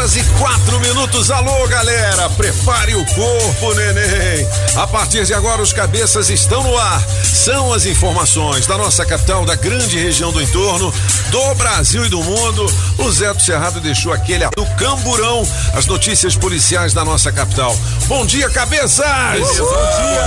Horas e quatro minutos. Alô, galera, prepare o corpo, neném. A partir de agora, os cabeças estão no ar. São as informações da nossa capital, da grande região do entorno, do Brasil e do mundo. O Zé do Cerrado deixou aquele do camburão, as notícias policiais da nossa capital. Bom dia, cabeças! Bom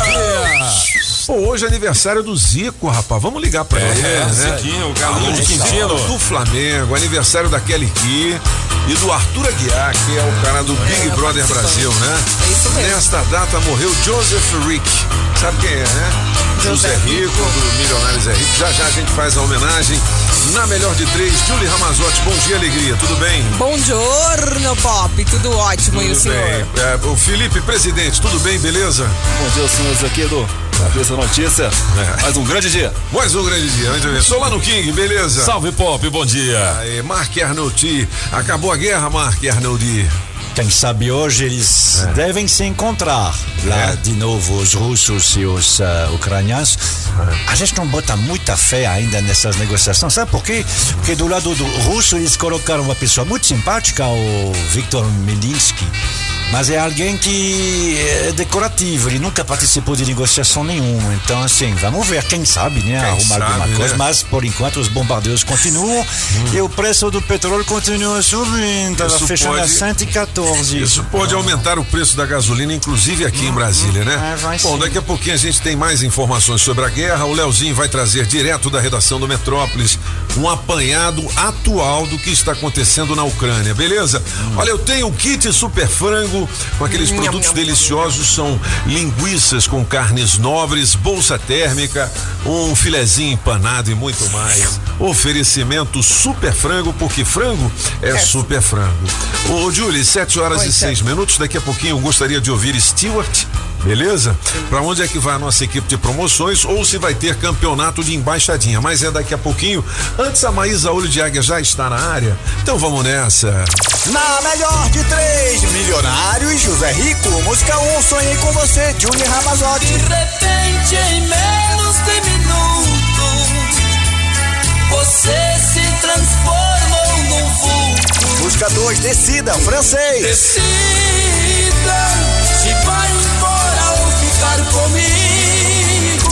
dia! Pô, hoje é aniversário do Zico, rapaz. Vamos ligar pra É, ele, né? Ziquinho, o de Quintino. Do Flamengo, aniversário da Kelly Key e do Arthur Aguiar, que é o cara do Big Brother Brasil, né? É isso mesmo. Nesta data morreu Joseph Rick. Sabe quem é, né? José Rico, do Milionários é Rico. Já já a gente faz a homenagem. Na melhor de três, Julie Ramazotti. Bom dia, alegria. Tudo bem? Bom giorno, Pop. Tudo ótimo. e o Tudo senhor? bem. É, o Felipe, presidente, tudo bem, beleza? Bom dia, senhores aqui do Cabeça Notícia. É. Mais um grande dia. Mais um grande dia. Sou lá no King, beleza? Salve Pop, bom dia. Aí, Mark Arnoldi. Acabou a guerra, Mark Arnoldi. Quem sabe hoje eles devem se encontrar lá É. de novo, os russos e os ah, ucranianos. A gente não bota muita fé ainda nessas negociações, sabe por quê? Porque do lado do russo eles colocaram uma pessoa muito simpática, o Viktor Melinsky. Mas é alguém que é decorativo, ele nunca participou de negociação nenhuma. Então, assim, vamos ver, quem sabe, né? Quem arrumar sabe, alguma né? coisa. Mas, por enquanto, os bombardeios continuam e o preço do petróleo continua subindo. Isso fechando pode- a 114. Isso pode aumentar o preço da gasolina, inclusive aqui em Brasília, né? É, Bom, sim. daqui a pouquinho a gente tem mais informações sobre a guerra. O Leozinho vai trazer direto da redação do Metrópolis um apanhado atual do que está acontecendo na Ucrânia, beleza? Olha, eu tenho o kit super frango com aqueles produtos deliciosos, são linguiças com carnes nobres, bolsa térmica, um filezinho empanado e muito mais. Oferecimento super frango, porque frango é, super frango. Ô, Julie, 7 horas Oi, e 6 Sérgio. minutos. Daqui a pouquinho eu gostaria de ouvir Stewart. Beleza? Pra onde é que vai a nossa equipe de promoções ou se vai ter campeonato de embaixadinha? Mas é daqui a pouquinho. Antes a Maísa Olho de Águia já está na área. Então vamos nessa. Na melhor de três, milionário e José Rico. Música 1, um, sonhei com você, Júnior Ramazotti. De repente, em menos de minuto, você se transformou num vulto. Música 2, descida, francês. Decida se vai ficar comigo.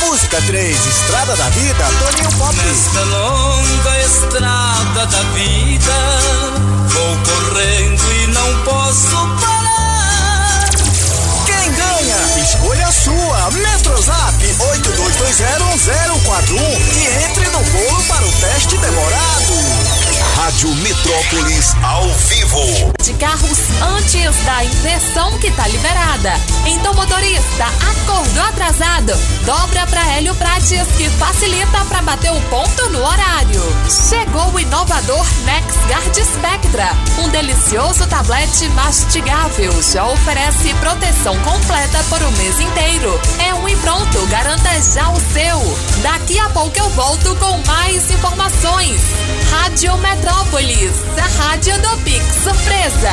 Música 3, estrada da vida, Toninho Pop. Nesta longa estrada da vida, vou correndo e não posso parar. Quem ganha? Escolha a sua. Metrozap 82201041 e entre no bolo para o teste demorado. Rádio Metrópolis ao vivo. de carros antes da inversão que tá liberada. Então, motorista, acordou atrasado? Dobra para Hélio Prates que facilita para bater o ponto no horário. Chegou o inovador NexGuard Spectra, um delicioso tablete mastigável. Já oferece proteção completa por um mês inteiro. É um e pronto, garanta já o seu. Daqui a pouco eu volto com mais informações. Rádio Metrópolis, a rádio do Pix Surpresa.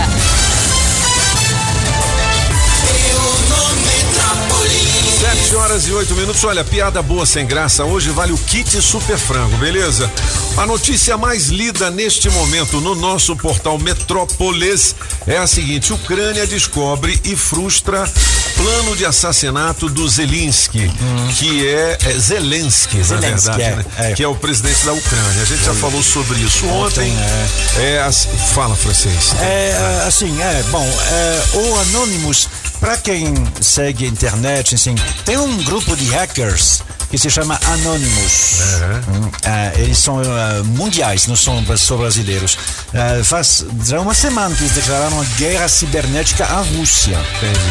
Sete horas e oito minutos. Olha, piada boa sem graça. Hoje vale o kit super frango, beleza? A notícia mais lida neste momento no nosso portal Metrópolis é a seguinte: Ucrânia descobre e frustra plano de assassinato do Zelensky, que é, é Zelensky, na Zelensky, verdade, é, né? é. que é o presidente da Ucrânia. A gente já falou sobre isso ontem. é. as- fala francês. É, assim, é, bom, é, o Anonymous, para quem segue a internet, assim, tem um grupo de hackers que se chama Anonymous. Hum, ah, eles são ah, mundiais, não são só brasileiros. Ah, faz já uma semana que eles declararam a guerra cibernética à Rússia.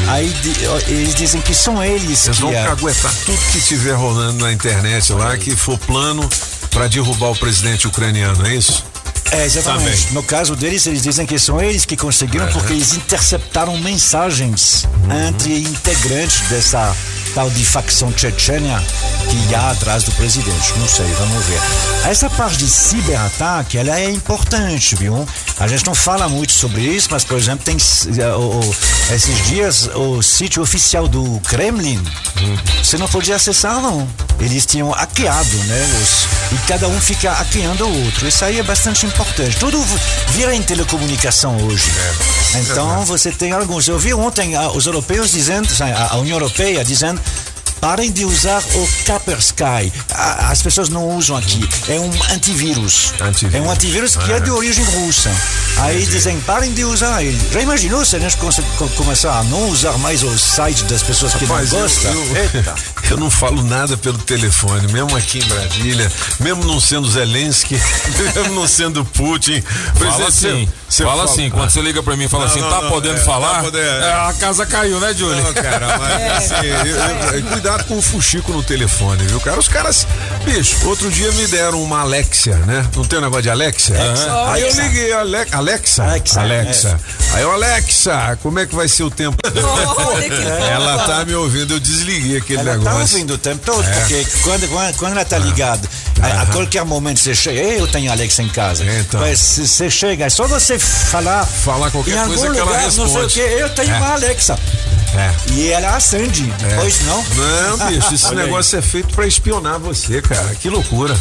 Aí di- ó, eles dizem que são eles Eles que. vão caguetar tudo que tiver rolando na internet lá, que for plano para derrubar o presidente ucraniano, é isso? É, exatamente. Também. No caso deles, eles dizem que são eles que conseguiram porque eles interceptaram mensagens entre integrantes dessa tal de facção chechênia que há atrás do presidente. Não sei, vamos ver. Essa parte de ciberataque, ela é importante, viu? A gente não fala muito sobre isso, mas, por exemplo, tem eh, o- esses dias o sítio oficial do Kremlin, você não podia acessar, não. Eles tinham hackeado, né? Os, e cada um fica hackeando o outro. Isso aí é bastante importante. Tudo vira em telecomunicação hoje. Então você tem alguns. Eu vi ontem ah, os europeus dizendo, a a União Europeia dizendo. Parem de usar o Kaspersky. As pessoas não usam aqui. É um antivírus. Antivírus. É um antivírus que é de origem russa. Aí dizem, parem de usar ele. Já imaginou se a gente começar a não usar mais os sites das pessoas que Rapaz, não eu, gostam? eu- Eita. eu não falo nada pelo telefone, mesmo aqui em Brasília, mesmo não sendo Zelensky, mesmo não sendo Putin. Fala assim, você- você fala assim, quando você liga pra mim e fala Não, assim, não, tá não, podendo é, tá falar? podendo- É, a casa caiu, né, Júlio? Não, cara, mas assim, eu- eu- cuidado com o fuxico no telefone, viu, cara? Os caras, bicho, outro dia me deram uma Alexia, né? Não tem um negócio de Alexia? Aí eu liguei, Ale- Alexa? Alexa, Alexa. Aí eu, Alexa, como é que vai ser o tempo? Que Ela tá me ouvindo, eu desliguei aquele Ela negócio. tá ouvindo o tempo todo, É. porque quando, quando, quando ela tá ligada, a, a qualquer momento você chega, eu tenho Alexa em casa, Então. mas se você chega, é só você falar, Falar qualquer coisa algum que ela lugar, não sei o responde. que, eu tenho É. uma Alexa. É. E ela acende, pois não? Não, bicho, esse negócio é feito pra espionar você, cara. Que loucura.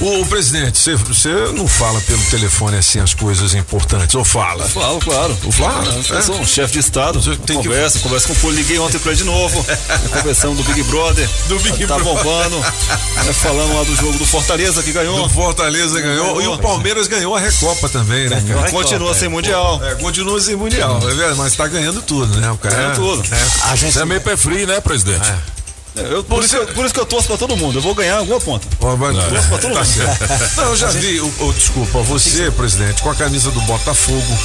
O, o presidente, você, não fala pelo telefone assim as coisas importantes, ou fala? Falo, claro. Fala? Eu sou um chefe de Estado. Tem que- conversa, conversa com o Polo. Liguei ontem pra ele de novo. Conversando do Big Brother. Do Big tá Brother. bombando. Né, falando lá do jogo do Fortaleza que ganhou. O Fortaleza ganhou e o Palmeiras ganhou a Recopa também, né? cara? Continua sem Mundial. É, continua sem mundial, é verdade, mas tá ganhando tudo, né? O cara. Ganhando tudo. É. A gente, Você é meio pé frio, né, presidente? Eu- por, isso, que eu- por isso que eu torço pra todo mundo. Eu vou ganhar alguma ponta. Ó, vai- Torço pra todo Tá mundo. Não, eu já vi, o- o- desculpa, você, presidente, com a camisa do Botafogo,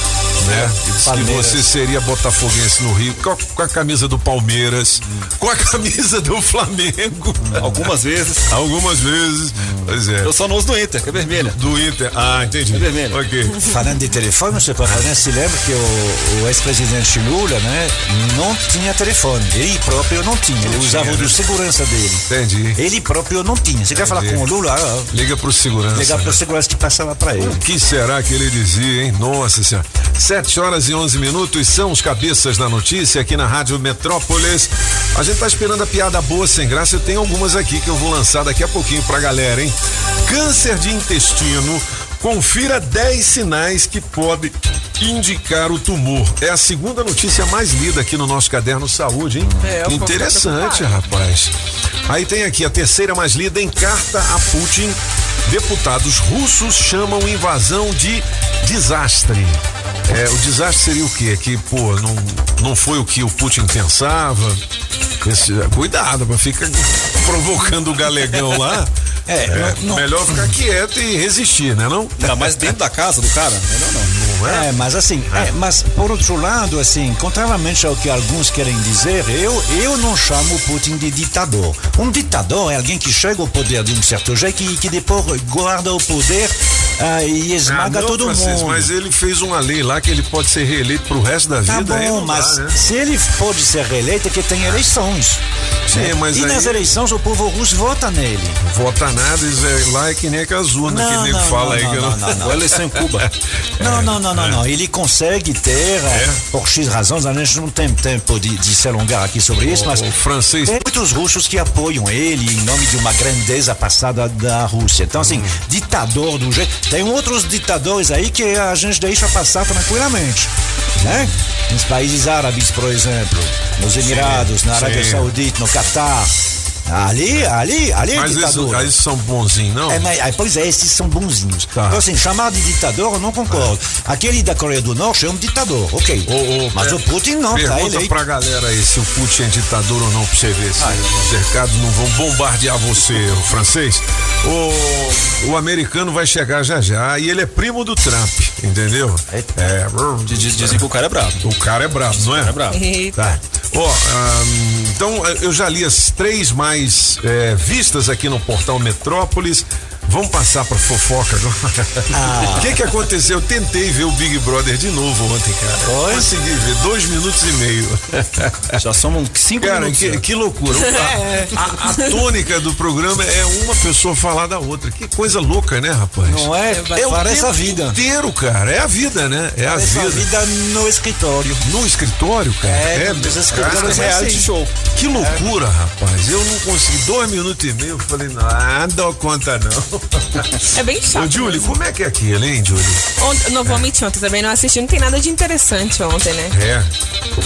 né? Disse que você seria botafoguense no Rio, com a, com a camisa do Palmeiras, com a camisa do Flamengo. Algumas vezes. Algumas vezes. Pois é. Eu só não uso do Inter, que é vermelha. Do Inter. Ah, entendi. É vermelho. Ok. falando de telefone, você pode se lembra que o, o ex-presidente Lula, né, não tinha telefone. Ele próprio não tinha, ele usava o do segurança dele. Entendi. Ele próprio não tinha. Você quer falar com o Lula? Ah, Liga pro segurança. Ligar né? para o segurança que passava para ele. O que será que ele dizia, hein? Nossa senhora. Sete horas e onze minutos são os cabeças da notícia aqui na Rádio Metrópolis. A gente tá esperando a piada boa sem graça. Eu tenho algumas aqui que eu vou lançar daqui a pouquinho pra galera, hein? Câncer de intestino. Confira 10 sinais que podem indicar o tumor. É a segunda notícia mais lida aqui no nosso caderno Saúde, hein? É, Interessante, rapaz. Aí tem aqui a terceira mais lida em carta a Putin. Deputados russos chamam invasão de desastre. É, o desastre seria o quê? Que, pô, não, não foi o que o Putin pensava. Esse- cuidado, pra ficar provocando o galegão lá. É, não- não- melhor ficar quieto e resistir, né não? Ainda mais dentro da casa do cara. Melhor não. Não é? É, mas assim, é, mas por outro lado, assim, contrariamente ao que alguns querem dizer, eu, eu não chamo Putin de ditador. Um ditador é alguém que chega ao poder de um certo jeito e que depois guarda o poder ah, e esmaga Ah, não, todo Francisco, mundo. Mas ele fez uma lei lá que ele pode ser reeleito pro resto da Tá vida. aí bom, não dá, mas né? se ele pode ser reeleito é que tem eleições. Sim, né? mas e aí- nas eleições o povo russo vota nele. Vota nada, isso é, lá é que nem aquelas urnas que Não, nego não, fala não, aí não, que não, não, não. Ou eleição em Cuba. Não, não, não, não, não. Ele consegue ter, É? por X razões, a gente não tem tempo de, de se alongar aqui sobre isso, mas o francês tem muitos russos que apoiam ele em nome de uma grandeza passada da Rússia. Então, assim, ditador do jeito. Tem outros ditadores aí que a gente deixa passar tranquilamente, né? Nos países árabes, por exemplo, nos Emirados, na Arábia sim. Saudita, no Catar. Ali, ali, ali é Mas ditador. esses, aí são bonzinhos, não? É, mas, ah, pois é, esses são bonzinhos. Tá. Então, assim, chamar de ditador, eu não concordo. Aquele da Coreia do Norte é um ditador, ok. Ô, ô, mas per- o Putin não, tá Pergunta eleito. pra galera aí se o Putin é ditador ou não, pra você ver se os cercados não vão bombardear você, o francês. O, o americano vai chegar já já e ele é primo do Trump, entendeu? É. Diz- Dizem que o cara é bravo. O cara é brabo, não é? É bravo. Eita. Tá. Ó, ahn, então eu já li as três mais eh, vistas aqui no portal Metrópolis. Vamos passar pra fofoca agora. Ah. O que que aconteceu? Eu tentei ver o Big Brother de novo ontem, cara. Consegui ver dois minutos e meio. Já somos cinco Cara, minutos. que, já. que loucura. A, a- a tônica do programa é uma pessoa falar da outra. Que coisa louca, né, rapaz? Não é? É o Parece a vida. inteiro, cara. É a vida, né? É a Parece a vida. vida no escritório. No escritório, cara. É, nos escritórios cara, reality assim, show. Que loucura, rapaz. Eu não consegui. Dois minutos e meio, eu falei, não, não dou conta, não. É bem chato. Ô, Julie, como é que é aquilo, hein, Julie? Ontem, não vou mentir, ontem também não assisti, não tem nada de interessante ontem, né? É.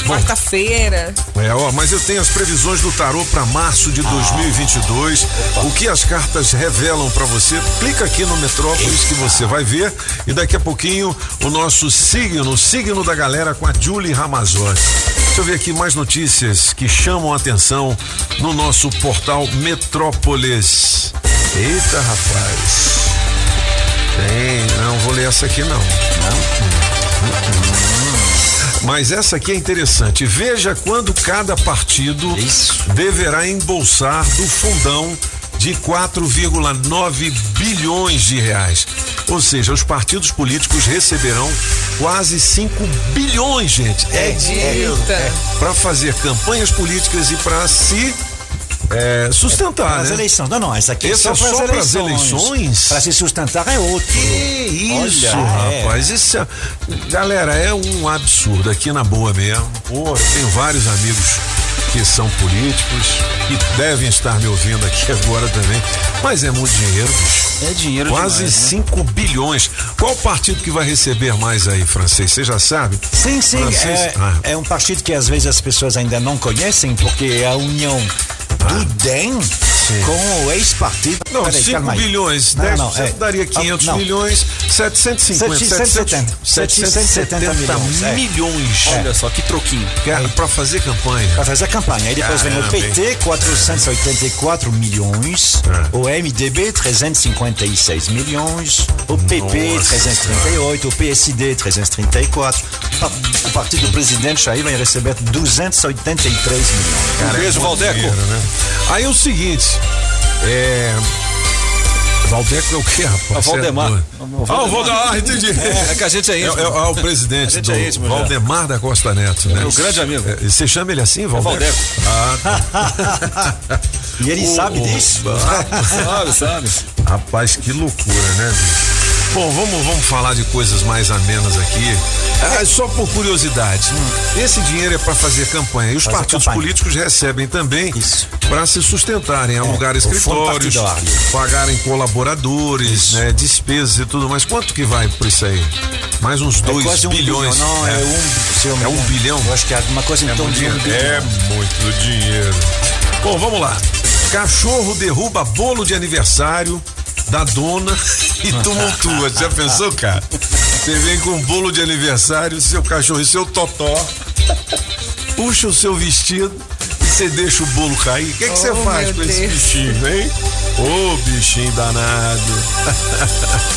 Quarta-feira. É, ó, mas eu tenho as previsões do tarô para março de 2022. O que as cartas revelam para você? Clica aqui no Metrópolis que você vai ver e daqui a pouquinho o nosso signo, o signo da galera com a Julie Ramazotti. Deixa eu ver aqui mais notícias que chamam a atenção no nosso portal Metrópolis. Eita, rapaz. Tem, não vou ler essa aqui não. Mas essa aqui é interessante. Veja quando cada partido deverá embolsar do fundão de 4,9 bilhões de reais. Ou seja, os partidos políticos receberão quase 5 bilhões, gente. É dinheiro Eita. para fazer campanhas políticas e para se é, sustentar, As né? eleições. Não, não, essa aqui Esse é é só só para as eleições. Para se sustentar é outro. Que isso, Olha, é. rapaz. Isso é, galera, é um absurdo aqui na boa mesmo. Pô, eu tenho vários amigos que são políticos que devem estar me ouvindo aqui agora também. Mas é muito dinheiro, bicho. É dinheiro Quase demais, né? 5 bilhões. Qual partido que vai receber mais aí, francês? Você já sabe? Sim, sim. É, Ah. é um partido que às vezes as pessoas ainda não conhecem, porque é a união do DEM com o ex-partido. Não, Peraí, 5 calma aí. bilhões, Não, 10% não, é. daria 500 Ah, não. milhões, 750, 770, 770 milhões, é. milhões. Olha só que troquinho. Cara, pra fazer campanha. Para fazer a campanha. Aí depois vem o Caramba, PT, 484 milhões. É. O MDB, 356 milhões. O PP, Nossa 338. O PSD, 334. Pa- O partido do presidente aí vai receber 283 milhões. Cara, beijo, é Valdeco. dinheiro, né? Aí é o seguinte, é... Valdeco é o quê, rapaz? É o Valdemar. Você O doido. Ah, o Valdemar, entendi. É que a gente é É, íntimo. é- é o presidente A gente do é íntimo já. Valdemar da Costa Neto, né? Meu grande amigo. É, Você chama ele assim, Valdeco? Valdeco. Ah, tá. E ele sabe disso. Sabe, sabe? Rapaz, que loucura, né, bicho? Bom, vamos, vamos falar de coisas mais amenas aqui. Ah, só por curiosidade. Esse dinheiro é para fazer campanha. E os Fazer partidos campanha. políticos recebem também para se sustentarem, alugar o fundo escritórios, pagarem colaboradores, né, despesas e tudo mais. Quanto que vai por isso aí? Mais uns É 2 quase um bilhões. bilhão. Não, é, um, se eu me É um bilhão? Eu acho que é alguma coisa em É torno de um bilhão. É muito dinheiro. Bom, vamos lá. Cachorro derruba bolo de aniversário da dona e tumultua. Já pensou, cara? Você vem com um bolo de aniversário, seu cachorro e seu totó, puxa o seu vestido e você deixa o bolo cair. O que, que você Oh, faz com esse Deus. bichinho, hein? Ô, bichinho danado.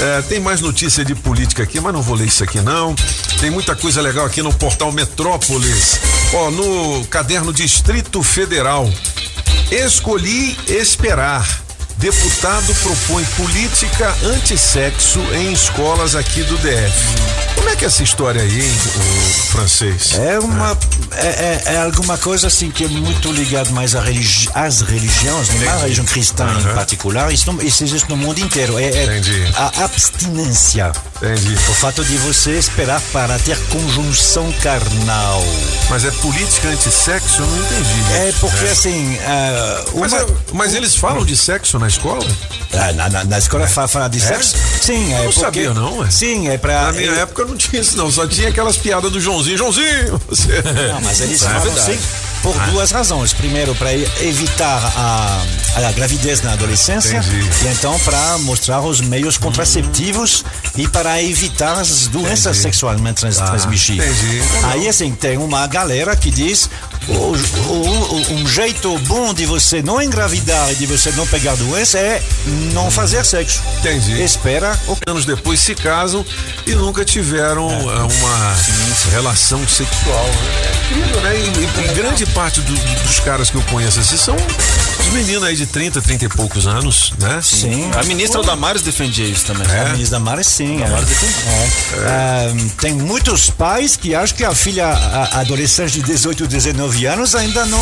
É, tem mais notícia de política aqui, mas não vou ler isso aqui não. Tem muita coisa legal aqui no portal Metrópolis. Ó, no caderno Distrito Federal. Escolhi esperar. Deputado propõe política antissexo em escolas aqui do DF. Como é que é essa história aí, hein, o francês? É uma é- é alguma coisa assim que é muito ligado mais à religi às religiões, não é? a religião cristã em Aham. particular. Isso, não- isso existe no mundo inteiro. É, é a abstinência, Entendi. o fato de você esperar para ter conjunção carnal. Mas é política antissexo? Eu não entendi. É porque assim, ah, Mas, uma- é- mas eles falam de sexo na escola? Ah, na, na, na escola fa- fala de sexo? Sim, é Eu não porque sabia, não. Sim, é para Na minha época não tinha isso, não. Só tinha aquelas piadas do Joãozinho. Joãozinho! Você... Não, mas eles É sim. por duas razões. Primeiro, para evitar a, a gravidez na adolescência. Entendi. E então, para mostrar os meios contraceptivos e para evitar as doenças sexualmente trans, transmissíveis. entendi. Aí, assim, tem uma galera que diz. O- um jeito bom de você não engravidar e de você não pegar doença é não fazer sexo. Entendi. Espera Anos depois se casam e nunca tiveram eh, uma relação sexual. né? É incrível, né? E, e- grande parte do- dos caras que eu conheço assim são meninos aí de 30, 30 e poucos anos, né? Sim. A ministra Damares defendia isso também. A ministra Damares, sim. é. É. Ah, tem muitos pais que acham que a filha a- adolescente de 18, 19 anos ainda não.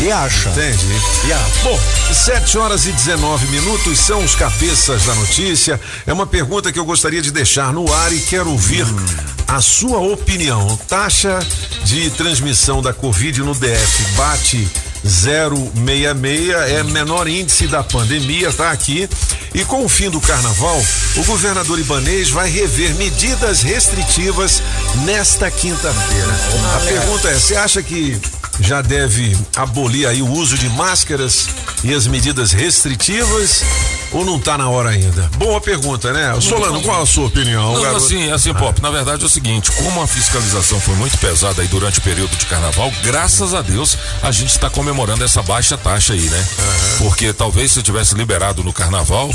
E acha. Entendi. E acha. Bom, 7 horas e 19 minutos são os cabeças da notícia. É uma pergunta que eu gostaria de deixar no ar e quero ouvir a sua opinião. Taxa de transmissão da Covid no DF bate 066, é menor índice da pandemia, tá aqui. E com o fim do carnaval, o governador Ibanês vai rever medidas restritivas nesta quinta-feira. A pergunta é: você acha que já deve abolir aí o uso de máscaras e as medidas restritivas ou não tá na hora ainda? Boa pergunta, né? Solano, qual a sua opinião? Não, assim, assim, Pop, na verdade é o seguinte, como a fiscalização foi muito pesada aí durante o período de carnaval, graças a Deus a gente está comemorando essa baixa taxa aí, né? Porque talvez se tivesse liberado no carnaval,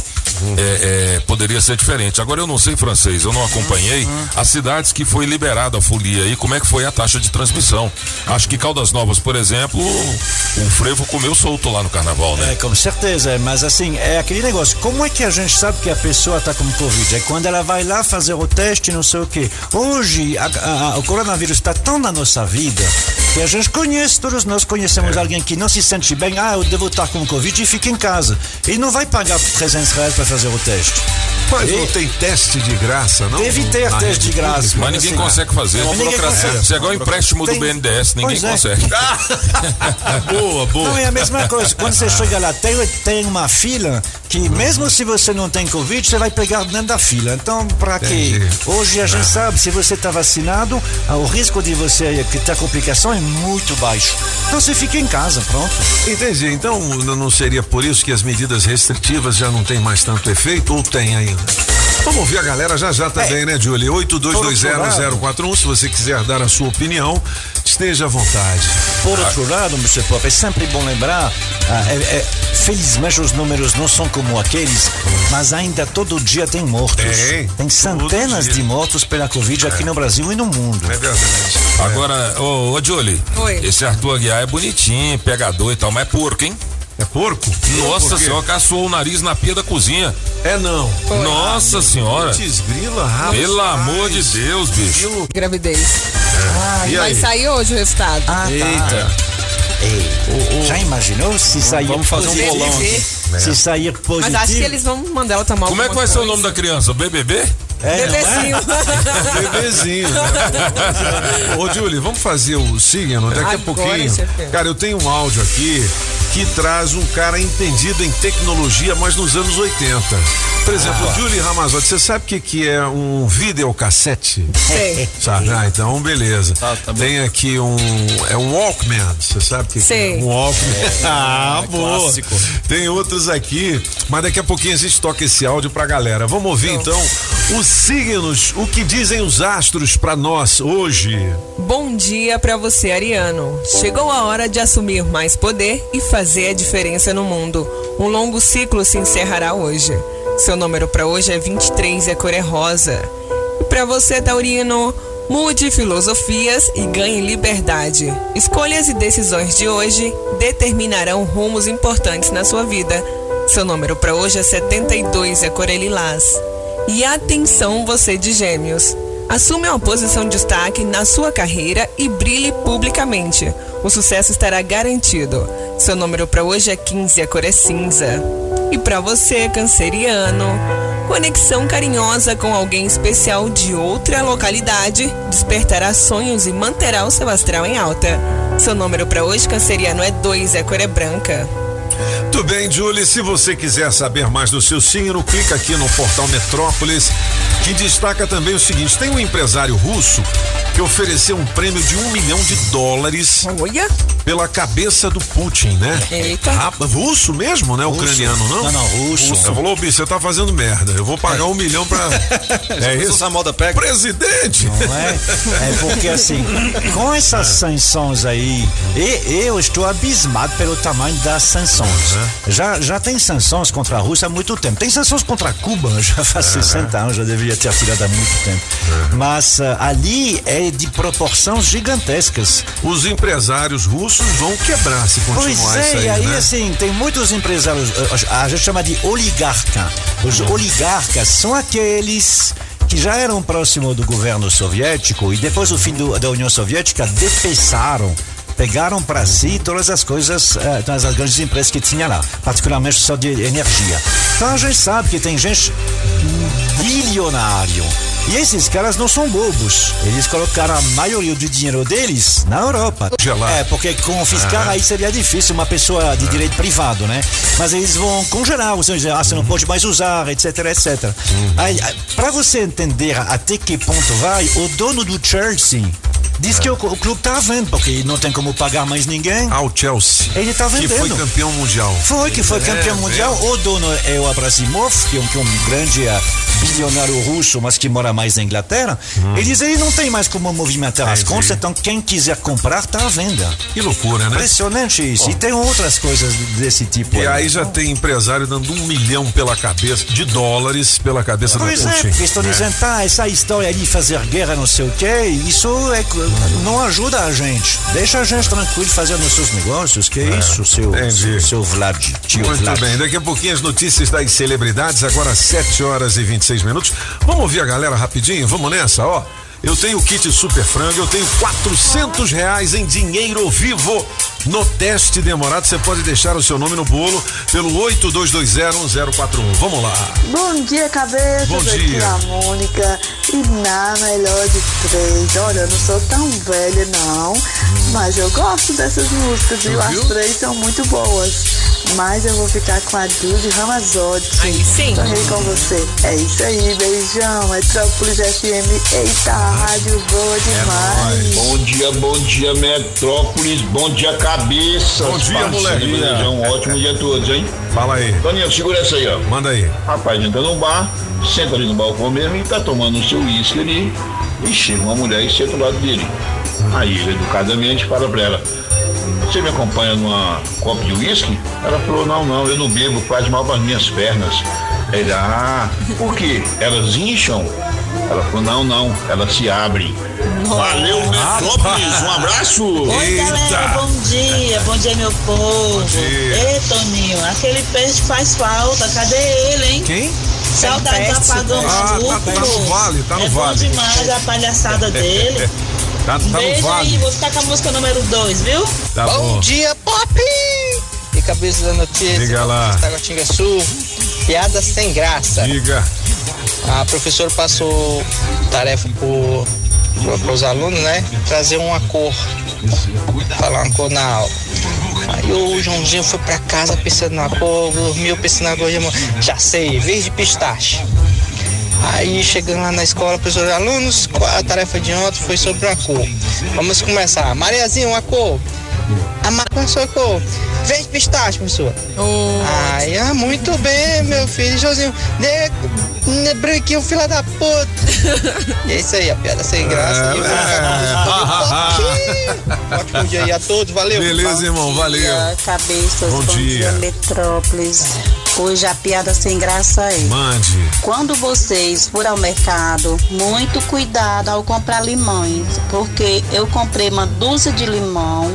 é, é, poderia ser diferente. Agora eu não sei francês, eu não acompanhei as cidades que foi liberada a folia aí, como é que foi a taxa de transmissão. Acho que Caldas Novas, por exemplo, o frevo comeu solto lá no carnaval, né? É, com certeza, mas assim, é aquele negócio. Como é que a gente sabe que a pessoa está com Covid? É quando ela vai lá fazer o teste, não sei o quê. Hoje, a- a- a- o coronavírus está tão na nossa vida que a gente conhece, todos nós conhecemos É. alguém que não se sente bem. Ah, eu devo estar com Covid e fica em casa. Ele não vai pagar 300 reais para fazer o teste. Mas E- não tem teste de graça, não? Deve ter Na teste de graça. pública? Mas ninguém assim, consegue fazer. Mas ninguém consegue. Se é igual o empréstimo do Tem- BNDES, ninguém Pois é. consegue. boa, boa. Não, é a mesma coisa. Quando você chega lá, tem, tem uma fila que, mesmo se você não tem Covid, você vai pegar dentro da fila. Então, para quê? Entendi. Hoje a gente sabe, se você está vacinado, ah, o risco de você ter complicação é muito baixo. Então, você fica em casa, pronto. Entendi. Então não seria por isso que as medidas restritivas já não têm mais tanto efeito ou tem ainda? Vamos ouvir a galera já já também, né, Julie? 82201041. Se você quiser dar a sua opinião, esteja à vontade. Por outro lado, Mr. Pop, é sempre bom lembrar, ah, é- é, felizmente os números não são como aqueles, mas ainda todo dia tem mortos. Tem, centenas de mortos pela Covid aqui no Brasil e no mundo. É verdade. Agora, ô, ô Julie, Oi. esse Arthur Aguiar é bonitinho, pegador e tal, mas é porco, hein? É porco? Nossa senhora, caçou o nariz na pia da cozinha. É não. Nossa senhora. Putz, grila, rapaz. Pelo amor de Deus, bicho. Gravidez. E Vai aí? sair hoje o resultado. Ah, tá. Eita. Ei, já imaginou se sair Vamos fazer um positivo? bolão aqui. Se sair positivo. Mas acho que eles vão mandar ela tomar Como é que vai alguma ser o coisa. nome da criança? BBB? É, é? Bebezinho. Bebezinho. né? Ô, Julie, vamos fazer o signo daqui a Agora, pouquinho. chefe. Cara, eu tenho um áudio aqui que traz um cara entendido em tecnologia, mas nos anos 80. Por exemplo, Julie Ramazotti, você sabe o que, que é um videocassete? Sei. Sabe? Ah, então beleza. Tá, tá bom. Tem aqui um. É um Walkman. Você sabe o que, que é? Sei. Um Walkman. ah, é boa. clássico. Tem outros aqui, mas daqui a pouquinho a gente toca esse áudio pra galera. Vamos ouvir então os signos, o que dizem os astros pra nós hoje. Bom dia pra você, Ariano. Chegou a hora de assumir mais poder e fazer a diferença no mundo. Um longo ciclo se encerrará hoje. Seu número pra hoje é 23 e a cor é rosa. E pra você, Taurino, mude filosofias e ganhe liberdade. Escolhas e decisões de hoje determinarão rumos importantes na sua vida. Seu número pra hoje é 72 e a cor é lilás. E atenção, você de Gêmeos. Assume uma posição de destaque na sua carreira e brilhe publicamente. O sucesso estará garantido. Seu número para hoje é 15, a cor é cinza. E para você, canceriano, conexão carinhosa com alguém especial de outra localidade despertará sonhos e manterá o seu astral em alta. Seu número para hoje, canceriano, é 2, a cor é branca. Tudo bem, Julie. Se você quiser saber mais do seu signo, clica aqui no portal Metrópolis, que destaca também o seguinte: tem um empresário russo que ofereceu um prêmio de um milhão de dólares Olha. pela cabeça do Putin, né? Eita. Rapaz, russo mesmo, né? Ucraniano, não? Não, não, russo. Você falou, bicho, você tá fazendo merda. Eu vou pagar um milhão pra. é isso? Essa moda pega. Presidente! Não é? É porque assim, com essas sanções aí, eu estou abismado pelo tamanho das sanções. Já, já tem sanções contra a Rússia há muito tempo. Tem sanções contra Cuba, já faz 60 anos, já deveria ter tirado há muito tempo. Mas ah, ali é de proporções gigantescas. Os empresários russos vão quebrar se continuar Pois isso é, aí, e aí né? assim, tem muitos empresários, eh, a gente chama de oligarca. Os oligarcas são aqueles que já eram próximos do governo soviético e depois do fim do- da União Soviética depeçaram, pegaram para si todas as coisas, eh, todas as grandes empresas que tinha lá, particularmente só de energia. Então a gente sabe que tem gente bilionário. E esses caras não são bobos. Eles colocaram a maioria do dinheiro deles na Europa. Congelar. É, porque confiscar aí seria difícil uma pessoa de direito privado, né? Mas eles vão congelar, você dizer, ah, você não pode mais usar, etc, etc. Aí, ah, pra você entender até que ponto vai, o dono do Chelsea diz que o, o clube tá vendo, porque não tem como pagar mais ninguém. Ah, o Chelsea. Ele tá Que foi vendendo. campeão mundial. Foi que foi campeão mundial. O dono é o Abrasimov, que é um, que é um grande ah, bilionário russo, mas que mora mais na Inglaterra. Ele diz ele não tem mais como movimentar as contas, então quem quiser comprar tá à venda. Que loucura, né? Impressionante isso. E tem outras coisas desse tipo. E aí já tem empresário dando um milhão pela cabeça, de dólares pela cabeça Pois do é, Putin. porque estão dizendo, tá, essa história de fazer guerra, não sei o quê, isso é, não ajuda a gente. Deixa a gente tranquilo fazendo seus negócios, que é isso, seu, entendi. seu Vlad, tio Muito Vlad. bem, daqui a pouquinho as notícias das celebridades, agora 7 horas e 26 minutos. Vamos ouvir a galera rapidinho? Vamos nessa, ó. Eu tenho o kit Super Frango, eu tenho 400 reais em dinheiro vivo no teste demorado. Você pode deixar o seu nome no bolo pelo 82201041. Vamos lá. Bom dia, cabeça. Bom Aqui dia. é a Mônica. E na melhor de três. Olha, eu não sou tão velha, não. Mas eu gosto dessas músicas, viu? As três são muito boas. Mas eu vou ficar com a Dude Ramazotti. Aí sim. Sonhei com você. É isso aí, beijão. Metrópolis FM. Eita, rádio boa É demais. Bom dia, bom dia, Metrópolis. Bom dia, cabeça. Bom dia, moleque. Um ótimo dia a todos, hein? Fala aí, Toninho, segura essa aí, ó. manda aí. Rapaz, entra no bar, senta ali no balcão mesmo e tá tomando o seu uísque ali. E chega uma mulher e senta do lado dele. Aí ele educadamente fala pra ela: Você me acompanha numa copa de uísque? Ela falou: Não, não, eu não bebo, faz mal para minhas pernas. Ele: Ah, por quê? Elas incham? Ela falou: Não, não, elas se abrem. Valeu, Metrópolis, um abraço! Oi, galera, bom dia, bom dia, meu povo. dia. Ei, Toninho, aquele peixe faz falta, cadê ele, hein? Quem? Saudade do apagão Ah, tá- tá no vale, tá no é vale. bom demais a palhaçada dele. Tá, tá no Beijo vale. aí, vou ficar com a música número 2, viu? Tá bom. dia, Pop! Cabeça da notícia. Diga lá. Taguatinga Sul. Piadas sem graça. Diga. A professora passou tarefa para os alunos, né? Trazer uma cor. Falar uma cor na aula. Aí o Joãozinho foi pra casa pensando na cor, dormiu pensando na cor, já, já sei, verde pistache. Aí chegando lá na escola, professor, alunos, a tarefa de ontem foi sobre uma cor. Vamos começar. Mariazinha, uma cor. A Maria, qual a sua cor? Verde pistache, professor. Ai, ah, muito bem, meu filho. Joãozinho, né, né, branquinho, filha da puta. e é isso aí, a piada sem graça. E o- Ótimo dia aí a todos, valeu. Beleza, irmão, valeu. Cabeças, Bom dia. Metrópolis. Hoje a piada sem graça é. Mande. Quando vocês forem ao mercado, muito cuidado ao comprar limões, porque eu comprei uma dúzia de limão.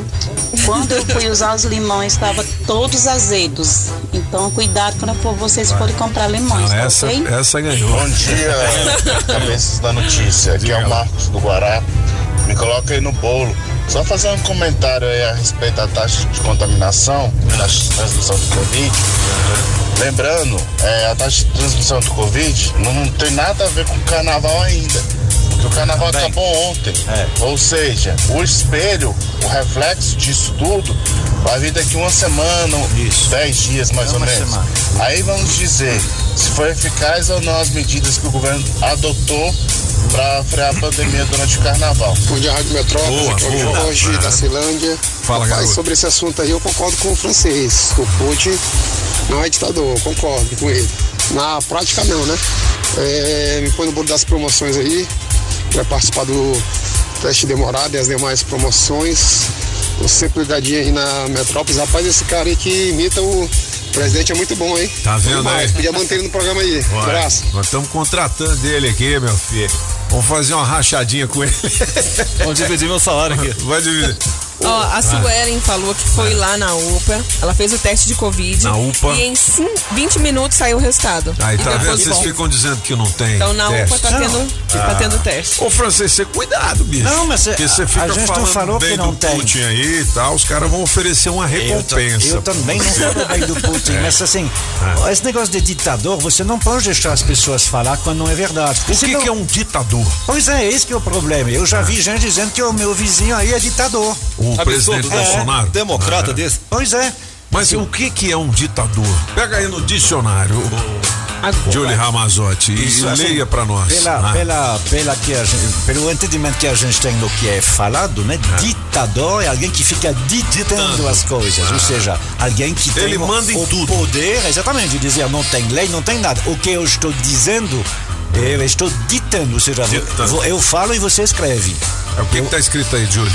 Quando eu fui usar os limões, estavam todos azedos. Então, cuidado quando for- vocês forem comprar limões, Não, tá essa, ok? essa ganhou. Bom dia, cabeças da notícia. Aqui é o Marcos do Guará. Me coloca aí no bolo. Só fazer um comentário aí a respeito da taxa de contaminação, taxa de transmissão do Covid. Lembrando, é, a taxa de transmissão do Covid não tem nada a ver com o carnaval ainda. Porque O carnaval acabou ontem. É. Ou seja, o espelho, o reflexo disso tudo, vai vir daqui uma semana, dez dias mais ou Uma menos. semana. Aí vamos dizer se foi eficaz ou não as medidas que o governo adotou para frear a pandemia durante o carnaval. Bom dia, Rádio Metrópole. Boa, aqui é o boa. Jorge da Cilândia. Fala, Rapaz, garoto. sobre esse assunto aí, eu concordo com o francês. O Putin não é ditador, concordo com ele. Na prática, não, né? É, me põe no bolo das promoções aí, para participar do teste demorado e as demais promoções. Tô sempre ligadinho aí na Metrópolis. Rapaz, esse cara aí que imita o presidente é muito bom, hein? Tá vendo aí? Podia manter ele no programa aí. Ué, Abraço. Nós estamos contratando ele aqui, meu filho. Vamos fazer uma rachadinha com ele. Vamos dividir meu salário aqui. Vai dividir. Ó, a Ah. Suelen falou que foi lá na UPA, ela fez o teste de Covid. Na UPA? E em cin- 20 minutos saiu o resultado. Aí tá vendo? Vocês bom. ficam dizendo que não tem. Então na teste. UPA tá tendo, tá Ah. tendo teste. Ô, Francês, você cuidado, bicho. Não, mas é- Porque você a fica gente não falando falou bem que não do tem. Putin aí e tal, os caras vão oferecer uma recompensa. Eu, eu também não falo bem do Putin, É. mas assim, esse negócio de ditador, você não pode deixar as pessoas falar quando não é verdade. O que, que é um ditador? Pois é, esse que é o problema. Eu já vi gente dizendo que o meu vizinho aí é ditador. O presidente Bolsonaro? Democrata Aham. desse? Pois é. Mas o que, que é um ditador? Pega aí no dicionário, o Julie Ramazotti, e, Isso, e assim, leia pra nós. Pela, Ah. pela, pela que a gente, pelo entendimento que a gente tem do que é falado, né? Ditador é alguém que fica ditando as coisas. Ou seja, alguém que tem Ele o, manda em o tudo. poder, exatamente, de dizer não tem lei, não tem nada. O que eu estou dizendo, eu estou ditando. Ou seja, Ditando. vou- eu falo e você escreve. É o que, que tá escrito aí, Julie?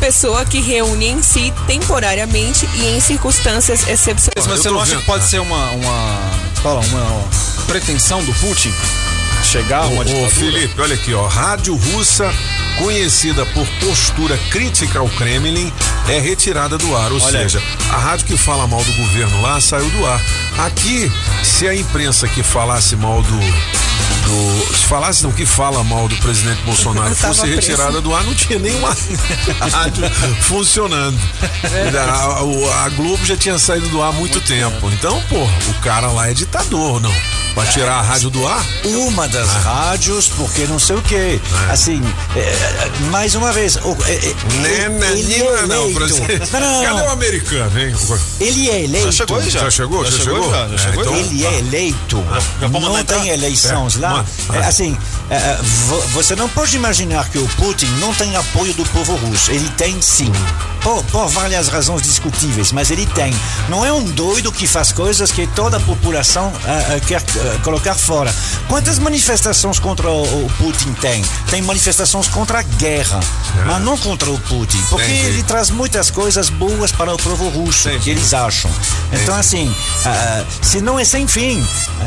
Pessoa que reúne em si temporariamente e em circunstâncias excepcionais. Mas você não acha que pode ser uma, uma, fala, uma pretensão do Putin chegar a uma ditadura? ô, Felipe, olha aqui, ó. Rádio russa, conhecida por postura crítica ao Kremlin, é retirada do ar. Ou Olha aí. seja, a rádio que fala mal do governo lá saiu do ar. Aqui, se a imprensa que falasse mal do. Do se falasse o que fala mal do presidente Bolsonaro fosse preso. retirada do ar, não tinha nenhuma rádio funcionando. A, o- a Globo já tinha saído do ar há muito, tempo. Então, porra, o cara lá é ditador, não? Pra tirar a rádio do ar? Uma das Ah. rádios, porque não sei o quê. Assim, é, mais uma vez. o- é, é, Né, né, ele não, é não, eleito. Brasil. Não, não, Cadê não. o americano, hein? Ele é eleito. Já chegou aí, já? Já chegou? Já chegou? já, É, chegou então-. Ele é eleito. já vamos não tem entrar? É, lá. É, assim, é, é, vo- você não pode imaginar que o Putin não tem apoio do povo russo. Ele tem sim. Por, por várias razões discutíveis, mas ele tem. Não é um doido que faz coisas que toda a população é, é, quer é, colocar fora. Quantas manifestações contra o, o Putin tem? Tem manifestações contra a guerra, mas não contra o Putin. Porque Entendi. ele traz muitas coisas boas para o povo russo, que eles acham. Então, assim, ah, se não é sem fim.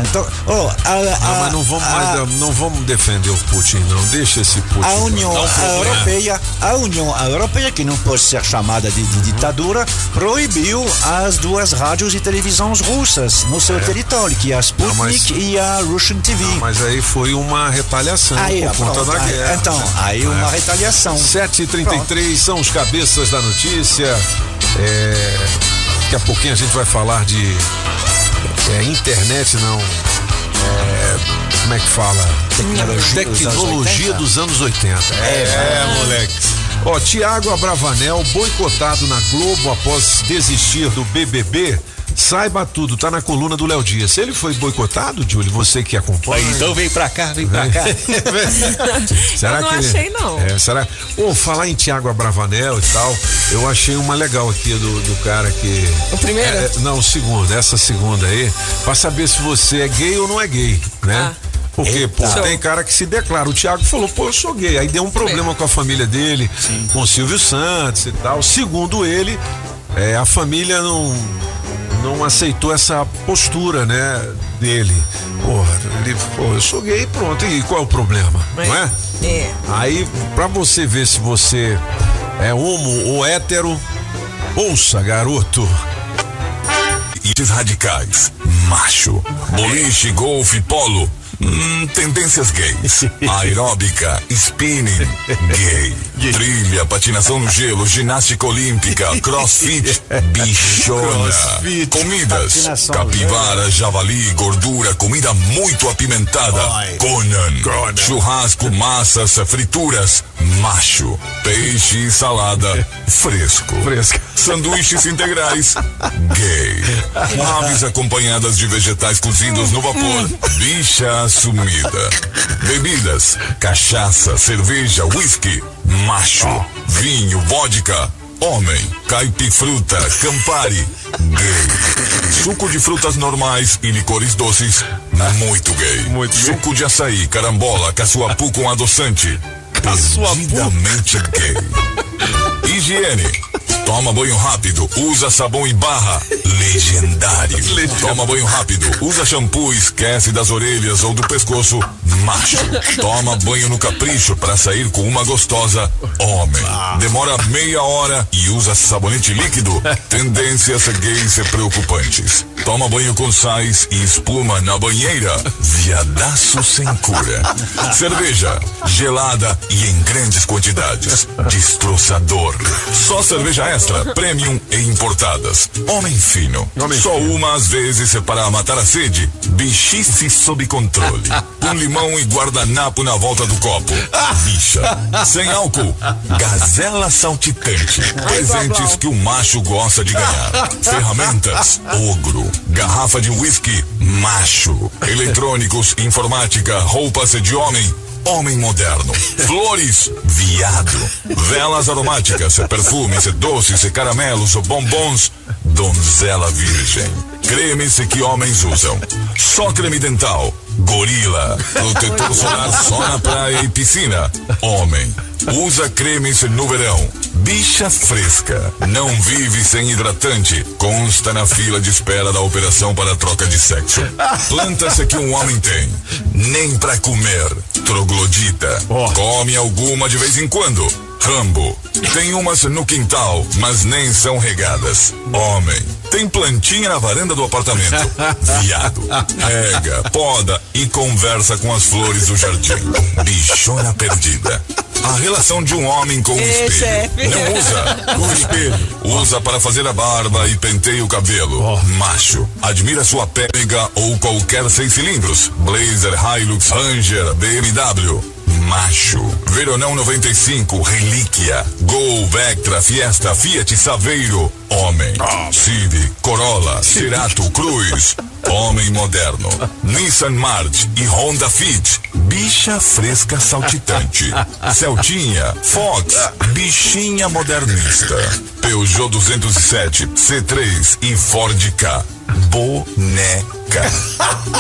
Então, oh, a, Não, a- vamos, a- mais, não vamos defender o Putin, não. Deixa esse Putin. a União um. Europeia, a União Europeia, que não pode ser chamada de, de ditadura, proibiu as duas rádios e televisões russas no seu território, que é a Sputnik mas- e a Russian TV. Mas aí foi uma retaliação Aí, por conta pronto, da aí- guerra. então, aí uma retaliação. 7h33 são os cabeças da notícia. É, daqui a pouquinho a gente vai falar de é, internet, não. É, como é que fala? Tecnologia dos anos Tecnologia 80. dos anos 80. É, moleque. Ó, Tiago Abravanel, boicotado na Globo após desistir do BBB. Saiba tudo, tá na coluna do Léo Dias. Ele foi boicotado, Júlio? Você que acompanha. Então vem pra cá, vem pra cá. Eu não achei, não. É, será? Ô, falar em Tiago Abravanel e tal, eu achei uma legal aqui do, do cara que. O primeiro? É, é, não, o segundo, essa segunda aí, pra saber se você é gay ou não é gay, né? Ah. Porque, pô, tem cara que se declara. O Thiago falou, pô, eu sou gay. Aí deu um problema com a família dele, com o Silvio Santos e tal. Segundo ele, é, a família não, não aceitou essa postura, né, dele. Porra, ele, pô, eu sou gay, pronto. E qual é o problema? Não é? É. Aí, pra você ver se você é homo ou hétero, ouça, garoto. Ites radicais, macho, boliche, golfe, polo. Hum, tendências gays. Aeróbica, spinning, gay. Trilha, patinação no gelo, ginástica olímpica, crossfit, bichona. Comidas, Patinação no capivara, javali, gordura, comida muito apimentada. Conan. Churrasco, massas, frituras, macho. Peixe e salada, fresco. Fresca. Sanduíches integrais, gay. Aves acompanhadas de vegetais cozidos no vapor, bicha assumida. Bebidas, cachaça, cerveja, whisky, macho. Vinho, vodka, homem. Caipifruta, campari, gay. Suco de frutas normais e licores doces, muito gay. Muito gay. Suco de açaí, carambola, caçuapu com adoçante, perdidamente gay. Higiene. Toma banho rápido, usa sabão em barra. Legendário. Toma banho rápido, usa shampoo, esquece das orelhas ou do pescoço. Macho. Toma banho no capricho para sair com uma gostosa. Homem. Demora meia hora e usa sabonete líquido. Tendências gays e preocupantes. Toma banho com sais e espuma na banheira. Viadaço sem cura. Cerveja. Gelada e em grandes quantidades. Destroçador. Só cerveja extra, premium e importadas. Homem fino. Só uma às vezes é para matar a sede. Bichice sob controle. Com limão e guardanapo na volta do copo. Bicha. Sem álcool. Gazela saltitante. Presentes que o macho gosta de ganhar. Ferramentas. Ogro. Garrafa de whisky. Macho. Eletrônicos, informática, roupas de homem. Homem moderno. Flores, viado. Velas aromáticas, perfumes, doces, caramelos, bombons. Donzela virgem. Cremes que homens usam. Só creme dental. Gorila. Protetor solar só na praia e piscina. Homem. Usa cremes no verão. Bicha fresca. Não vive sem hidratante. Consta na fila de espera da operação para troca de sexo. Plantas que um homem tem. Nem pra comer. Troglodita. Come alguma de vez em quando. Rambo. Tem umas no quintal, mas nem são regadas. Homem. Tem plantinha na varanda do apartamento. Viado. Rega, poda e conversa com as flores do jardim. Bichona perdida. A relação de um homem com o espelho. Não usa com o espelho. Usa para fazer a barba e penteia o cabelo. Macho. Admira sua pega ou qualquer seis cilindros. Blazer, Hilux, Ranger, BMW. Macho. Veronão 95, Relíquia. Gol, Vectra, Fiesta, Fiat, Saveiro. Homem. Civic, Corolla, Cerato, Cruz. Homem moderno. Nissan March e Honda Fit. Bicha fresca saltitante. Celtinha, Fox, bichinha modernista. Peugeot 207, C3 e Ford K. Boneca.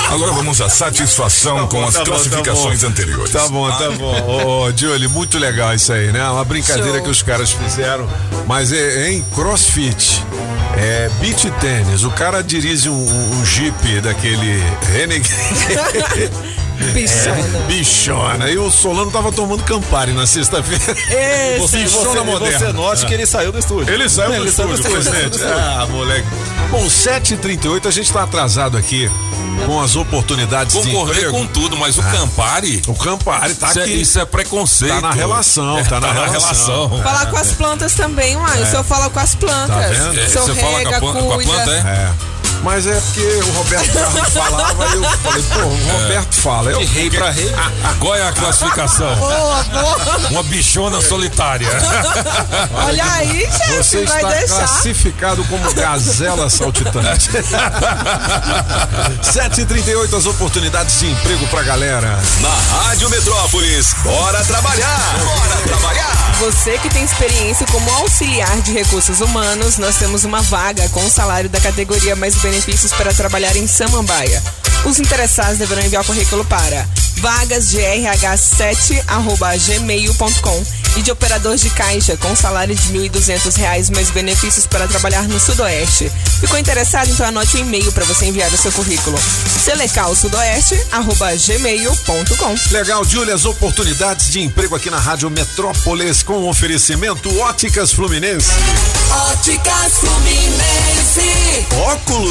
Agora vamos à satisfação com as Tá bom, tá classificações bom. anteriores. Tá bom, tá bom. Ô, Jolie, muito legal isso aí, né? Uma brincadeira Show. que os caras fizeram. Mas é em crossfit. É beach tênis. O cara dirige um, um- um jeep daquele Renegade. Bichona. É, bichona. E o Solano tava tomando Campari na sexta-feira. Você, Bichona você, moderna. você note que ele saiu do estúdio. Ele saiu do Ele saiu do estúdio, estúdio, presidente. saiu do estúdio. Ah, moleque. Bom, 7h38, a gente tá atrasado aqui com as oportunidades de Concorrer com tudo, mas o Campari. O Campari tá Isso é, aqui. isso é preconceito. Tá na relação, É, tá na relação. Falar com as plantas também, uai. O senhor fala com as plantas. Tá vendo? O senhor Você fala com a rega, plan- com a cuida. planta, é? É. Mas é porque o Roberto Carlos falava e eu falei, pô, o Roberto fala. Eu, De rei pra rei. Qual é a classificação? Boa, boa. Uma bichona solitária. Olha aí, chefe, Você vai está deixar. classificado como gazela saltitante. 7h38, as oportunidades de emprego pra galera. Na Rádio Metrópolis, bora trabalhar! Bora trabalhar! Você que tem experiência como auxiliar de recursos humanos, nós temos uma vaga com o salário da categoria mais benefícios para trabalhar em Samambaia. Os interessados deverão enviar o currículo para vagasgrh7@gmail.com e de operador de caixa com salário de R$ 1.200 mais benefícios para trabalhar no Sudoeste. Ficou interessado? Então anote o e-mail para você enviar o seu currículo. selecalsudoeste@gmail.com. Legal, Júlia, as oportunidades de emprego aqui na Rádio Metrópolis com oferecimento Óticas Fluminense. Óticas Fluminense. Óculos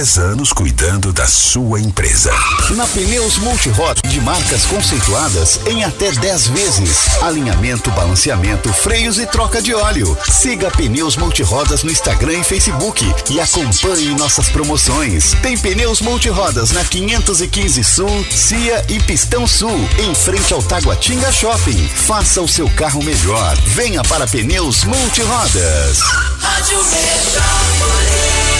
10 anos cuidando da sua empresa. Na Pneus Multiroda de marcas conceituadas em até 10 vezes. Alinhamento, balanceamento, freios e troca de óleo. Siga Pneus Multirodas no Instagram e Facebook e acompanhe nossas promoções. Tem Pneus Multirodas na 515 Sul, Cia e Pistão Sul, em frente ao Taguatinga Shopping. Faça o seu carro melhor. Venha para Pneus Multirodas. Rádio Metrópolis.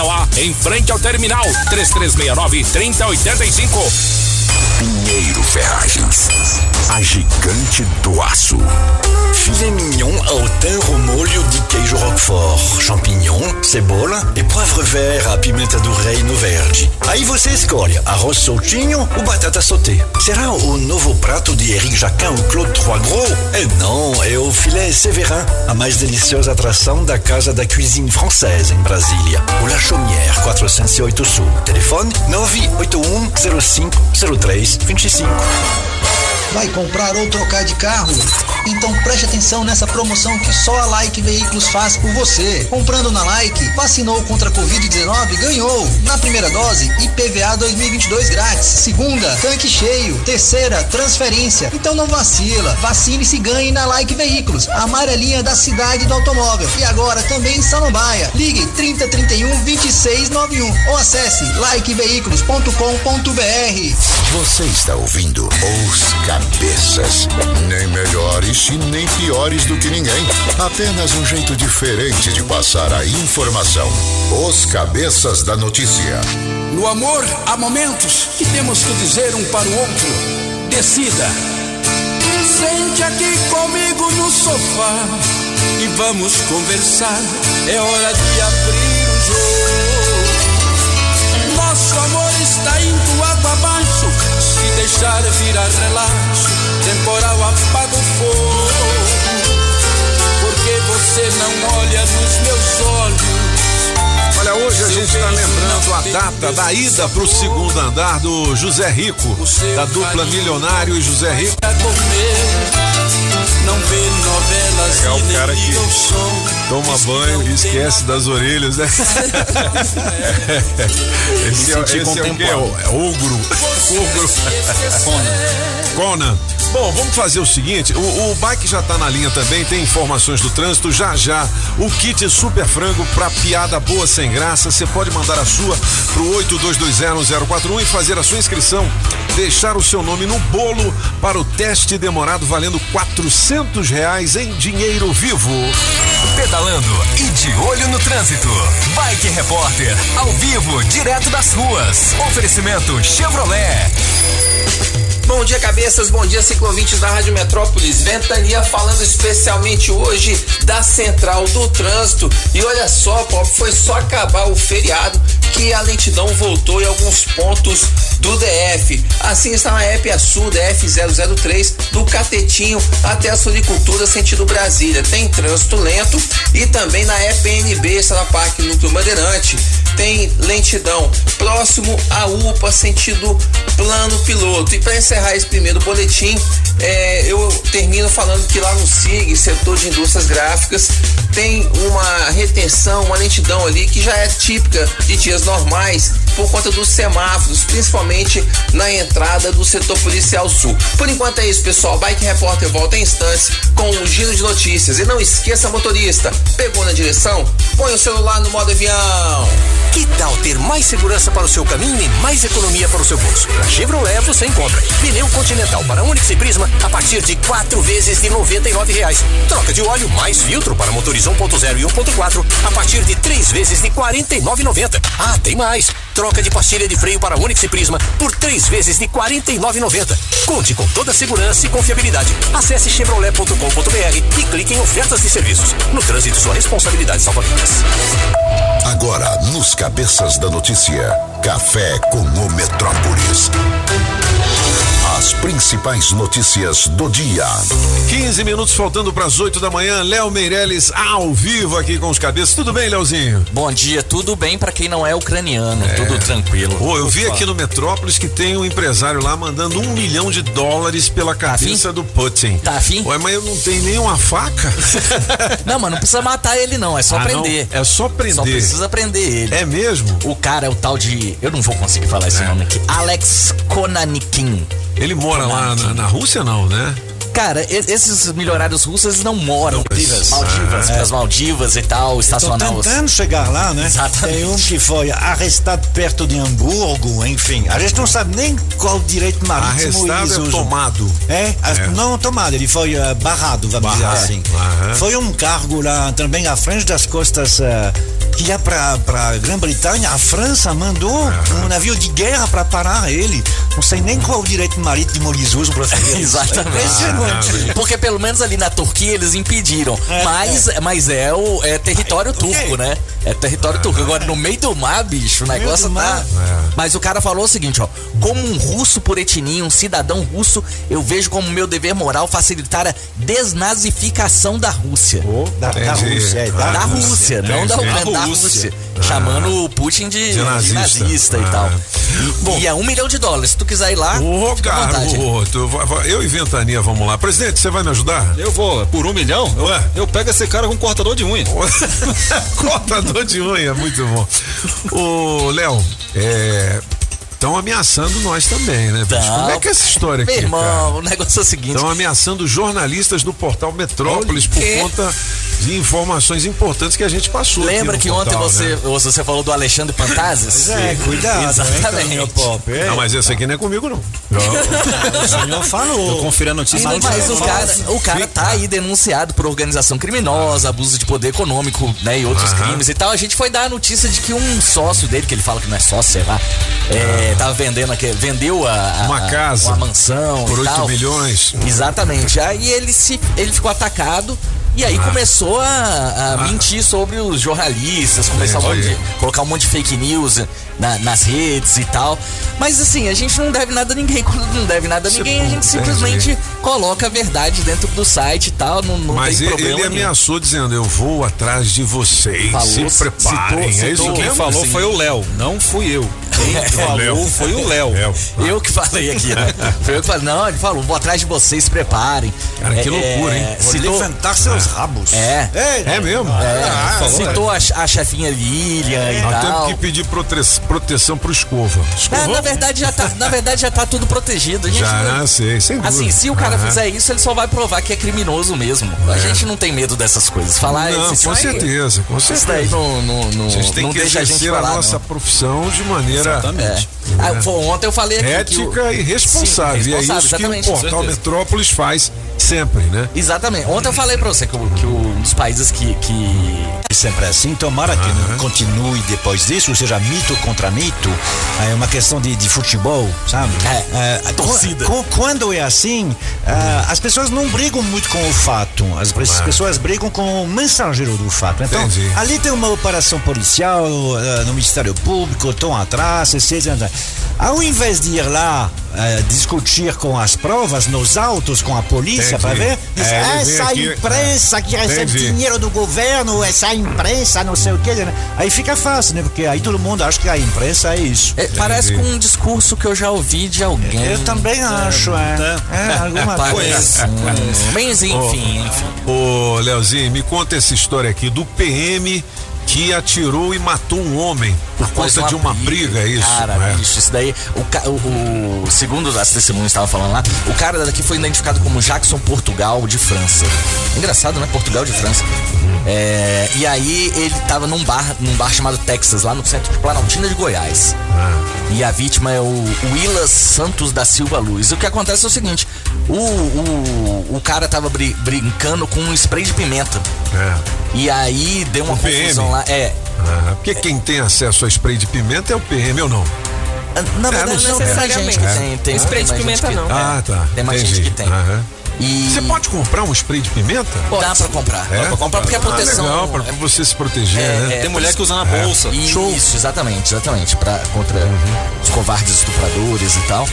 Paranoá, em frente ao terminal 3369 3085. Pinheiro Ferragens, a gigante do aço. Filet mignon ao thym au molho de queijo roquefort, champignon, cebola e poivre vert à pimenta do reino verde. Aí você escolhe arroz soltinho ou batata sauté. Será o novo prato de Eric Jacquin ou Claude Trois Gros? É não, é o filé Séverin, a mais deliciosa atração da Casa da Cuisine Française em Brasília. O La Chaumière 408 Sul. Telefone 981 05 03 25. Vai comprar ou trocar de carro? Então preste atenção nessa promoção que só a Like Veículos faz por você. Comprando na Like, vacinou contra a Covid-19, ganhou. Na primeira dose, IPVA 2022 grátis. Segunda, tanque cheio. Terceira, transferência. Então não vacila. Vacine-se e ganhe na Like Veículos, a amarelinha da cidade do automóvel. E agora também em Samambaia. Ligue 3031 2691 ou acesse likeveículos.com.br. Você está ouvindo Os Cabeças. Nem melhores e nem piores do que ninguém. Apenas um jeito diferente de passar a informação. Os Cabeças da Notícia. No amor, há momentos que temos que dizer um para o outro: decida. Sente aqui comigo no sofá e vamos conversar. É hora de abrir o jogo. Nosso amor está indo água abaixo. Deixar virar relaxo, temporal apaga o fogo. Porque você não olha nos meus olhos. Olha, hoje a gente está lembrando a data da ida para o segundo andar do José Rico, da dupla Milionário e José Rico. Não vê novelas É e nem cara que liga o som. Toma banho e esquece das orelhas, né? esse é, esse é o quê? contemplado. É ogro. Ogro. Conan. Bom, vamos fazer o seguinte: o, o bike já tá na linha também, tem informações do trânsito. Já já, o kit super frango pra piada boa sem graça. Você pode mandar a sua pro 82201041 e fazer a sua inscrição. Deixar o seu nome no bolo para o teste demorado valendo 400 reais em dinheiro vivo. Pedalando e de olho no trânsito. Bike Repórter, ao vivo, direto das ruas. Oferecimento Chevrolet. Bom dia, cabeças. Bom dia, ciclovintes da Rádio Metrópolis. Ventania falando especialmente hoje da Central do Trânsito. E olha só, Pop, foi só acabar o feriado que a lentidão voltou em alguns pontos do DF. Assim está na EPA Sul, DF 003, do Catetinho até a Solicultura, sentido Brasília. Tem trânsito lento e também na EPNB, na Parque Núcleo Bandeirante. Tem lentidão próximo à UPA, sentido plano piloto. E para encerrar esse primeiro boletim, é, eu termino falando que lá no SIG, setor de indústrias gráficas, tem uma retenção, uma lentidão ali que já é típica de dias normais, por conta dos semáforos, principalmente na entrada do setor policial sul. Por enquanto é isso, pessoal. Bike Repórter volta em instantes com um giro de notícias. E não esqueça, motorista, pegou na direção? Põe o celular no modo avião. Que tal ter mais segurança para o seu caminho e mais economia para o seu bolso? Na Chevrolet você encontra pneu Continental para Onix e Prisma a partir de quatro vezes de 99 reais. Troca de óleo mais filtro para motores 1.0 e 1.4 a partir de três vezes de R$ 49,90. Ah, tem mais! Troca de pastilha de freio para Onix e Prisma por três vezes de R$ 49,90. Conte com toda a segurança e confiabilidade. Acesse chevrolet.com.br e clique em ofertas de serviços. No trânsito, sua responsabilidade salva vidas. Agora, nos cabeças da notícia, café com o Metrópolis. As principais notícias do dia. 15 minutos faltando para as 8 da manhã. Léo Meirelles ao vivo aqui com os cabeças. Tudo bem, Léozinho? Bom dia, tudo bem para quem não é ucraniano, tudo tranquilo. Pô, eu vi aqui no Metrópolis que tem um empresário lá mandando um milhão de dólares pela cabeça do Putin. Tá afim? Ué, mas eu não tenho nenhuma faca. Não, mas não precisa matar ele não, é só Ah, prender. não? É só prender. Só precisa prender ele. É mesmo? O cara é o tal de, eu não vou conseguir falar esse nome aqui, Alex Konanikin. Ele mora lá na, na Rússia, não, né? Cara, esses milionários russos eles não moram Maldivas. Maldivas, Ah, é. nas Maldivas e tal, Estão estacional. tentando chegar lá, né? Exatamente. Tem um que foi arrestado perto de Hamburgo, enfim. A gente não sabe nem qual direito marítimo Arrestado eles é usam. tomado. É, É. não tomado, ele foi eh, barrado, vamos Barrado. dizer assim. Aham. Foi um cargo lá também à frente das costas eh, que ia para para Grã-Bretanha. A França mandou um navio de guerra para parar ele. Não sei nem qual o direito marítimo eles usam para fazer isso. É Porque pelo menos ali na Turquia eles impediram. É, mas mas é, o, é território turco, né? É território turco. Agora, no meio do mar, bicho, o negócio tá. mar. Mas o cara falou o seguinte, ó. Como um russo por etnia, um cidadão russo, eu vejo como meu dever moral facilitar a desnazificação da Rússia. Da, da Entendi. Rússia, é, da, Da Rússia. Rússia, não da. Ucrânia, da Da Rússia. Ah. Chamando o Putin de, De de nazista. nazista, e Ah. tal. E, e é um milhão de dólares. Se tu quiser ir lá, Ô, fica à vontade. garoto, eu e Ventania vamos lá. Presidente, você vai me ajudar? Eu vou, por um milhão, eu, Ué? eu pego esse cara com um cortador de unha. Cortador de unha, muito bom. Ô, Léo, é. Estão ameaçando nós também, né? Como é que é essa história Meu aqui? irmão, o negócio é o seguinte. Estão ameaçando jornalistas do portal Metrópolis por conta de informações importantes que a gente passou. aqui Lembra no que ontem portal, você, né? você falou do Alexandre Pantazes? É, cuidado, Exatamente. Pop. É. Não, mas esse aqui não é comigo, não. O senhor falou. Tô conferindo a notícia. Mas, mas o cara, o cara tá aí denunciado por organização criminosa, abuso de poder econômico, né, e outros Aham. crimes e tal. A gente foi dar a notícia de que um sócio dele, que ele fala que não é sócio, sei lá, é, tava vendendo aquele, vendeu a, a- Uma casa uma mansão por e 8 tal. milhões. Exatamente. Aí ele se ele ficou atacado e aí Ah. começou a, a mentir sobre os jornalistas, começou a monte de- colocar um monte de fake news na- nas redes e tal. Mas assim, a gente não deve nada a ninguém. Quando não deve nada a ninguém, a gente simplesmente coloca a verdade dentro do site e tal. Não, não Mas tem ele, problema ele nenhum. ameaçou dizendo: Eu vou atrás de vocês. Falou, se preparem. citou- é isso citou- Quem falou Sim. foi o Léo, não fui eu. Quem falou foi o Léo. Eu que falei aqui, né? Foi eu que falei, não, ele falou, vou atrás de vocês, se preparem. Cara, que loucura, hein? Vou Citou, levantar seus rabos. é, É mesmo? é, Ah, falou, citou a, a chefinha Lilian e Nós tal. temos que pedir prote- proteção pro escova. Na, Escovou? na verdade já tá, na verdade já tá tudo protegido. A gente Já, não- né? sei, sem dúvida. Assim, se o cara Aham. fizer isso, ele só vai provar que é criminoso mesmo. A gente não tem medo dessas coisas. Falar Não, isso com aí- certeza, com Isso daí certeza. não, não, não, A gente tem não que deixa a gente exercer a falar, nossa não. profissão de maneira É. Ah, ontem eu falei aqui que o- ética e responsável. Sim, e é responsável, isso que o exatamente. portal Com. Metrópolis faz sempre, né? Exatamente. Ontem eu falei pra você que, que um dos países que. que... Sempre assim, tomara que não continue depois disso, ou seja, mito contra mito, é uma questão de, de futebol, sabe? É, É, torcida. qu- Quando é assim, ah, as pessoas não brigam muito com o fato, as pe- É. pessoas brigam com o mensageiro do fato. Então, Entendi. ali tem uma operação policial no Ministério Público, estão atrás, etc. Ao invés de ir lá ah, discutir com as provas, nos autos, com a polícia, para ver, diz, É, ele vem essa aqui- imprensa que recebe Entendi. dinheiro do governo, essa imprensa, não sei o que. né? Aí fica fácil, né? Porque aí todo mundo acha que a imprensa é isso. É, parece com um discurso que eu já ouvi de alguém. Eu também acho, é. É, alguma Parece. coisa. Hum, Mas enfim, enfim. Ô, Leozinho, me conta essa história aqui do PM que atirou e matou um homem por Após conta de uma briga, é isso? Cara, né? bicho, isso daí. O, o, o- segundo as testemunhas estavam falando lá, o cara daqui foi identificado como Jackson Portugal de França. Engraçado, né? Portugal de França. É, e aí ele tava num bar, num bar chamado Texas, lá no centro de Planaltina de Goiás. E a vítima é o Willas Santos da Silva Luz. E o que acontece é o seguinte: o, o, o cara tava bri- brincando com um spray de pimenta. E aí deu uma O PM? confusão É. Ah, porque quem tem acesso a spray de pimenta é o PM ou não? Na É, verdade, não não sei. necessariamente É. tem, tem, Spray tem de pimenta que- não. é, Ah, tá. Tem mais Entendi. gente que tem. Aham. E Você pode comprar um spray de pimenta? Dá pra comprar. É? Dá pra comprar porque a proteção. Ah, legal, pra você se proteger, né? é, Isso, Isso, exatamente, exatamente. Pra, contra os covardes estupradores e tal.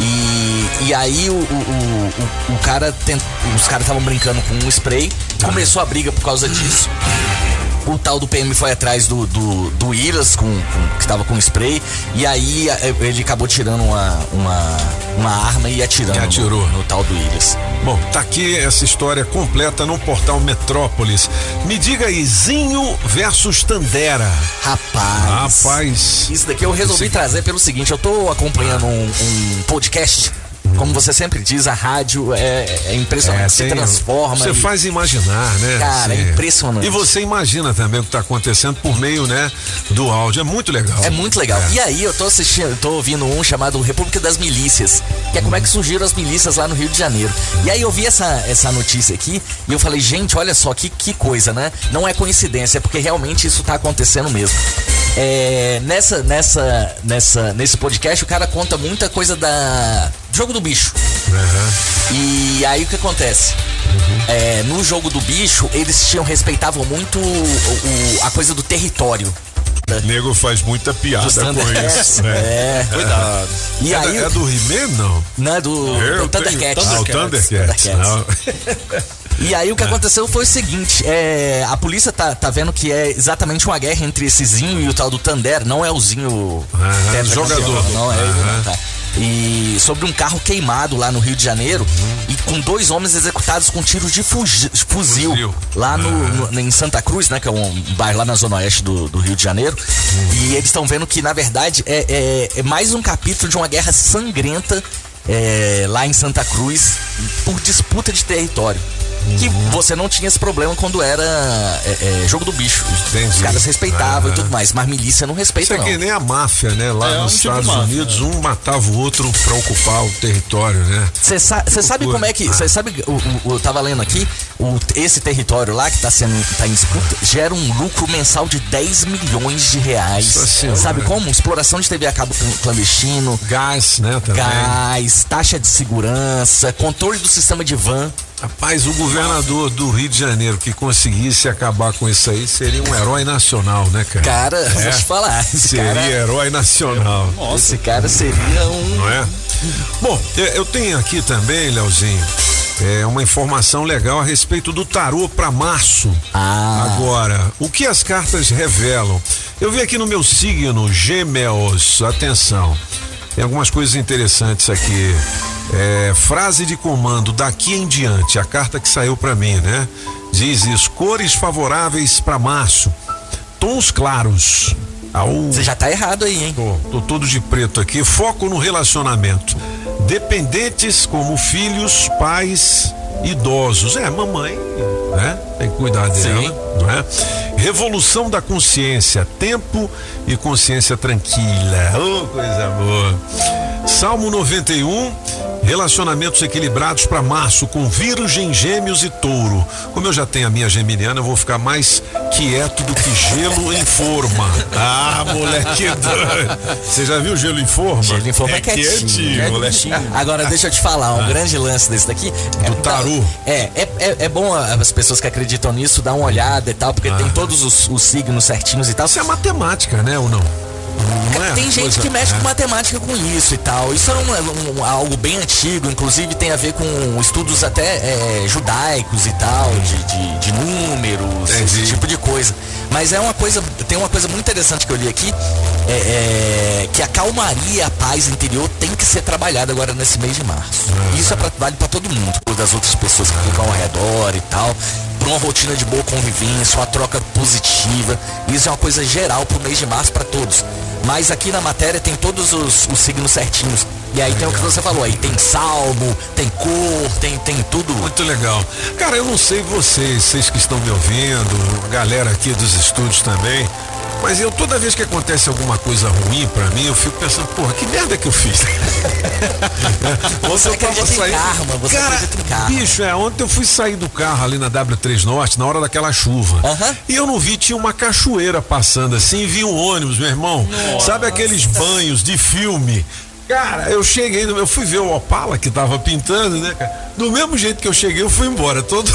E, e aí o, o, o, o- o cara tent, os caras estavam brincando com um spray, começou a briga por causa disso. O tal do PM foi atrás do, do, do Iras, com, com- que tava com spray, e aí a- ele acabou tirando uma, uma, uma arma e atirando E atirou. No, no tal do Iras. Bom, tá aqui essa história completa no portal Metrópolis. Me diga aí, Zinho versus Tandera. Rapaz. Rapaz. Isso daqui eu resolvi trazer pelo seguinte, eu tô acompanhando um, um podcast. Como você sempre diz, a rádio é, é impressionante, É, se tem- transforma. Você e- faz imaginar, né? Cara, é Sim. impressionante. E você imagina também o que está acontecendo por meio, né, do áudio. É muito legal. É muito legal. E aí eu tô assistindo, tô ouvindo um chamado República das Milícias, que é como é que surgiram as milícias lá no Rio de Janeiro. E aí eu vi essa, essa notícia aqui e eu falei, gente, olha só que, que coisa, né? Não é coincidência, é porque realmente isso tá acontecendo mesmo. É, nessa, nessa, nessa, nesse podcast o cara conta muita coisa da jogo do bicho. E aí o que acontece? É, no jogo do bicho, eles tinham, respeitavam muito o- o- a coisa do território. O nego faz muita piada com Thundercats. isso, né? É. Cuidado. E é, aí- é do He-Man, não? Não, é do, Eu do Thundercats. tenho- Ah, o Thundercats. Não. E aí o que aconteceu foi o seguinte, é, a polícia tá, tá vendo que é exatamente uma guerra entre esse Zinho e o tal do Thunder, não é o Zinho jogador. não é não, tá. E sobre um carro queimado lá no Rio de Janeiro e com dois homens executados com tiros de fugi- fuzil, lá no, no- em Santa Cruz, né, que é um bairro lá na zona oeste do, do Rio de Janeiro. E eles estão vendo que na verdade é, é- é mais um capítulo de uma guerra sangrenta é, lá em Santa Cruz por disputa de território. Que você não tinha esse problema quando era é, é, jogo do bicho. Os caras respeitavam e tudo mais, mas milícia não Isso respeita, é não. que nem a máfia, né? Lá É, nos um tipo Estados máfia, Unidos, um matava o outro pra ocupar o território, né? Você sabe loucura. como é que. Você sabe, o, o, eu tava lendo aqui, o, esse território lá que tá sendo tá em disputa gera um lucro mensal de 10 milhões de reais. Nossa Senhora. Sabe como? Exploração de TV a cabo cl- clandestino. Gás, né? Também. Gás, taxa de segurança, controle do sistema de van. Rapaz, o governador do Rio de Janeiro que conseguisse acabar com isso aí seria um herói nacional, né, cara? Cara, vou te falar, seria cara- herói nacional. Esse cara seria um. Não é? Bom, eu- eu tenho aqui também, Leozinho, é, uma informação legal a respeito do tarô para março. Ah. Agora, o que as cartas revelam? Eu vi aqui no meu signo, Gêmeos, atenção. Tem algumas coisas interessantes aqui. É, frase de comando daqui em diante, a carta que saiu para mim, né? Diz isso: cores favoráveis para março, tons claros. Você já tá errado aí, hein? Tô, tô todo de preto aqui. Foco no relacionamento. Dependentes como filhos, pais, idosos. É, mamãe, né? Tem que cuidar dela, Sim. Não é? Revolução da consciência, tempo e consciência tranquila. Oh, coisa boa. Salmo 91, relacionamentos equilibrados para março com Virgem, Gêmeos e Touro. Como eu já tenho a minha geminiana, eu vou ficar mais quieto do que gelo em forma. Ah, moleque doido. Você já viu gelo em forma? Gelo em forma é, quietinho, quietinho. moleque. Agora, deixa eu te falar, um Ah. grande lance desse daqui. Do tarô. É, é, é, é bom as pessoas que acreditam nisso dar uma olhada e tal, porque tem todos os, os signos certinhos e tal. Isso é matemática, né, ou não? Não é Tem gente coisa- que mexe é. com matemática com isso e tal. Isso é um- um- algo bem antigo, inclusive tem a ver com estudos até é, judaicos e tal, de, de- de números, esse tipo de coisa. Mas é uma coisa, tem uma coisa muito interessante que eu li aqui, é, é, que a calmaria, a paz interior tem que ser trabalhada agora nesse mês de março. Isso é pra, vale para todo mundo, das outras pessoas que ficam ao redor e tal. Por uma rotina de boa convivência, uma troca positiva. Isso é uma coisa geral pro mês de março para todos. Mas aqui na matéria tem todos os, os signos certinhos. E aí tem o que você falou, aí tem salmo, tem cor, tem, tem tudo. Muito legal. Cara, eu não sei vocês, vocês que estão me ouvindo, galera aqui dos estúdios também. Mas eu, toda vez que acontece alguma coisa ruim pra mim, eu fico pensando, porra, que merda que eu fiz. Você acredita em karma, você Cara, acredita em karma. Bicho, é, ontem eu fui sair do carro ali na W3 Norte, na hora daquela chuva. E eu não vi, tinha uma cachoeira passando assim, e vi um ônibus, meu irmão. Sabe aqueles banhos de filme? Cara, eu cheguei, eu fui ver o Opala que tava pintando, né, cara? Do mesmo jeito que eu cheguei, eu fui embora, todo.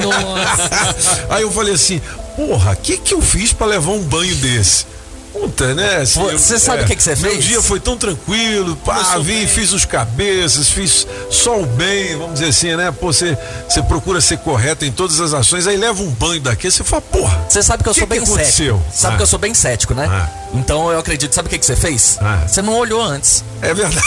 Nossa. Aí eu falei assim, porra, o que que eu fiz pra levar um banho desse? Puta, né? assim, eu- Você sabe o que que você Meu fez? dia foi tão tranquilo, pá, vim, bem. fiz os cabeças, fiz só o bem, vamos dizer assim, né? Pô, você você procura ser correto em todas as ações, aí leva um banho daqui, você fala, porra. Você sabe que eu sou bem aconteceu? cético. Sabe Ah. que eu sou bem cético, né? Então eu acredito. Sabe o que, que você fez? Você não olhou antes. É verdade.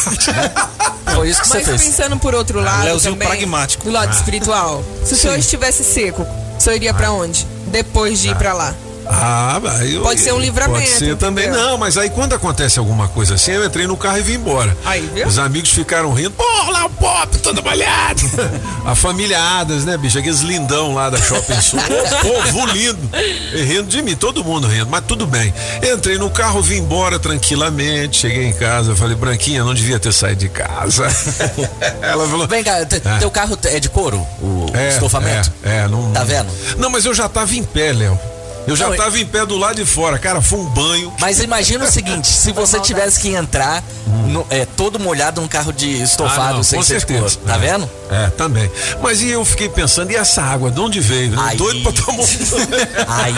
Foi isso que você Mas fez. pensando por outro lado Leozinho também, pragmático. do lado Ah. espiritual, se o senhor estivesse seco, o senhor iria pra onde? Depois de ir pra lá? Ah, eu- Pode ser um livramento, Pode ser também. entendeu? Não, mas aí quando acontece alguma coisa assim, eu entrei no carro e vim embora. Aí, viu? Os amigos ficaram rindo. Pô, lá o pop, todo molhado. A família Adas, né, bicho? Aqueles lindão lá da Shopping Sul. Povo lindo. E rindo de mim, todo mundo rindo, mas tudo bem. Entrei no carro, vim embora tranquilamente. Cheguei em casa, falei, Branquinha, não devia ter saído de casa. Ela falou. Vem cá, É. teu carro é de couro? O É, estofamento? É, é, não. Tá vendo? Não, mas eu já tava em pé, Léo. Eu já Não, tava em pé do lado de fora. Cara, foi um banho. Mas imagina o seguinte, se você tivesse que entrar no- é, todo molhado num carro de estofado Ah, não, sem com certeza. tá É. vendo? É, também. Mas e eu fiquei pensando, e essa água, de onde veio? né? Doido pra tomar um Aí.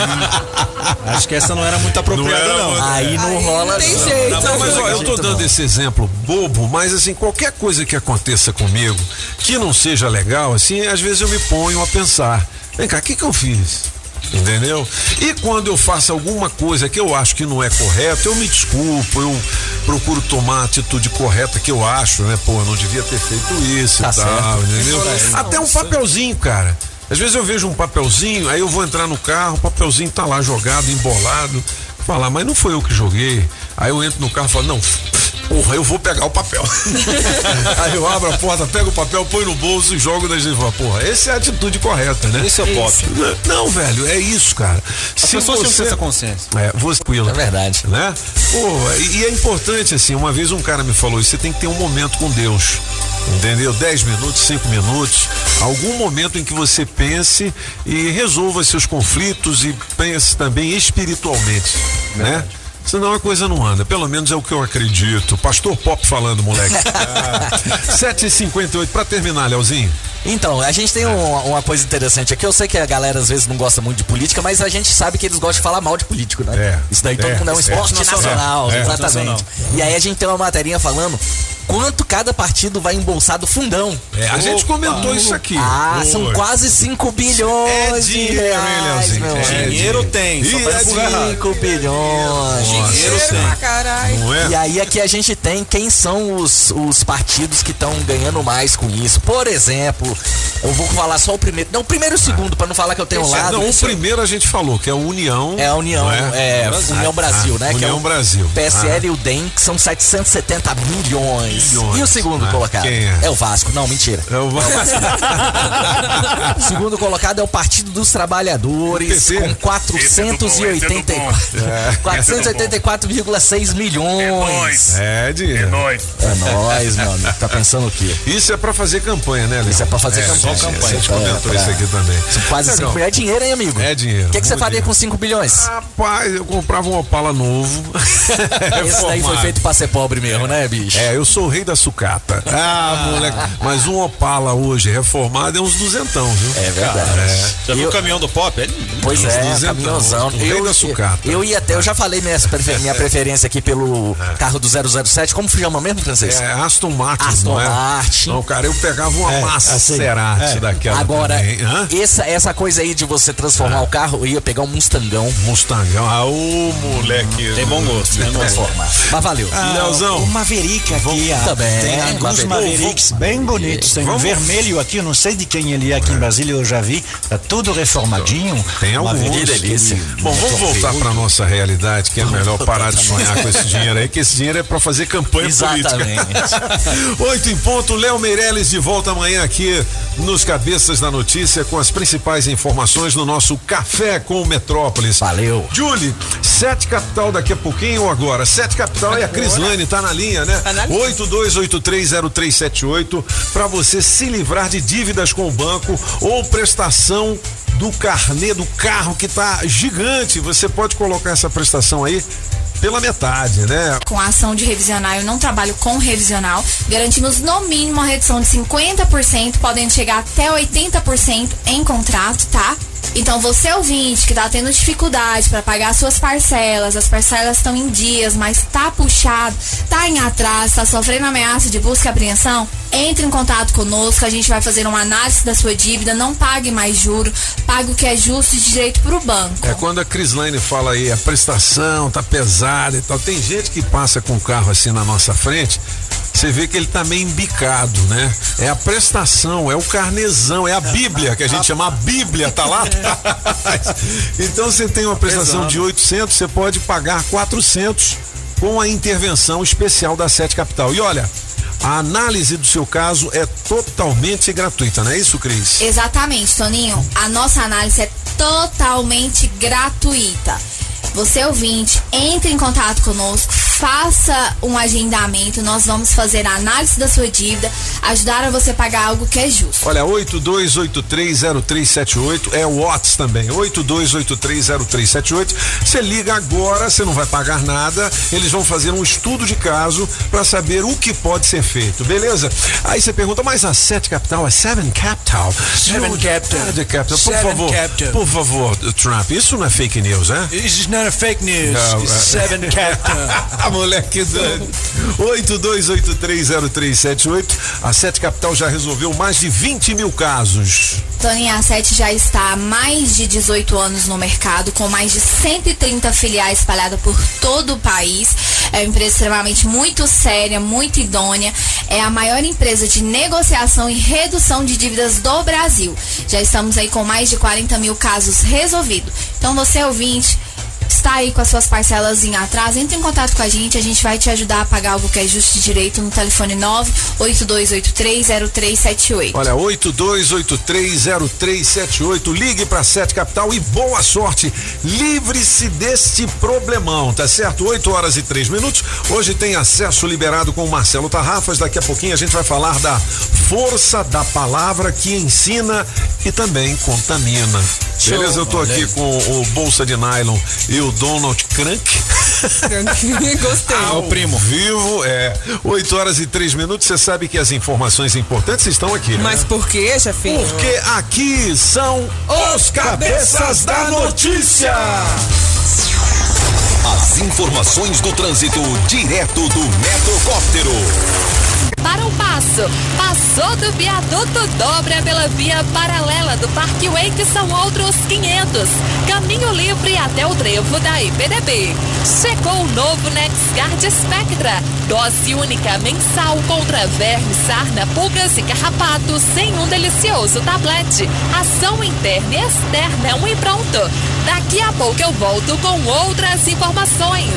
Acho que essa não era muito apropriada, era não. muito- Aí não rola. tem não. jeito. Não, mas ó, eu tô dando não. esse exemplo bobo, mas assim, qualquer coisa que aconteça comigo que não seja legal, assim, às vezes eu me ponho a pensar, vem cá, o que que eu fiz? Entendeu? E quando eu faço alguma coisa que eu acho que não é correto, eu me desculpo, eu procuro tomar a atitude correta que eu acho, né? Pô, eu não devia ter feito isso Tá e tal, certo. entendeu? Até um papelzinho, cara. Às vezes eu vejo um papelzinho, aí eu vou entrar no carro, o papelzinho tá lá jogado, embolado. Falar, mas não foi eu que joguei. Aí eu entro no carro e falo, não, porra, eu vou pegar o papel. aí eu abro a porta, pego o papel, põe no bolso e jogo na gente. Falo, Porra, essa é a atitude correta, né? Esse é o pop. Não, velho, é isso, cara. As pessoas tinham que ter essa consciência. É, você tranquilo. É verdade. Né? Pô, e, e é importante, assim, uma vez um cara me falou isso, você tem que ter um momento com Deus. Entendeu? 10 minutos, 5 minutos, algum momento em que você pense e resolva seus conflitos e pense também espiritualmente, né? Senão a coisa não anda, pelo menos é o que eu acredito. Pastor Pop falando, moleque. 7h58, pra terminar, Leozinho. Então, a gente tem um- uma coisa interessante aqui. Eu sei que a galera às vezes não gosta muito de política, mas a gente sabe que eles gostam de falar mal de político, né? É. Isso daí todo É, mundo é um é. esporte Nacional. nacional, É. exatamente. Nacional. E aí a gente tem uma materinha falando quanto cada partido vai embolsar do fundão. É, a gente comentou isso aqui. Ah, são quase 5 bilhões É de reais, meu É. Dinheiro tem, só Ih, tá é. 5 bilhões. Dinheiro tem. pra é? E aí aqui a gente tem quem são os, os partidos que estão ganhando mais com isso. Por exemplo, eu vou falar só o primeiro. Não, o primeiro e o segundo, pra não falar que eu tenho um É, lado. não, o primeiro a gente falou, que é a União. É a União, não é, União Brasil, né? que União é o Brasil. PSL e o DEM, que são 770 milhões. Milhões. E o segundo Ah, colocado? quem é? o Vasco. Não, mentira. É o O segundo colocado é o Partido dos Trabalhadores, com 484 É. 484,6 milhões. É, dinheiro. É nóis, meu amigo. Tá pensando o quê? Isso é pra fazer campanha, né, Léo? Isso é pra fazer é, campanha. Só campanha. A gente É, comentou pra- isso aqui também. Quase 5 Legal. bilhões. É dinheiro, hein, amigo? É dinheiro. O que, que você faria dinheiro. com 5 bilhões? Rapaz, eu comprava um Opala novo. Esse daí foi feito pra ser pobre mesmo, né, bicho? É, eu sou o rei da sucata. Ah, moleque. Mas um Opala hoje reformado é uns duzentão, viu? É verdade. Já viu o caminhão do pop? É lindo. Pois é, Duzentão. caminhãozão. O rei da sucata. Eu ia até, eu já falei minha, minha preferência aqui pelo carro do 007. Como chama mesmo, francês? É Aston Martin, Aston não é? Martin. Não, cara, eu pegava uma É, Maserati é. daquela Agora, essa, essa coisa aí de você transformar o carro, eu ia pegar um Mustangão. Mustangão. Ah, ô, moleque. Tem bom gosto, né? Transformar. Mas valeu. Ah, Leozão. O Maverick aqui, Também, tem alguns Maverick. Mavericks bem bonitos. Tem um vermelho aqui, eu não sei de quem ele é aqui em Brasília, eu já vi. Tá tudo reformadinho. Tem alguns. Maverick, delícia. Bom, vamos voltar para nossa realidade, que é melhor parar de sonhar com esse dinheiro aí, que esse dinheiro é para fazer campanha Exatamente. política. Oito em ponto, Léo Meirelles de volta amanhã aqui nos Cabeças da Notícia com as principais informações no nosso Café com Metrópolis. Valeu. Julie, Sete Capital daqui a pouquinho ou agora? Sete Capital é a Crislane, tá na linha, né? Tá na linha. 82830378 para você se livrar de dívidas com o banco ou prestação do carnê do carro que tá gigante. Você pode colocar essa prestação aí pela metade, né? Com a ação de revisional, eu não trabalho com revisional. Garantimos no mínimo uma redução de 50%, podendo chegar até 80% em contrato, tá? Então, você ouvinte que tá tendo dificuldade para pagar suas parcelas, as parcelas estão em dias, mas tá puxado, tá em atraso, tá sofrendo ameaça de busca e apreensão, entre em contato conosco, a gente vai fazer uma análise da sua dívida, não pague mais juro, pague o que é justo e direito pro banco. É quando a Crislane fala aí, a prestação tá pesada e tal. Tem gente que passa com o carro assim na nossa frente, você vê que ele tá meio embicado, né? É a prestação, é o carnezão, é a Bíblia, que a gente chama a Bíblia, tá lá atrás. Então você tem uma prestação de 800, você pode pagar 400 com a intervenção especial da Sete Capital. E olha, a análise do seu caso é totalmente gratuita, não é isso, Cris? Exatamente, Toninho. A nossa análise é totalmente gratuita. Você ouvinte, entre em contato conosco, faça um agendamento, nós vamos fazer a análise da sua dívida, ajudar a você pagar algo que é justo. Olha, 82830378 é o WhatsApp também. 82830378. Você liga agora, você não vai pagar nada. Eles vão fazer um estudo de caso para saber o que pode ser feito, beleza? Aí você pergunta, mas a Sete Capital é Seven Capital? Seven Não, Capital. Seven Capital. Por Seven favor, Capital. por favor, Trump, isso não é fake news, é? This is not a fake news. Não, é- Seven Capital. Moleque doido. 82830378. A Sete Capital já resolveu mais de 20 mil casos. Toninho a 7 já está há mais de 18 anos no mercado, com mais de 130 filiais espalhadas por todo o país. É uma empresa extremamente muito séria, muito idônea. É a maior empresa de negociação e redução de dívidas do Brasil. Já estamos aí com mais de 40 mil casos resolvidos. Então você ouvinte, está aí com as suas parcelas em atraso, entre em contato com a gente, a gente vai te ajudar a pagar algo que é justo e direito no telefone 982830378. Olha, 82830378. Ligue para Sete Capital e boa sorte. Livre-se deste problemão, tá certo? 8 horas e 3 minutos. Hoje tem acesso liberado com o Marcelo Tarrafas. Daqui a pouquinho a gente vai falar da força da palavra que ensina e também contamina. Show. Beleza? Eu tô Olha aqui aí. com o Bolsa de Nylon e o Donald Crank. Gostei. Ao primo. Vivo, é. 8 horas e 3 minutos. Você sabe que as informações importantes estão aqui, né? Mas por que, chefinho? Porque aqui são os cabeças da notícia. As informações do trânsito direto do Metrocóptero. Para um passo, passou do viaduto, dobra pela via paralela do Parkway, que são outros 500. Caminho livre até o trevo da IPDB. Chegou o novo NexGard Spectra. Dose única mensal contra vermes, sarna, pulgas e carrapatos sem um delicioso tablete. Ação interna e externa, um e pronto. Daqui a pouco eu volto com outras informações.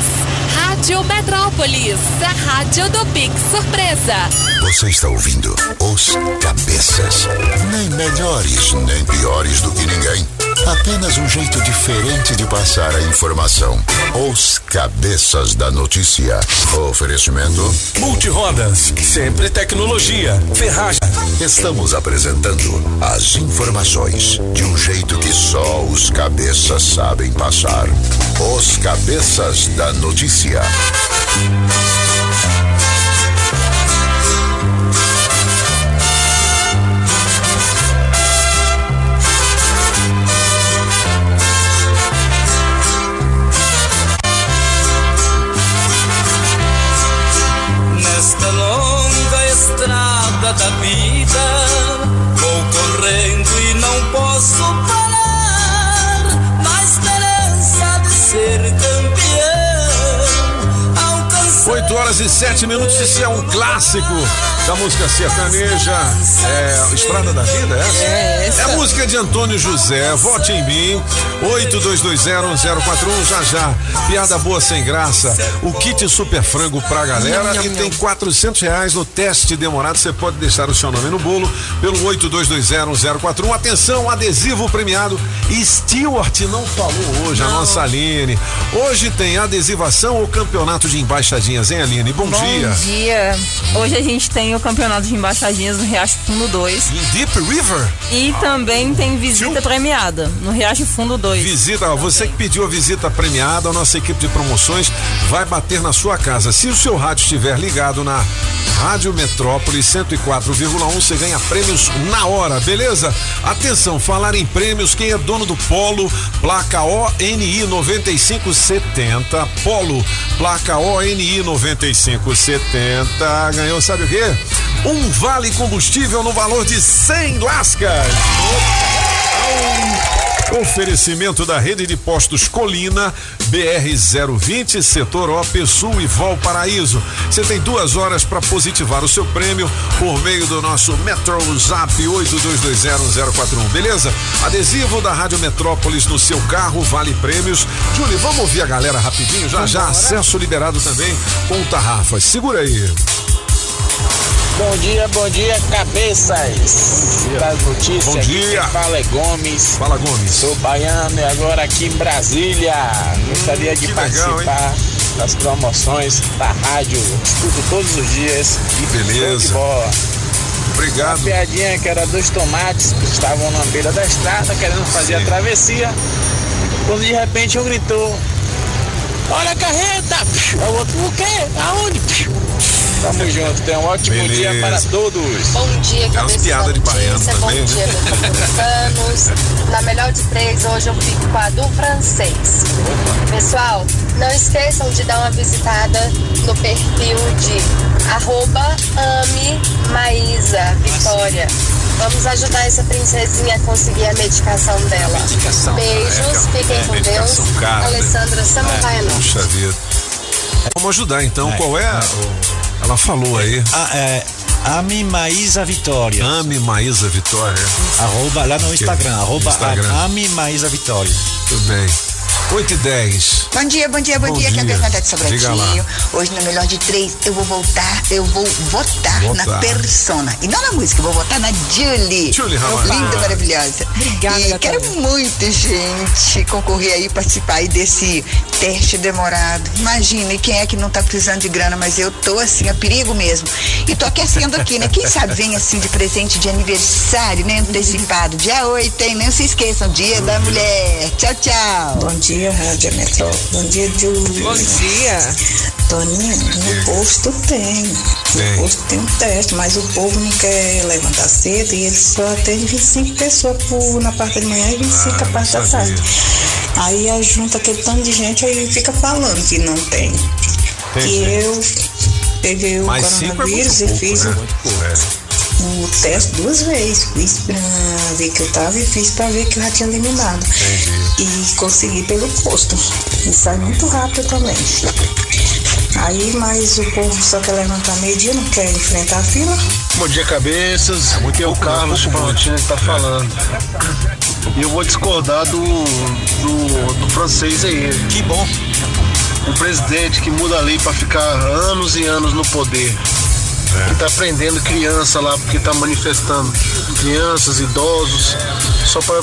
Rádio Metrópolis, a rádio do Pix Surpresa. Você está ouvindo Os Cabeças. Nem melhores, nem piores do que ninguém. Apenas um jeito diferente de passar a informação. Os Cabeças da Notícia. Oferecimento. Multirodas, sempre tecnologia, ferragem. Estamos apresentando as informações de um jeito que só os cabeças sabem passar. Os Cabeças da Notícia. Horas e sete minutos, isso é um clássico da música sertaneja. É Estrada da Vida, é essa? É essa. É a música de Antônio José. Vote em mim. 82201041 já já. Piada boa sem graça. O kit super frango pra galera Nham, nham, e tem 400 reais no teste demorado. Você pode deixar o seu nome no bolo pelo 82201041. Atenção, adesivo premiado. Stewart não falou hoje, a nossa Aline. Hoje tem adesivação ou campeonato de embaixadinhas, hein, Aline? Bom, Bom dia. dia. Hoje a gente tem o campeonato de embaixadinhas no Riacho Fundo 2. Em Deep River? E também tem visita premiada no Riacho Fundo 2. Visita, ó, você que pediu a visita premiada, a nossa equipe de promoções vai bater na sua casa. Se o seu rádio estiver ligado na Rádio Metrópole 104,1, você ganha prêmios na hora, beleza? Atenção, falar em prêmios, quem é dono do Polo, placa ONI 9570, Polo, placa ONI 9570, ganhou sabe o quê? Um vale combustível no valor de 100 lascas. Oferecimento da rede de postos Colina, BR-020, setor OP Sul e Valparaíso. Você tem duas horas para positivar o seu prêmio por meio do nosso Metro Zap 82201041, beleza? Adesivo da Rádio Metrópolis no seu carro, vale prêmios. Julie, vamos ouvir a galera rapidinho? Já já, acesso liberado também com o Tarrafas. Segura aí. Bom dia, bom dia, cabeças das notícias. Bom dia. Fala é Gomes. Fala Gomes. Sou baiano e agora aqui em Brasília. Gostaria de que legal, participar das promoções da rádio. Escuto todos os dias. Que beleza. Show de bola. Obrigado. Uma piadinha que era dois tomates que estavam na beira da estrada querendo fazer a travessia. Quando de repente um gritou: Olha a carreta! O outro, o quê? Aonde? Tamo junto, tenha um ótimo Beleza. dia para todos. Bom dia, Tem umas cabeça piadas da de baiano também, Bom dia, né? metropolitanos. Na melhor de três, hoje eu fico com a do francês. Pessoal, não esqueçam de dar uma visitada no perfil de arroba Ame Maísa Vitória. Vamos ajudar essa princesinha a conseguir a medicação dela. Medicação, Beijos, é, fiquem é, com Deus. cara, né? Alessandra Samambaia Puxa vida. Vamos ajudar então. Qual é? o- Ela falou aí. Ah, é, Ame Maísa Vitória. Ame Maísa Vitória. Arroba, lá no Instagram, arroba Instagram. Ame Maísa Vitória. Tudo bem. 8 e 10. Bom dia, bom dia, bom, Bom dia, dia. de Diga lá. Sobradinho. Hoje no melhor de três eu vou voltar, eu vou votar, Votar. na persona. E não na música, eu vou votar na Julie. Julie Ramalho. Linda, maravilhosa. Obrigada, e quero muito, gente, concorrer aí, participar aí desse teste demorado. Imagina, e quem é que não tá precisando de grana, mas eu tô assim, a perigo mesmo. E tô aquecendo aqui, né? Quem sabe vem assim de presente de aniversário, né? Antecipado. Dia 8, hein? Não se esqueçam, dia da mulher. Tchau, tchau. Bom dia, Rádio Metro. Bom dia, Júlio. Bom dia. Toninho, no posto tem. Tem. No posto tem um teste, mas o povo não quer levantar cedo e ele só tem 25 pessoas por, na parte da manhã e 25 Ah, na parte da tarde. Aí a junta aquele tanto de gente aí fica falando que não tem. Tem, que sim. eu peguei o Mas é coronavírus muito e pouco, fiz né? O- é. teste duas vezes. Fiz pra ver que eu tava e fiz pra ver que eu já tinha eliminado. E consegui pelo posto. E sai muito rápido também. Aí, mas o povo só quer levantar meio-dia, não quer enfrentar a fila. Bom dia, cabeças. Aqui é o Carlos de Plantinha que tá falando. E eu vou discordar do, do, do francês aí. Que bom. O presidente que muda a lei pra ficar anos e anos no poder. Que tá prendendo criança lá porque tá manifestando. Crianças, idosos, só pra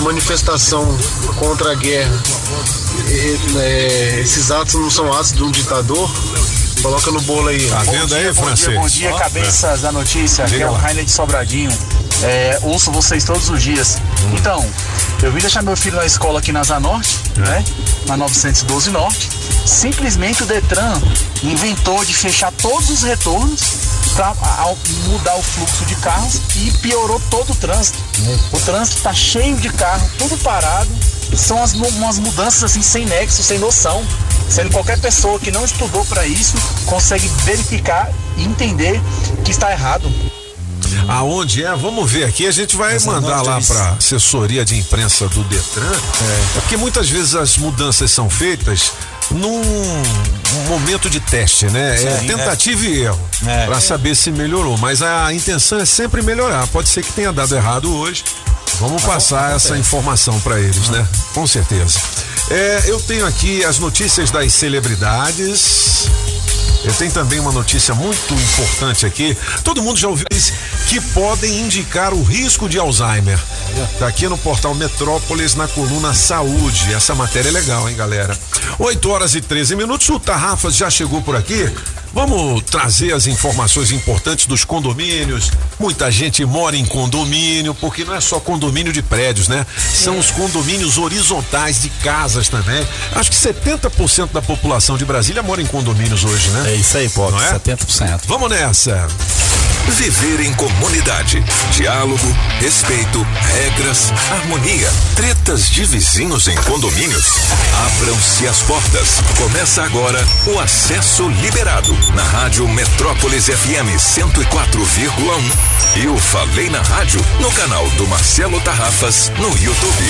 manifestação contra a guerra. E, é, esses atos não são atos de um ditador. Coloca no bolo aí. Tá vendo aí, bom francês? Dia, Bom dia, cabeças da notícia. Aqui é o. Rainer de Sobradinho. É, ouço vocês todos os dias. Então, eu vim deixar meu filho na escola aqui na Zanorte, né? Na 912 Norte. Simplesmente o Detran inventou de fechar todos os retornos para mudar o fluxo de carros e piorou todo o trânsito. O trânsito tá cheio de carro, tudo parado. São as, umas mudanças assim sem nexo, sem noção. Sendo qualquer pessoa que não estudou para isso consegue verificar e entender que está errado. Aonde é? Vamos ver aqui. A gente vai Essa mandar lá aí. para assessoria de imprensa do Detran. É. porque muitas vezes as mudanças são feitas num momento de teste, né? é Sim, tentativa e erro É. para saber se melhorou. Mas a intenção é sempre melhorar. Pode ser que tenha dado errado hoje. Vamos passar essa informação para eles, né? Com certeza. É, eu tenho aqui as notícias das celebridades. Eu tenho também uma notícia muito importante aqui. Todo mundo já ouviu isso? Que podem indicar o risco de Alzheimer. Tá aqui no portal Metrópolis, na coluna Saúde. Essa matéria é legal, hein, galera? 8 horas e 13 minutos. O Tarrafas já chegou por aqui. Vamos trazer as informações importantes dos condomínios. Muita gente mora em condomínio, porque não é só condomínio de prédios, né? São os condomínios horizontais de casas também. Acho que 70% da população de Brasília mora em condomínios hoje, né? É isso aí, Pop, é? 70%. Vamos nessa. Viver em comunidade. Diálogo, respeito, regras, harmonia. Tretas de vizinhos em condomínios. Abram-se as portas. Começa agora o Acesso Liberado. Na Rádio Metrópolis FM 104,1. E o Falei na Rádio no canal do Marcelo Tarrafas no YouTube.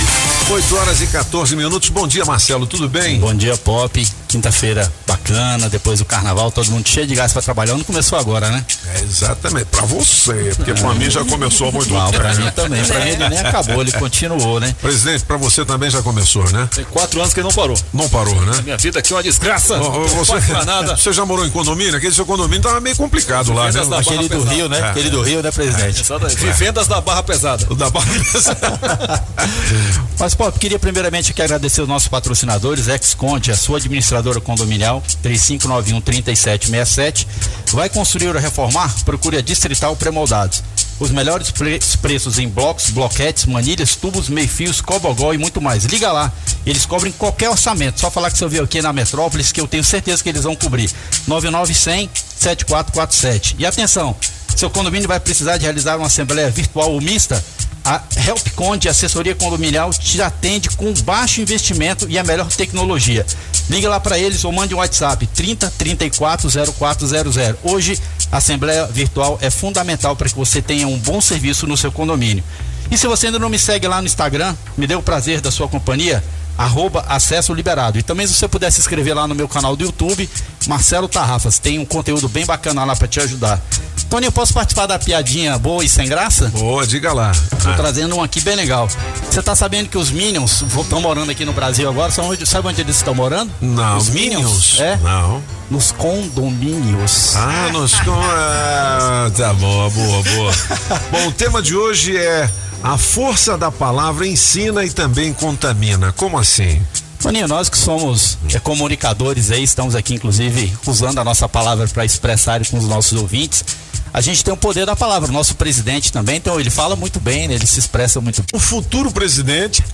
8 horas e 14 minutos. Bom dia, Marcelo. Tudo bem? Bom dia, Pop. Quinta-feira bacana, depois do carnaval, todo mundo cheio de gás pra trabalhar. Não começou agora, né? É exatamente, pra você, porque pra mim já começou há muito Não, tempo. pra mim também. Pra mim ele nem acabou, ele continuou, né? Presidente, pra você também já começou, né? Tem quatro anos que ele não parou. Não parou, né? Minha vida aqui é uma desgraça. Ó, não você, nada. você já morou em condomínio? Aquele seu condomínio tava meio complicado lá, né? Aquele do Pesada. Rio, né? Aquele do Rio, né, presidente? Vivendas da Barra Pesada. O da Barra Mas, Pop, queria primeiramente aqui agradecer os nossos patrocinadores, Ex-Conte, a sua administradora condominial, 3591-3767. Vai construir ou reformar? Procure a Distrital Premoldados. Os melhores pre- preços em blocos, bloquetes, manilhas, tubos, meio-fios, cobogó e muito mais. Liga lá, eles cobrem qualquer orçamento. Só falar que você ouviu aqui na Metrópolis que eu tenho certeza que eles vão cobrir. 9900 7447. E atenção, seu condomínio vai precisar de realizar uma assembleia virtual ou mista? A Help Conde, assessoria condominial, te atende com baixo investimento e a melhor tecnologia. Liga lá para eles ou mande um WhatsApp 30 34 0400. Hoje, a assembleia virtual é fundamental para que você tenha um bom serviço no seu condomínio. E se você ainda não me segue lá no Instagram, me dê o prazer da sua companhia, arroba acesso liberado. E também se você puder se inscrever lá no meu canal do YouTube, Marcelo Tarrafas, tem um conteúdo bem bacana lá para te ajudar. Tony, eu posso participar da piadinha boa e sem graça? Boa, diga lá. Tô trazendo um aqui bem legal. Você tá sabendo que os Minions estão morando aqui no Brasil agora? São onde, sabe onde eles estão morando? Não, os Minions? É? Não. Nos condomínios. Ah, nos con... ah, tá boa, boa, boa. Bom, o tema de hoje é a força da palavra ensina e também contamina. Como assim? Toninho, nós que somos é, comunicadores aí, estamos aqui inclusive usando a nossa palavra para expressar com os nossos ouvintes. A gente tem o poder da palavra. O nosso presidente também, então ele fala muito bem, né? ele se expressa muito bem. O futuro presidente.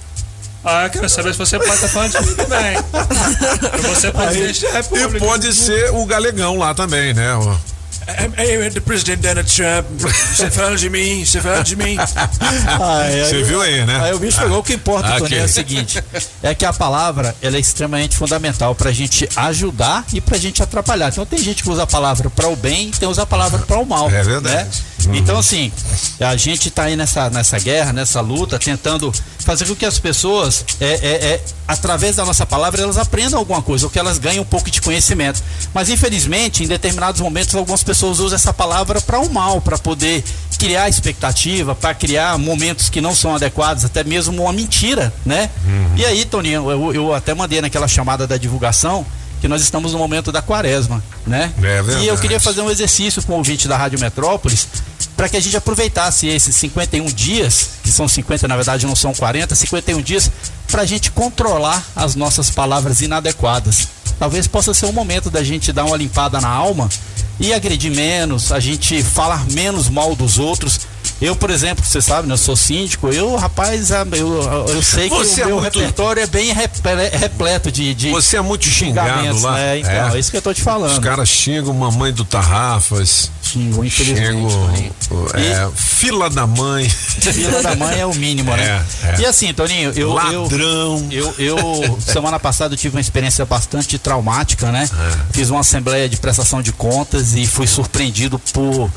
Ah, eu quero saber se você pode estar falando de mim também. Você presidente da E pode ser o galegão lá também, né? Ó. Ei, do presidente Donald Trump. Você fala de mim, você fala de mim. Você viu aí, né? Aí o bicho pegou o que importa, Ah, Tony, ok. é o seguinte: é que a palavra ela é extremamente fundamental pra gente ajudar e pra gente atrapalhar. Então tem gente que usa a palavra para o bem e tem que usar a palavra para o mal. É verdade. né? Então, assim, a gente tá aí nessa, nessa guerra, nessa luta, tentando fazer com que as pessoas, é, é, é, através da nossa palavra, elas aprendam alguma coisa, ou que elas ganhem um pouco de conhecimento. Mas, infelizmente, em determinados momentos, algumas pessoas usam essa palavra para o mal, para poder criar expectativa, para criar momentos que não são adequados, até mesmo uma mentira, né? E aí, Toninho, eu, eu até mandei naquela chamada da divulgação que nós estamos no momento da quaresma, né? É e eu queria fazer um exercício com o ouvinte da Rádio Metrópolis para que a gente aproveitasse esses 51 dias, que são 50, na verdade não são 40, 51 dias, para a gente controlar as nossas palavras inadequadas. Talvez possa ser um momento da gente dar uma limpada na alma e agredir menos, a gente falar menos mal dos outros. Eu, por exemplo, você sabe, né, eu sou síndico, eu, rapaz, ah, eu, eu sei que Você o é meu muito- repertório é bem reple- repleto de, de Você é muito xingado lá. né? Então, é. isso que eu tô te falando. Os caras xingam mamãe do Tarrafas. Xingam, infelizmente. Xingam, é, fila da mãe. Filha da mãe é o mínimo, né? É, é. E assim, Toninho, eu. Ladrão. Eu, eu, eu, semana passada eu tive uma experiência bastante traumática, né? É. Fiz uma assembleia de prestação de contas e fui surpreendido por,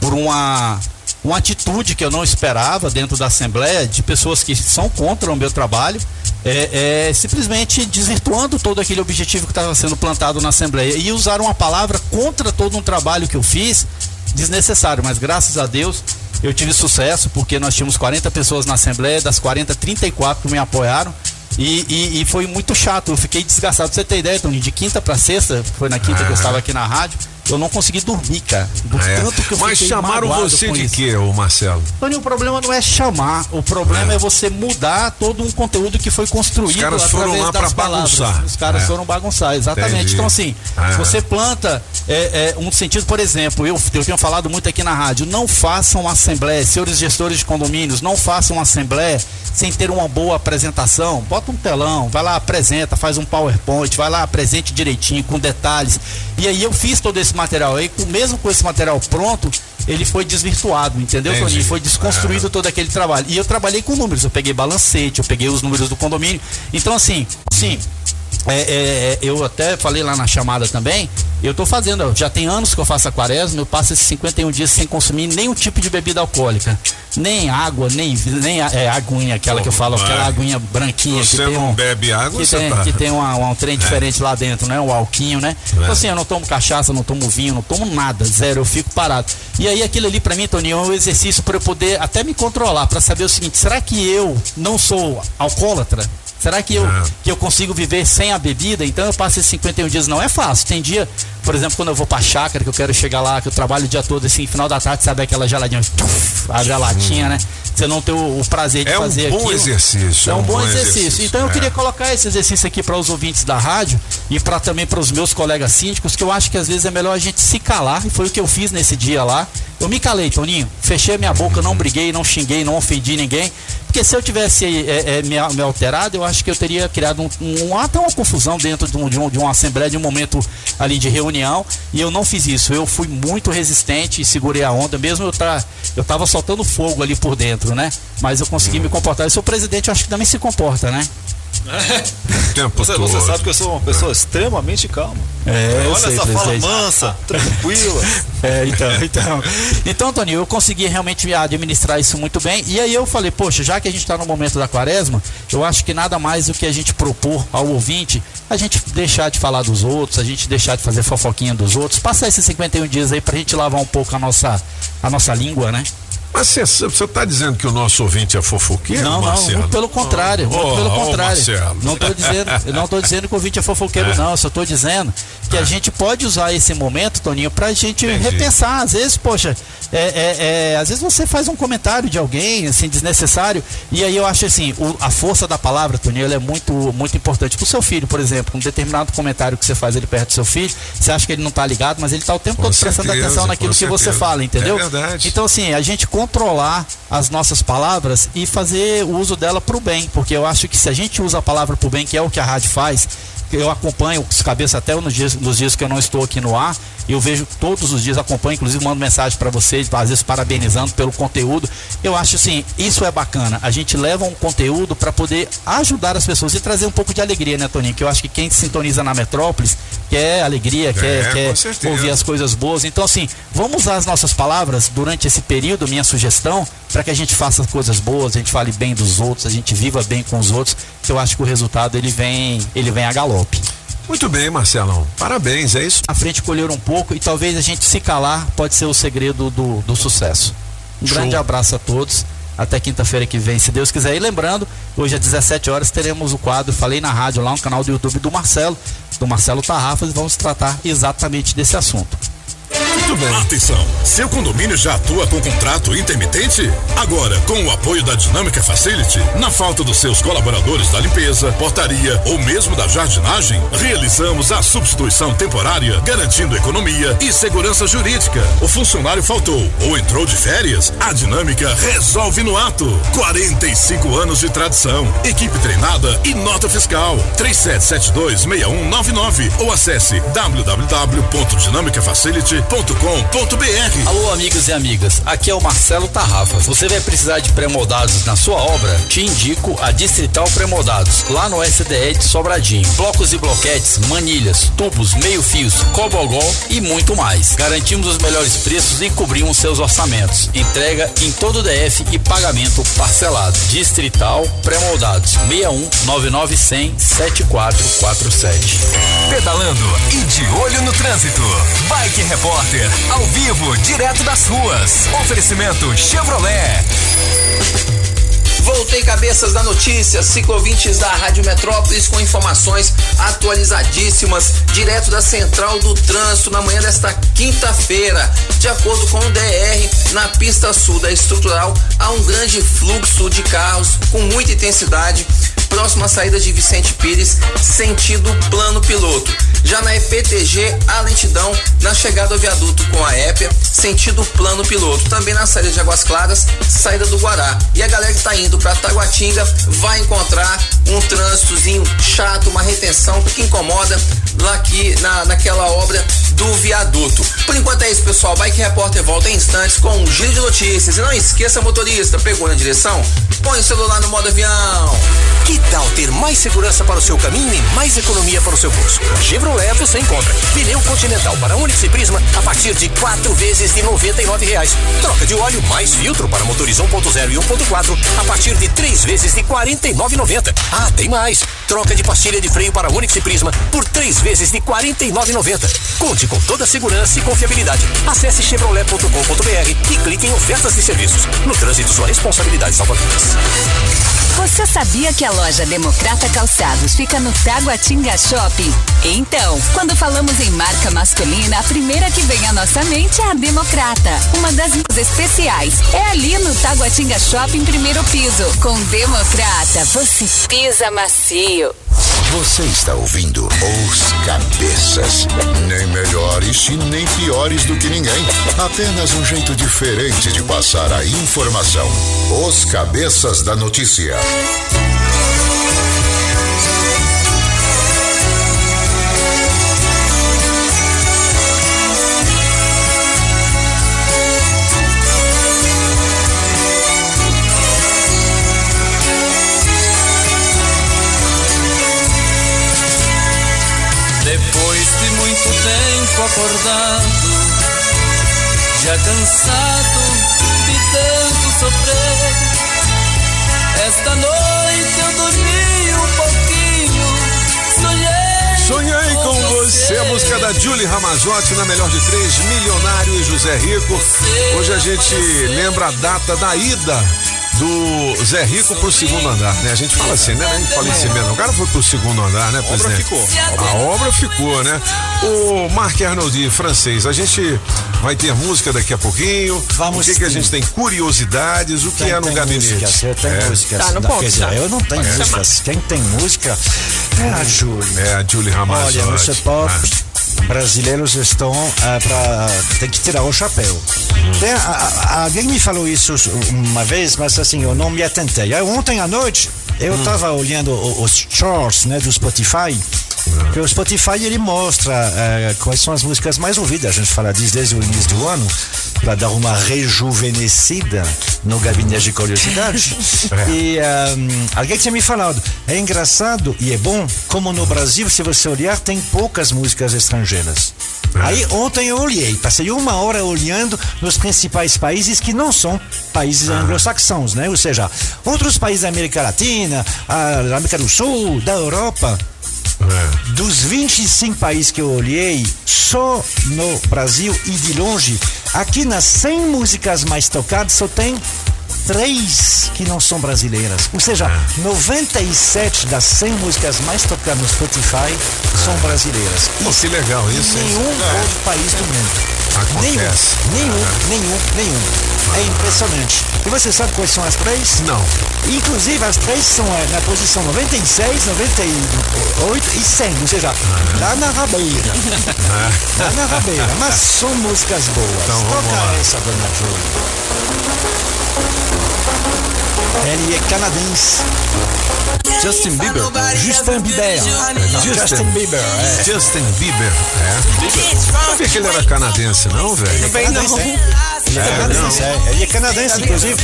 por uma. Uma atitude que eu não esperava dentro da Assembleia de pessoas que são contra o meu trabalho é, é, simplesmente desvirtuando todo aquele objetivo que estava sendo plantado na Assembleia e usaram uma palavra contra todo um trabalho que eu fiz desnecessário, mas graças a Deus eu tive sucesso porque nós tínhamos 40 pessoas na Assembleia, das 40, 34 que me apoiaram. E, e, e foi muito chato, eu fiquei desgastado. Pra você ter ideia, Tony, de quinta para sexta, foi na quinta que eu estava aqui na rádio, eu não consegui dormir, cara. Do Ah, é. tanto que eu Mas chamaram você de quê, ô Marcelo? Tony, o problema não é chamar, o problema é, você mudar todo um conteúdo que foi construído Os caras foram através lá das pra palavras. bagunçar. Os caras É. foram bagunçar, exatamente. Entendi. Então, assim, É. se você planta é, é, um sentido, por exemplo, eu, eu tenho falado muito aqui na rádio, não façam assembleia, senhores gestores de condomínios, não façam assembleia sem ter uma boa apresentação. Bota um telão, vai lá, apresenta, faz um PowerPoint, vai lá, apresente direitinho, com detalhes. E aí eu fiz todo esse material aí, com, mesmo com esse material pronto, ele foi desvirtuado, entendeu, Entendi. Toninho? Foi desconstruído todo aquele trabalho. E eu trabalhei com números, eu peguei balancete, eu peguei os números do condomínio. Então, assim, sim. É, é, é, eu até falei lá na chamada também, eu tô fazendo, já tem anos que eu faço a quaresma, eu passo esses 51 dias sem consumir nenhum tipo de bebida alcoólica. Nem água, nem, nem é, aguinha, aquela que eu falo, aquela aguinha branquinha Você que tem não um, bebe água, que tem, tá- que tem uma- um trem É. diferente lá dentro, né? Um alquinho, né? Então assim, eu não tomo cachaça, não tomo vinho, não tomo nada, zero, eu fico parado. E aí aquilo ali pra mim, Toninho, é um exercício para eu poder até me controlar, pra saber o seguinte, será que eu não sou alcoólatra? Será que eu, que eu consigo viver sem a bebida? Então eu passo esses 51 dias. Não é fácil. Tem dia, por exemplo, quando eu vou pra chácara, que eu quero chegar lá, que eu trabalho o dia todo, assim, final da tarde, sabe aquela geladinha, a gelatinha, né? Você não ter o, o prazer de É um fazer bom aquilo. exercício, É um bom exercício. Então eu é. queria colocar esse exercício aqui para os ouvintes da rádio e para também para os meus colegas síndicos, que eu acho que às vezes é melhor a gente se calar, e foi o que eu fiz nesse dia lá. Eu me calei, Toninho, fechei a minha boca, não briguei, não xinguei, não ofendi ninguém. Porque se eu tivesse é, é, me, me alterado, eu acho que eu teria criado um, um, até uma confusão dentro de, um, de, um, de uma assembleia, de um momento ali de reunião. E eu não fiz isso. Eu fui muito resistente e segurei a onda, mesmo eu tá, eu tava soltando fogo ali por dentro, né? Mas eu consegui me comportar. E o seu presidente, eu acho que também se comporta, né? Você, todo. você sabe que eu sou uma pessoa extremamente calma. É, eu Olha sei, essa fala presidente. mansa, tranquila. É, então, então. Então, Toninho, eu consegui realmente administrar isso muito bem. E aí eu falei, poxa, já que a gente está no momento da quaresma, eu acho que nada mais do que a gente propor ao ouvinte, a gente deixar de falar dos outros, a gente deixar de fazer fofoquinha dos outros, passar esses 51 dias aí pra gente lavar um pouco a nossa, a nossa língua, né? Mas você está dizendo que o nosso ouvinte é fofoqueiro, Não, não, Marcelo? muito pelo contrário, muito Oh, pelo oh, contrário. Marcelo. não estou dizendo, eu não tô dizendo que o ouvinte é fofoqueiro, É. não. Eu só estou dizendo que a gente pode usar esse momento, Toninho, pra gente repensar. Às vezes, poxa, é, é, é, às vezes você faz um comentário de alguém, assim, desnecessário, e aí eu acho assim, o- a força da palavra, Toninho, é muito, muito importante pro seu filho, por exemplo, um determinado comentário que você faz ele perto do seu filho, você acha que ele não tá ligado, mas ele tá o tempo Com todo prestando certeza, atenção naquilo que você certeza. fala, entendeu? É verdade. Então, assim, a gente controlar as nossas palavras e fazer o uso dela para o bem, porque eu acho que se a gente usa a palavra para o bem, que é o que a rádio faz, eu acompanho os cabeças até nos dias, nos dias que eu não estou aqui no ar, eu vejo todos os dias, acompanho, inclusive mando mensagem para vocês, às vezes parabenizando pelo conteúdo. Eu acho assim, isso é bacana. A gente leva um conteúdo para poder ajudar as pessoas e trazer um pouco de alegria, né, Toninho? Que eu acho que quem sintoniza na Metrópolis quer alegria, quer, com quer ouvir as coisas boas. Então, assim, vamos usar as nossas palavras durante esse período, minha sugestão, para que a gente faça coisas boas, a gente fale bem dos outros, a gente viva bem com os outros, que eu acho que o resultado ele vem, ele vem a galope. Muito bem, Marcelão. Parabéns, é isso. A frente colher um pouco e talvez a gente se calar pode ser o segredo do, do sucesso. Um Show. grande abraço a todos. Até quinta-feira que vem, se Deus quiser. E lembrando, hoje às 17 horas teremos o quadro Falei na Rádio lá no canal do YouTube do Marcelo, do Marcelo Tarrafas, e vamos tratar exatamente desse assunto. Muito bem. Atenção, seu condomínio já atua com contrato intermitente? Agora, com o apoio da Dinâmica Facility, na falta dos seus colaboradores da limpeza, portaria ou mesmo da jardinagem, realizamos a substituição temporária, garantindo economia e segurança jurídica. O funcionário faltou ou entrou de férias? A Dinâmica resolve no ato. 45 anos de tradição, equipe treinada e nota fiscal. 37726199 ou acesse www.dinamicafacility.com.br. Distrital.com.br. Alô, amigos e amigas. Aqui é o Marcelo Tarrafa. Você vai precisar de pré-moldados na sua obra? Te indico a Distrital Pré-moldados, lá no SDE de Sobradinho. Blocos e bloquetes, manilhas, tubos, meio-fios, cobogol e muito mais. Garantimos os melhores preços e cobrimos seus orçamentos. Entrega em todo o DF e pagamento parcelado. Distrital Pré-moldados 61 99 7447. Pedalando e de olho no trânsito. Bike Repórter, ao vivo, direto das ruas. Oferecimento Chevrolet. Voltei cabeças da notícia, ciclovintes da Rádio Metrópolis com informações atualizadíssimas, direto da Central do Trânsito na manhã desta quinta-feira. De acordo com o DR, na pista sul da estrutural há um grande fluxo de carros com muita intensidade próximo à saída de Vicente Pires, sentido plano piloto. Já na EPTG, a lentidão na chegada ao viaduto com a Épia, sentido plano piloto. Também na saída de Águas Claras, saída do Guará. E a galera que tá indo para Taguatinga vai encontrar um trânsitozinho chato, uma retenção que incomoda lá aqui na, naquela obra do viaduto. Por enquanto é isso, pessoal. Bike Repórter volta em instantes com um giro de notícias. E não esqueça, motorista, pegou na direção? Põe o celular no modo avião. Que tal ter mais segurança para o seu caminho e mais economia para o seu bolso? Chevrolet você encontra pneu Continental para Onix e Prisma a partir de quatro vezes de noventa e reais. Troca de óleo mais filtro para motores 1.0 e 1.4 a partir de três vezes de quarenta e Ah, tem mais! Troca de pastilha de freio para Onix e Prisma por três vezes de quarenta e Conte com toda a segurança e confiabilidade. Acesse chevrolet.com.br e clique em ofertas e serviços. No trânsito, sua responsabilidade salva vidas. Você sabia que a loja Democrata Calçados fica no Taguatinga Shopping? Então, quando falamos em marca masculina, a primeira que vem à nossa mente é a Democrata. Uma das especiais é ali no Taguatinga Shopping, primeiro piso. Com Democrata, você pisa macio. Você está ouvindo Os Cabeças. Nem melhores e nem piores do que ninguém. Apenas um jeito diferente de passar a informação. Os Cabeças da Notícia. Tempo acordado, já cansado de tanto sofrer, esta noite eu dormi um pouquinho, sonhei. Sonhei com você, a música da Julie Ramazotti na melhor de três, Milionário e José Rico. Hoje a gente lembra a data da ida do Zé Rico pro segundo andar, né? A gente fala assim, né? Nem falecimento. O cara foi pro segundo andar, né, presidente? ficou. A obra ficou, né? O Marc Arnoldi, francês, a gente vai ter música daqui a pouquinho. Vamos o que, que a gente tem? Curiosidades, o que Tem- é no tem gabinete? Músicas, eu tenho É. músicas. Tá quer dizer, já. Eu não tenho Pode músicas. Quem tem música é a Júlia. É a Julie Ramazotti. Olha, você pode. Ah. Brasileiros estão ah, para. Tem que tirar o chapéu. Tem- a- a- alguém me falou isso uma vez, mas assim, eu não me atentei. Aí, Ontem à noite, eu estava olhando o- os charts né, do Spotify. Que o Spotify ele mostra eh, quais são as músicas mais ouvidas. A gente fala disso desde o início do ano, para dar uma rejuvenescida no gabinete de curiosidade. E ahm, alguém tinha me falado, é engraçado e é bom como no Brasil, se você olhar, tem poucas músicas estrangeiras. Aí ontem eu olhei, passei uma hora olhando nos principais países que não são países anglo-saxãos, né? Ou seja, outros países da América Latina, da América do Sul, da Europa. Dos 25 países que eu olhei, só no Brasil e de longe, aqui nas 100 músicas mais tocadas, só tem três que não são brasileiras. Ou seja, 97 das 100 músicas mais tocadas no Spotify são brasileiras. Pô, que legal isso? Nenhum É. outro país do mundo. Acontece. Nenhum, nenhum, nenhum, nenhum. É impressionante. E você sabe quais são as três? Não. Inclusive, as três são é, na posição 96, 98 e 100, ou seja, lá na rabeira. lá na rabeira. Mas são músicas boas. Então, vamos Toca lá. essa, dona Júlia. Ele é canadense. Justin Bieber. Justin Bieber. Justin Bieber, é. Justin Bieber, é. Sabia que ele era canadense, não, velho? Também não. Ele é canadense, é. Ele é canadense, inclusive.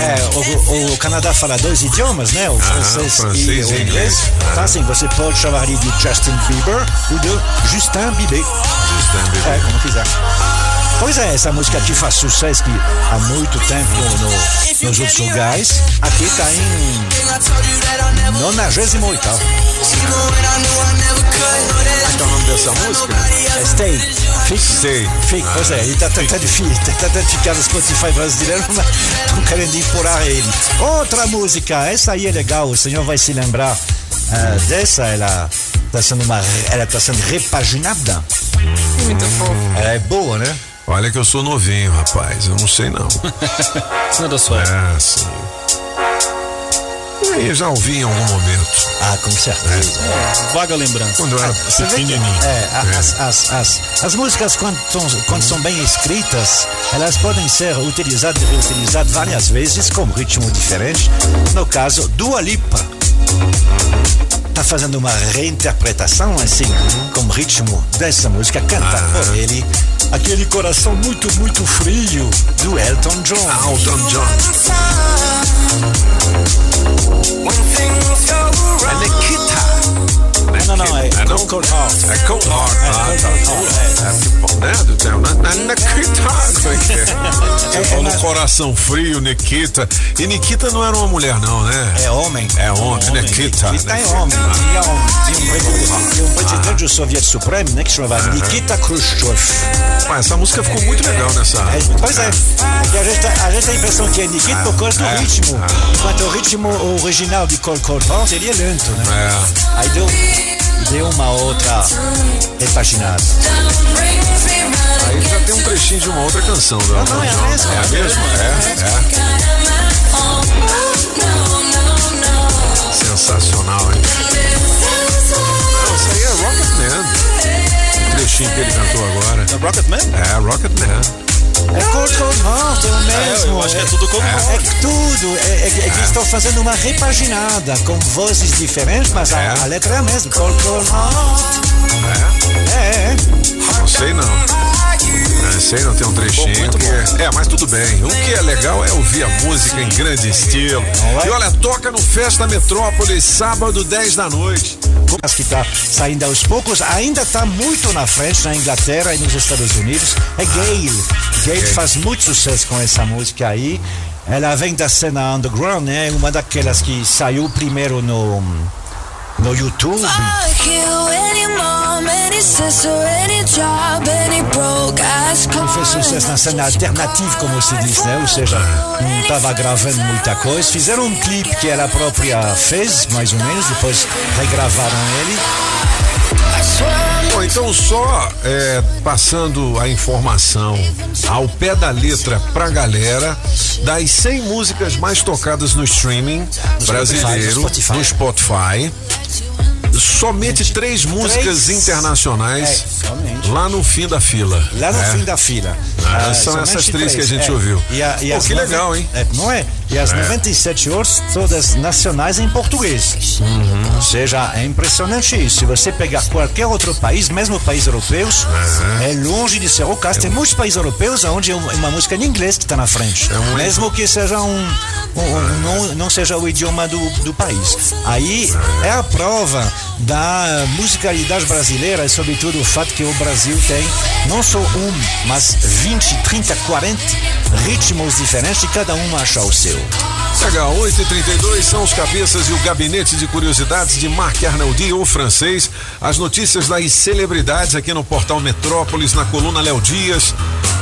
É, o, o Canadá fala dois idiomas, né? O francês, francês e e o inglês. inglês. Então, assim, você pode chamar ele de Justin Bieber ou de Justin Bieber. Justin Bieber. É, como quiser. Pois é, essa música que faz sucesso que há muito tempo no- nos outros lugares, aqui está em 98. Qual é o nome dessa música? É Stay. Fique. Stay. Fique. Pois é, ele está tentando, tá tentando ficar no Spotify brasileiro, mas estão querendo empurrar ele. Outra música, essa aí é legal, o senhor vai se lembrar ah, dessa, ela está sendo, uma, ela tá sendo repaginada. Muito fofo. Ela é boa, né? Olha que eu sou novinho, rapaz. Eu não sei não. Não é da sua. É, sim. E aí, já ouvi em algum momento. Ah, com certeza. Vaga lembrança. Quando eu era Você vê que- pequenininho. é, a- as, as, as, as músicas, quando, são- quando são bem escritas, elas podem ser utilizadas e reutilizadas várias vezes com ritmo diferente. No caso, Dua Lipa está fazendo uma reinterpretação, assim, com ritmo dessa música, cantada por ele. Aquele coração muito, muito frio do Elton John. Elton John. É Nikita. Não, não, é É não? Cold Heart. É Cold Heart. Ah, tá. É, né, do céu, né? Na- Nikita. Como é que é? Você falou coração frio, Nikita. E Nikita não era uma mulher, não, né? É homem. É homem, Nikita. Nikita é né? homem. Tinha um, presidente- tinha um presidente do Soviético Supremo, né, que chamava Nikita Khrushchev. Essa música ficou muito legal nessa. É, pois é, porque a gente, tá- a gente tem a impressão que é Nikita por causa do É. ritmo. Enquanto o ritmo original de Cold Cold Heart seria lento, né? É. Aí deu, deu uma outra repaginada. Aí já tem um trechinho de uma outra canção do Elton é a John. mesma. É a mesma? É, é. Sensacional, hein? Não, isso aí é Rocketman. O trechinho que ele cantou agora. É Rocketman? É, Rocketman. É Heart, é mesmo. eu acho que é tudo Cold é. É tudo. É, é, é que estão fazendo uma repaginada com vozes diferentes, mas a, a letra é a mesma. É? É, é. Não sei não. Sei não, tem um trechinho que é... mas tudo bem. O que é legal é ouvir a música em grande estilo. E olha, toca no Festa Metrópolis, sábado, 10 da noite. As que está saindo aos poucos, ainda está muito na frente na Inglaterra e nos Estados Unidos. É. Gayle Gayle. faz muito sucesso com essa música aí. Ela vem da cena underground, né? Uma daquelas que saiu primeiro no, no YouTube. Fuck you, any mom, any sister, any job, any broke ass Ele fez sucesso na cena alternativa, como se diz, né? Ou seja, não estava gravando muita coisa. Fizeram um clipe que ela própria fez, mais ou menos, depois regravaram ele. Bom, então só é, passando a informação ao pé da letra pra galera das 100 músicas mais tocadas no streaming brasileiro, no Spotify. no Spotify. Somente três músicas internacionais É, somente. lá no fim da fila. Lá no É. fim da fila. Ah, Ah, são essas três que a gente é. ouviu. E, a, e as que noven- legal, hein? É, não é? E as É. 97 horas, todas nacionais em português. Uhum. Ou seja, é impressionante isso. Se você pegar qualquer outro país, mesmo países europeus, é longe de ser o caso. Tem muitos países europeus onde é uma música em inglês que está na frente. mesmo que seja um. um- um- não, não seja o idioma do, do país. Aí é a prova da musicalidade brasileira e, sobretudo, o fato que o Brasil tem não só um, mas 20, 30, 40 ritmos diferentes e cada um acha o seu. Legal, 8h32 são os cabeças e o gabinete de curiosidades de Marc Arnaldi, o francês. As notícias das celebridades aqui no portal Metrópolis, na coluna Léo Dias.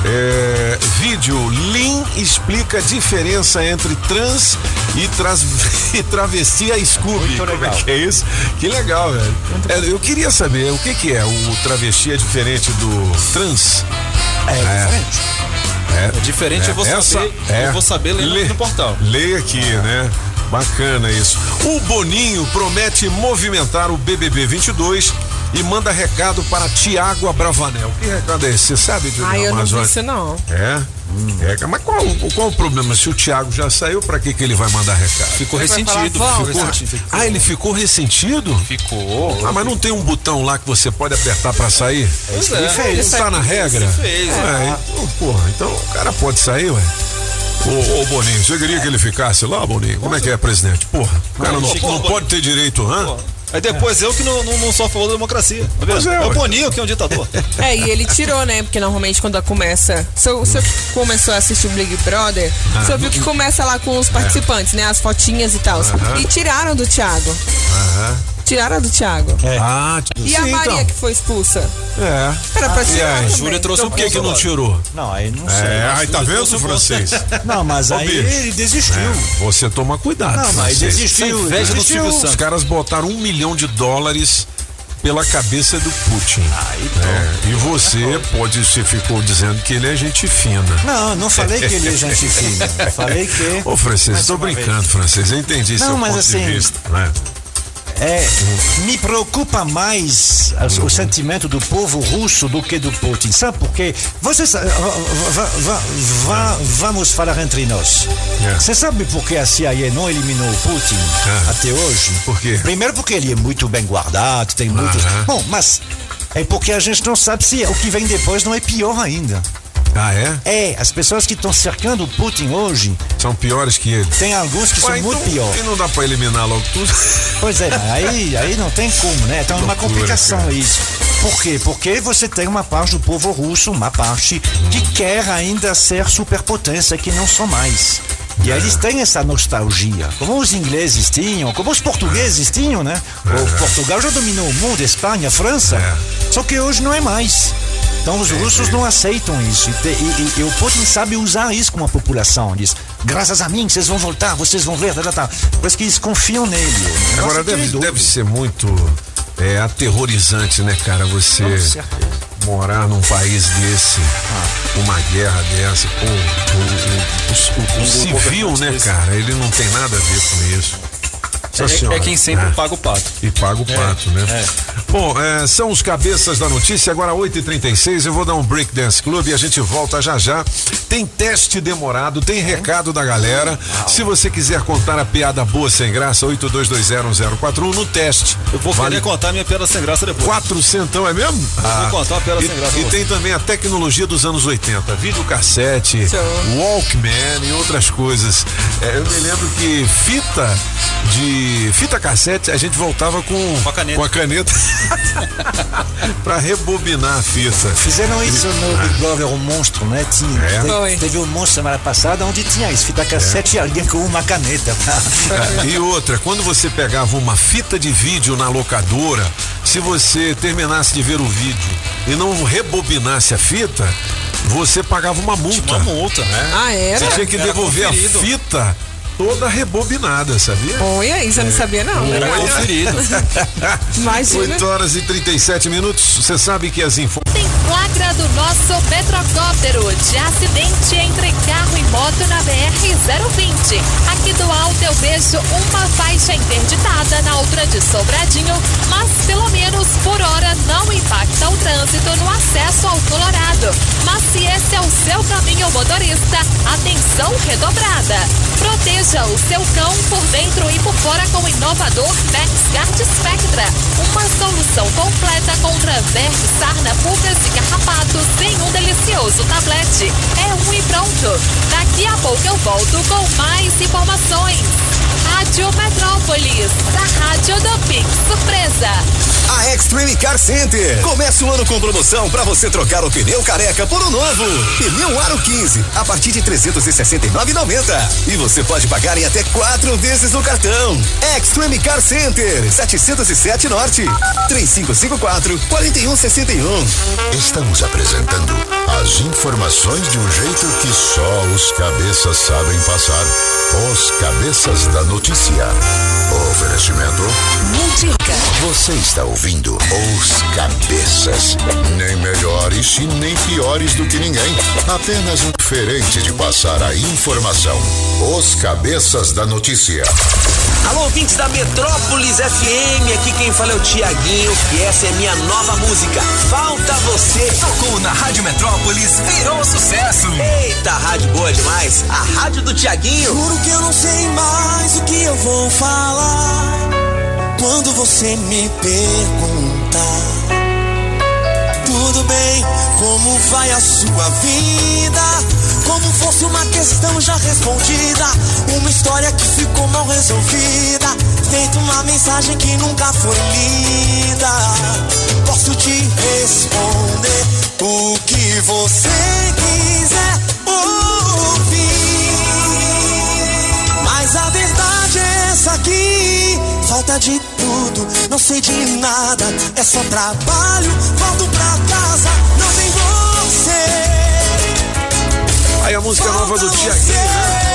É, vídeo, Lin explica a diferença entre trans e, tras, e travesti a Scooby. Como é legal. que é isso? Que legal, velho. É, eu queria saber, o que que é? O travesti é diferente do trans? É, diferente. É, É diferente, eu vou essa saber- é. eu vou saber Lê- no portal. Leia aqui, né? Bacana isso. O Boninho promete movimentar o BBB 22 e manda recado para Tiago Abravanel. Que recado é esse? Você sabe, Juliana Ai, eu não vi Amazônia? isso não. É? É, mas qual, qual o problema? Se o Thiago já saiu, pra que, que ele vai mandar recado? Ficou Ele ressentido. falar, ficou ressentido. Ah, ele ficou ressentido? Ficou. Ah, mas não tem um botão lá que você pode apertar pra sair? É isso que ele fez. Não tá na regra? Ele fez. É, então, porra, então o cara pode sair, ué. Ô, ô Boninho, você queria que ele ficasse lá, Boninho? Como é que é, presidente? Porra, o cara não, não pode ter direito, hã? Aí depois eu que não, não, não sou a favor da democracia. Tá vendo? É, É, o. Boninho que é um ditador. É, e ele tirou, né? Porque normalmente quando começa. Se você começou a assistir o Big Brother, Ah, você viu que começa lá com os participantes, né? As fotinhas e tal. Aham. E tiraram do Thiago. Aham. Tiraram do Thiago. Ah, E a sim, Maria então. que foi expulsa? É. Era pra tirar. aí, também. Júlia trouxe Então, por que, que não tirou? Não, aí não sei. É, aí tá vendo, o francês? Não, mas Ô, aí bicho. ele desistiu. É, você toma cuidado. Não, mas francês. desistiu, é desistiu. Os caras botaram um milhão de dólares pela cabeça do Putin. É, e você pode, você ficou dizendo que ele é gente fina. Não, não falei que ele é gente fina. Falei que. Ô, francês, tô brincando, vez. francês. Eu entendi Não, seu mas ponto assim, de vista. Né? É, me preocupa mais o sentimento do povo russo do que do Putin. Sabe por quê? Você sa- va- va- va- vamos falar entre nós. É. Você sabe por que a CIA não eliminou o Putin É. até hoje? Por quê? Primeiro porque ele é muito bem guardado, tem muitos. Aham. Bom, mas é porque a gente não sabe se o que vem depois não é pior ainda. Ah, é? É, as pessoas que estão cercando o Putin hoje, São piores que ele. tem alguns que Ué, são muito então, piores. E não dá pra eliminar logo tudo? Pois é, aí, aí não tem como, né? Então é uma complicação cara. isso. Por quê? Porque você tem uma parte do povo russo, uma parte que quer ainda ser superpotência, que não são mais. E É. eles têm essa nostalgia, como os ingleses tinham, como os portugueses tinham, né? O Portugal já dominou o mundo, Espanha, França. É. Só que hoje não é mais. Então os russos não aceitam isso. E, e- e- e o Putin sabe usar isso com a população. Diz, graças a mim, vocês vão voltar, vocês vão ver, tá, tá, tá. Por isso que eles confiam nele. Agora deve, deve ser muito é, aterrorizante, né, cara? Você morar num país desse, uma guerra dessa, pô, o, o- o- o- o civil, né, cara? Ele não tem nada a ver com isso. É, é quem sempre É. paga o pato. E paga o pato, né? Bom, é, são os cabeças da notícia, agora 8h36, eu vou dar um Break Dance Club e a gente volta já já. Tem teste demorado, tem recado da galera. Se você quiser contar a piada boa sem graça, 82201041 no teste. Eu vou Vale querer contar minha piada sem graça depois. Quatro centão, é mesmo? vou contar uma piada e, sem graça E tem também a tecnologia dos anos 80, videocassete, Walkman e outras coisas. É, eu me lembro que fita de fita cassete a gente voltava com, Com a caneta. com a caneta pra rebobinar a fita. Fizeram isso no Big Brother, o monstro, né? Tinha, É? te- Foi. teve um monstro semana passada onde tinha isso, fita cassete e alguém com uma caneta. É, E outra, quando você pegava uma fita de vídeo na locadora, se você terminasse de ver o vídeo e não rebobinasse a fita, você pagava uma multa. Uma multa, né? Ah, era? Você tinha que Era devolver conferido. a fita toda rebobinada, sabia? Olha, isso eu não sabia não. Era Legal. conferido. Imagina. 8 horas e 37 minutos. Você sabe que as informações. Tem flagra do nosso Metrocóptero de acidente entre carro e moto na BR-020. Aqui do alto eu vejo uma faixa interditada na altura de Sobradinho, mas pelo menos por hora não impacta o trânsito no acesso ao Colorado. Mas se esse é o seu caminho motorista, atenção redobrada. Proteja o seu cão por dentro e por fora com o inovador Maxguard Spectra. Uma solução completa contra vermes, sarna, pulgas e carrapatos em um delicioso tablete. É um e pronto. Daqui a pouco eu volto com mais informações. Rádio Metrópolis, a rádio do Pix Surpresa. A Extreme Car Center. Comece o ano com promoção para você trocar o pneu careca por um novo. Pneu Aro 15 a partir de 369,90. E você pode pagar em até quatro vezes no cartão. Extreme Car Center, 707 Norte, 3554 4161. Estamos apresentando as informações de um jeito que só os cabeças sabem passar. Os cabeças da notícia. Oferecimento. Multica. Você está ouvindo Os Cabeças. Nem melhores e nem piores do que ninguém. Apenas um diferente de passar a informação. Os Cabeças da Notícia. Alô, ouvintes da Metrópolis FM, aqui quem fala é o Tiaguinho e essa é minha nova música, Falta Você. Tocou na Rádio Metrópolis, virou sucesso. Eita, rádio boa demais, a rádio do Tiaguinho. Juro que eu não sei mais o que eu vou falar quando você me perguntar. Tudo bem, como vai a sua vida? Como fosse uma questão já respondida. Uma história que ficou mal resolvida. Feito uma mensagem que nunca foi lida. Posso te responder o que você quiser essa aqui. Falta de tudo, não sei de nada. É só trabalho, volto pra casa, não tem você. Aí a música nova do Tiaguinho, né?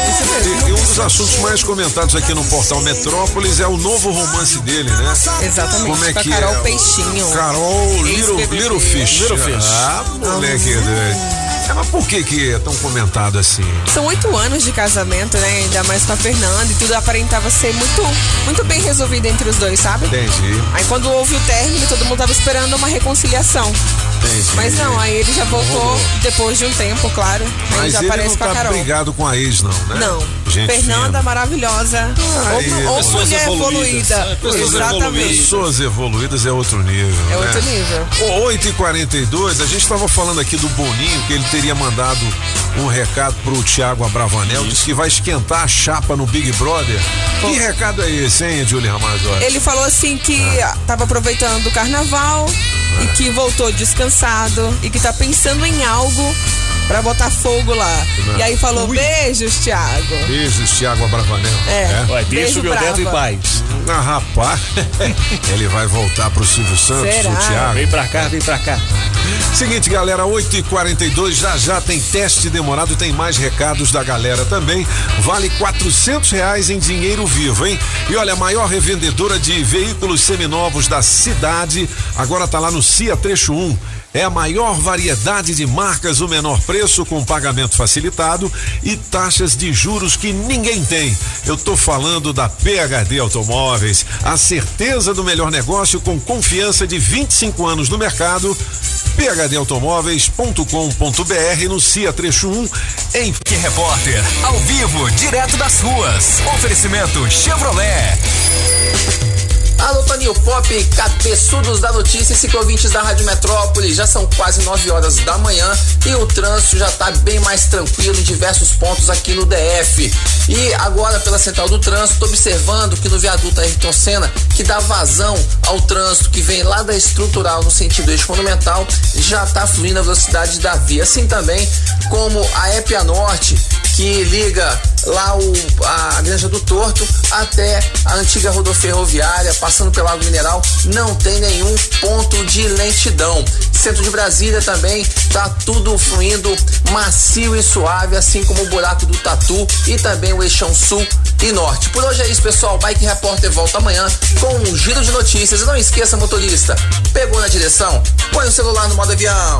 E, um dos assuntos mais comentados aqui no portal Metrópolis é o novo romance dele, né? Exatamente, Como é que Carol é? Peixinho. Carol Little. Little Fish. Little Fish. Ah, moleque. né? É, mas por que que é tão comentado assim? São oito anos de casamento, né? Ainda mais com a Fernanda e tudo aparentava ser muito, muito bem resolvido entre os dois, sabe? Entendi. Aí quando houve o término, todo mundo tava esperando uma reconciliação. Entendi. Mas não, aí ele já voltou depois de um tempo, claro. Aí Mas já ele aparece não com a tá Carol. brigado com a ex, não, né? Não. Gente Fernanda fina. maravilhosa. Aí, ou ou mulher evoluídas. evoluída. Pessoas Exatamente. Pessoas evoluídas é outro nível. É né? outro nível. Ô, 8 e 42 a gente estava falando aqui do Boninho, que ele teria mandado um recado pro Thiago Abravanel, disse que vai esquentar a chapa no Big Brother. Que recado é esse, hein, Julie Ramazzotti? Ele falou assim que Ah. tava aproveitando o carnaval e que voltou descansado e que tá pensando em algo pra botar fogo lá. Não. E aí falou: beijos, Thiago. Beijos, Thiago Abravanel. É. Ué, deixa Beijo o meu brava. dedo em paz. Ah, rapaz, ele vai voltar pro Silvio Santos, Será? o Thiago. Vem pra cá, vem pra cá. Seguinte, galera, 8h42, já já tem teste demorado, tem mais recados da galera também. Vale 400 reais em dinheiro vivo, hein? E olha, a maior revendedora de veículos seminovos da cidade, agora tá lá no CIA Trecho 1. É a maior variedade de marcas, o menor preço com pagamento facilitado e taxas de juros que ninguém tem. Eu tô falando da PHD Automóveis, a certeza do melhor negócio com confiança de 25 anos no mercado. phdautomóveis.com.br no CIA Trecho 1 em Que repórter, ao vivo, direto das ruas. Oferecimento Chevrolet. Alô, Toninho Pop, cabeçudos da notícia e ciclovintes da Rádio Metrópole. Já são quase 9 horas da manhã e o trânsito já está bem mais tranquilo em diversos pontos aqui no DF. E agora, pela central do trânsito, observando que no viaduto Ayrton Senna, que dá vazão ao trânsito que vem lá da estrutural no sentido eixo monumental, já está fluindo a velocidade da via. Assim também como a Épia Norte, que liga lá o, a Granja do Torto até a antiga rodoferroviária, passando pelo Lago Mineral, não tem nenhum ponto de lentidão. Centro de Brasília também tá tudo fluindo macio e suave, assim como o buraco do Tatu e também o Eixão Sul e Norte. Por hoje é isso, pessoal. Bike Repórter volta amanhã com um giro de notícias. E não esqueça, motorista, pegou na direção? Põe o celular no modo avião.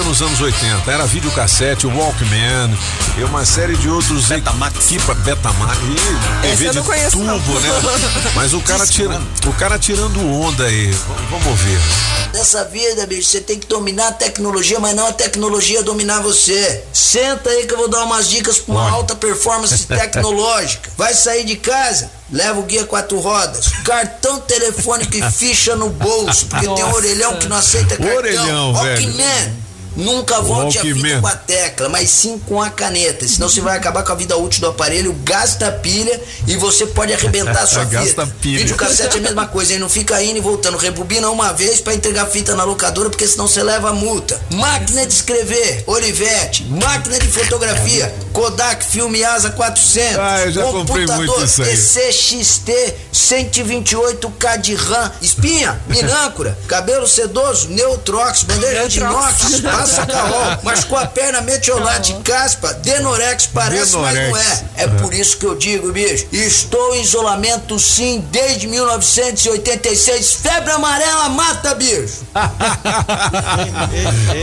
44 tecnologia nos anos 80. Era videocassete, o Walkman e uma série de outros Betamax. Equipa Betamax. E TV eu não de conheço, tubo, não. né? Mas o cara, tira, o cara tirando onda aí. Vamos ver. Nessa vida, bicho, você tem que dominar a tecnologia, mas não a tecnologia dominar você. Senta aí que eu vou dar umas dicas pra uma alta performance tecnológica. Vai sair de casa? Leva o guia quatro rodas, cartão telefônico e ficha no bolso, porque tem um Nossa. orelhão que não aceita cartão. Orelhão, velho. Nunca volte a fita Walkman. com a tecla, mas sim com a caneta. Senão você vai acabar com a vida útil do aparelho, gasta a pilha e você pode arrebentar a sua Gasta fita. pilha. Videocassete é a mesma coisa, hein? Não fica indo e voltando. Rebobina uma vez pra entregar a fita na locadora, porque senão você leva a multa. Máquina de escrever, Olivetti. Máquina de fotografia, Kodak Filme Asa 400. Ah, eu já comprei muito isso aí. CXT 128K de RAM, espinha, minâncora, cabelo sedoso, Neutrox, bandeja de inox, passa carol, machucou a perna, metiolate, caspa, Denorex, parece, mas não Denorex. é. É por isso que eu digo, bicho, estou em isolamento sim desde 1986, febre amarela mata, bicho.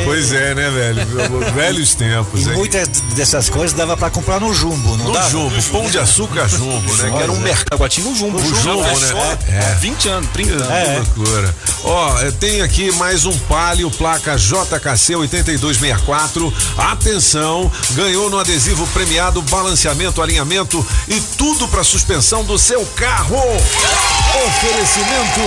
Pois é, né, velho? Velhos tempos, E hein? muitas dessas coisas dava pra comprar no Jumbo, não No dava? Jumbo, pão de açúcar Jumbo, né? Que era um mercado. Taguatinga, o Jumbo. O Jumbo, né? É. 20 anos, 30 anos. Que loucura. Ó, tem aqui mais um Palio, placa JKC 8264. Atenção, ganhou no adesivo premiado balanceamento, alinhamento e tudo para suspensão do seu carro. Oferecimento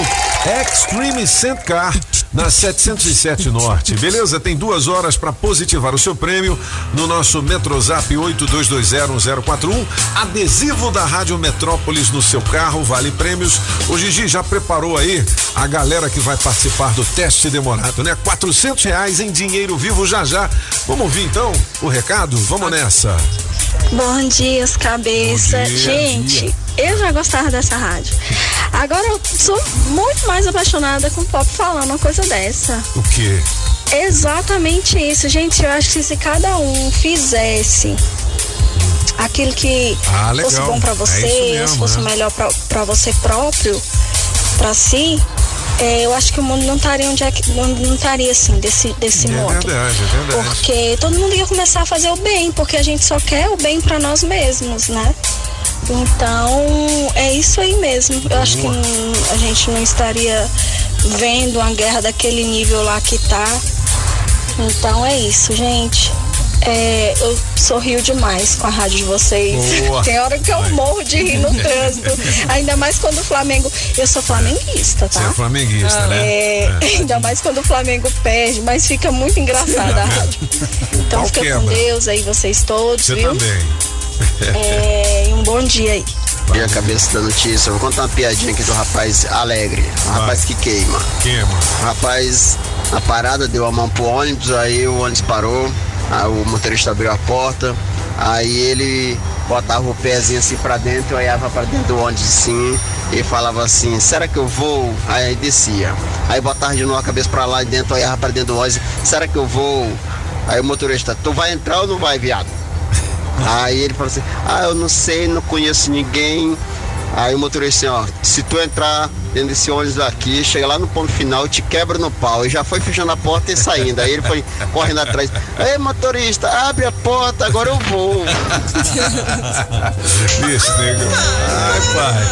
Extreme Cent Car na 707 Norte. Beleza? Tem duas horas para positivar o seu prêmio no nosso Metrozap 82201041. Adesivo da Rádio Metrópolis no seu carro, vale prêmios. O Gigi já preparou aí a galera que vai participar do teste demorado, né? 400 reais em dinheiro vivo já já. Vamos ouvir então o recado? Vamos nessa. Bom dia, os cabeça. Bom dia, Gente, dia. eu já gostava dessa rádio. Agora eu sou muito mais apaixonada com o pop falando uma coisa dessa. O quê? Exatamente isso, gente. Eu acho que se cada um fizesse aquilo que Ah, fosse bom pra É você, isso mesmo, fosse né? melhor pra você próprio, pra si, é, eu acho que o mundo não estaria onde é que não, não estaria assim desse desse É modo. verdade, é verdade. Porque todo mundo ia começar a fazer o bem, porque a gente só quer o bem pra nós mesmos, né? Então, é isso aí mesmo. Eu acho que não- a gente não estaria vendo uma guerra daquele nível lá que tá. Então é isso, gente. É, eu sorrio demais com a rádio de vocês. Boa. Tem hora que eu morro de rir no trânsito. Ainda mais quando o Flamengo. Eu sou flamenguista, tá? Você é flamenguista, né? É, É. Ainda mais quando o Flamengo perde, mas fica muito engraçada a rádio. Então fica com. Deus aí, vocês todos, Você viu? também. É, e um bom dia aí. E a cabeça da notícia, eu vou contar uma piadinha aqui do rapaz alegre, um rapaz que queima. Queima. O rapaz, na parada, deu a mão pro ônibus, aí o ônibus parou, aí o motorista abriu a porta, aí ele botava o pezinho assim pra dentro, olhava pra dentro do ônibus assim, e falava assim, será que eu vou? Aí descia. Aí botava de novo a cabeça pra lá e dentro, olhava pra dentro do ônibus, será que eu vou? Aí o motorista, tu vai entrar ou não vai, viado? Aí ele falou assim, ah, eu não sei, não conheço ninguém. Aí o motorista assim, ó, se tu entrar dentro desse ônibus aqui, chega lá no ponto final, te quebra no pau. E já foi fechando a porta e saindo. Aí ele foi correndo atrás. Ei, motorista, abre a porta, agora eu vou. Bicho, nego. Ai, pai.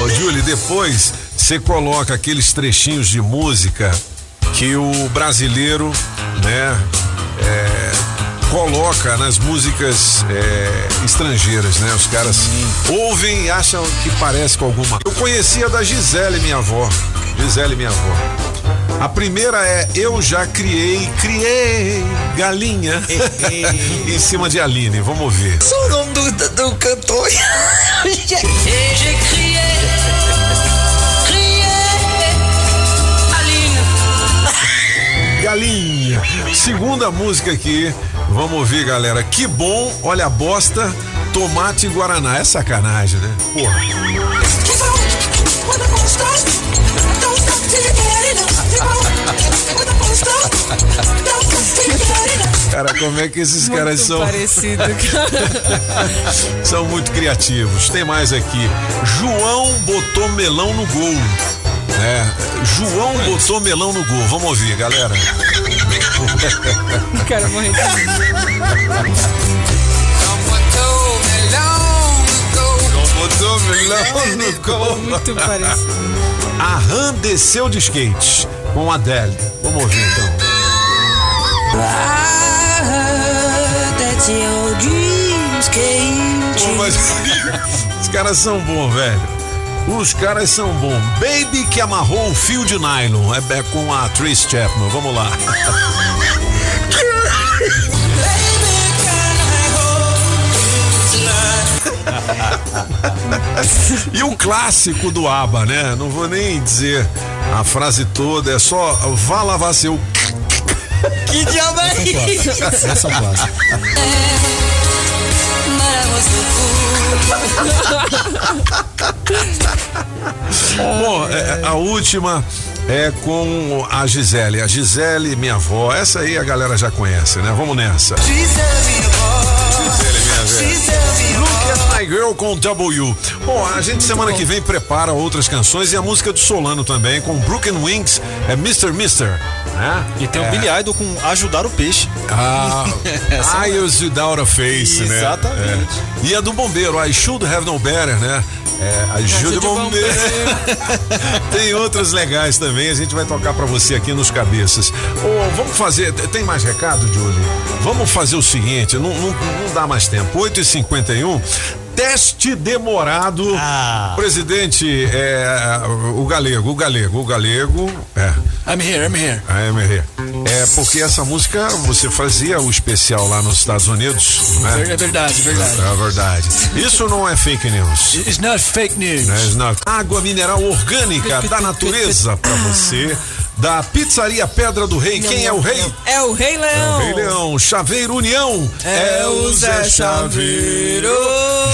Ô, ô, Júlio, depois você coloca aqueles trechinhos de música que o brasileiro, né, é, coloca nas músicas é, estrangeiras, né? Os caras ouvem e acham que parece com alguma. Eu conhecia da Gisele, minha avó. Gisele, minha avó. A primeira é Eu já criei, criei galinha em cima de Aline. Vamos ouvir. Só o nome do, do, do cantor. Galinha. Segunda música aqui. Vamos ouvir, galera. Que bom, olha a bosta, tomate e guaraná. É sacanagem, né? Porra. Cara, como é que esses Muito caras são? parecido, são muito criativos. Tem mais aqui. João botou melão no gol. É, João botou melão no gol. Vamos ouvir, galera. Quero morrer botou melão no gol. Muito parecido. A Han desceu de skate com a Adele. Vamos ouvir então. Pô, mas os caras são bons, velho. Os caras são bons. Baby que amarrou o fio de nylon. É, é com a Trace Chapman. Vamos lá. e um clássico do ABBA, né? Não vou nem dizer a frase toda, é só vá lavar seu. Que diabo é, é isso? Essa é clássica. É, Bom, é, a última é com a Gisele. A Gisele, minha avó, essa aí a galera já conhece, né? Vamos nessa. Gisele, minha velha. Look at my girl com W. Bom, a gente semana que vem prepara outras canções e a música do Solano também, com Broken Wings, é Mr. Mister. Né? E tem é. o Billy Idol com Ajudar o Peixe. Ah, Essa é Eyes Without a Face, né? Exatamente. É. E a do bombeiro, I Should Have No Better, né? É, ajuda o bombeiro. tem outras legais também, a gente vai tocar pra você aqui nos cabeças. Ô, vamos fazer, tem mais recado, Julie? Vamos fazer o seguinte, não, não, não dá mais tempo. 8h51, teste demorado. Presidente, é, o galego, o galego, o galego. É. I'm here, I'm here. I'm here. É porque essa música você fazia o especial lá nos Estados Unidos, né? É verdade, verdade. É verdade. Isso não é fake news. It's not fake news. Né, it's not. Água mineral orgânica da natureza pra você. Da Pizzaria Pedra do Rei. Quem é o rei? É o Rei É o Leão. Rei Leão. Chaveiro União. É o Zé Chaveiro.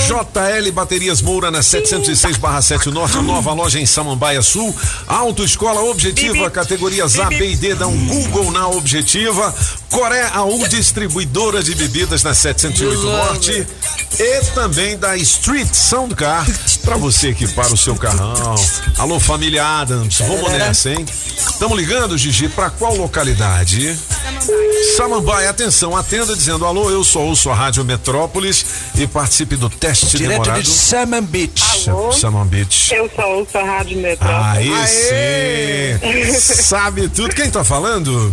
JL Baterias Moura na 706 barra 7 Norte, nova loja em Samambaia Sul. Autoescola Objetiva, categorias A, B e D, dá um Google na Objetiva. Coré AU Distribuidora de Bebidas na 708 Norte. E também da Street Sound Car, pra você que para o seu carrão. Alô, família Adams, vamos nessa, hein? Estamos ligando, Gigi, pra qual localidade? Samambaia, atenção, atenda dizendo alô, eu sou ouço a Rádio Metrópolis e participe do teste Direto demorado. de. Alô? Salmon Beach. Eu sou ouço a Rádio Metrópolis. Aí sim! Sabe tudo. Quem tá falando?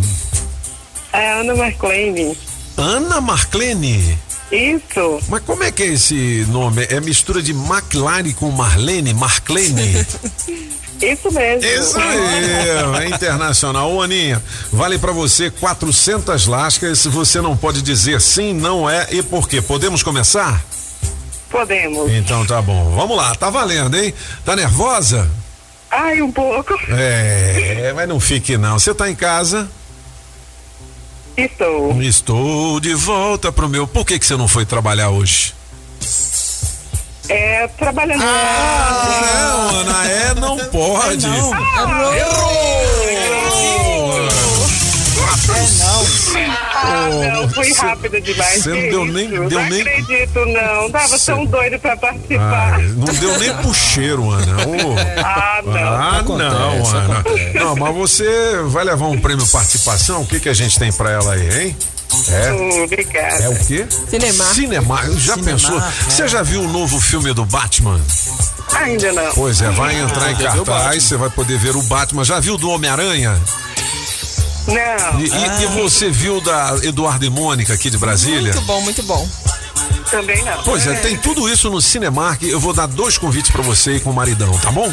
É Ana Marclane. Ana Marclene. Isso. Mas como é que é esse nome? É mistura de McLaren com Marlene? Marclene? Isso mesmo. Isso aí, é internacional. Ô, Aninha, vale pra você 400 lascas. Você não pode dizer sim, não é e por quê. Podemos começar? Podemos. Então tá bom. Vamos lá, tá valendo, hein? Tá nervosa? Ai, um pouco. É, mas não fique não. Você tá em casa? Estou. Estou de volta pro meu. Por que que você não foi trabalhar hoje? É, trabalhando. Ah, não, Ana, é, não pode. Ah, não, fui rápida demais. Você não deu nem- deu não nem- acredito, não. Tava Cê- tão doido pra participar. Ai, não deu nem pro cheiro, Ana. Ô. Ah, não. Ah, Acontece, não, Ana. acontece. Não, mas você vai levar um prêmio participação? O que que a gente tem pra ela aí, hein? É. Obrigada. É o quê? Cinemark. Cinemark. Já pensou? é. Você já viu o novo filme do Batman? Ainda não. Pois é, vai entrar em Ah, cartaz, você vai poder ver o Batman. Já viu do Homem-Aranha? Não. E, e- e você viu da Eduardo e Mônica aqui de Brasília? Muito bom, muito bom. Também não. Pois é, tem tudo isso no Cinemark. Eu vou dar dois convites pra você e com o maridão, tá bom?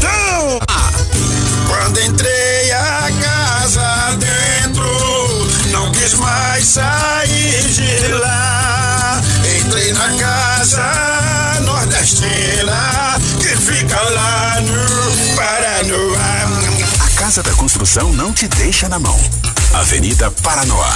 montão! Ah. Quando entrei a casa dentro, não quis mais sair de lá. Entrei na casa nordestina que fica lá no Paranoá. A Casa da Construção não te deixa na mão. Avenida Paranoá.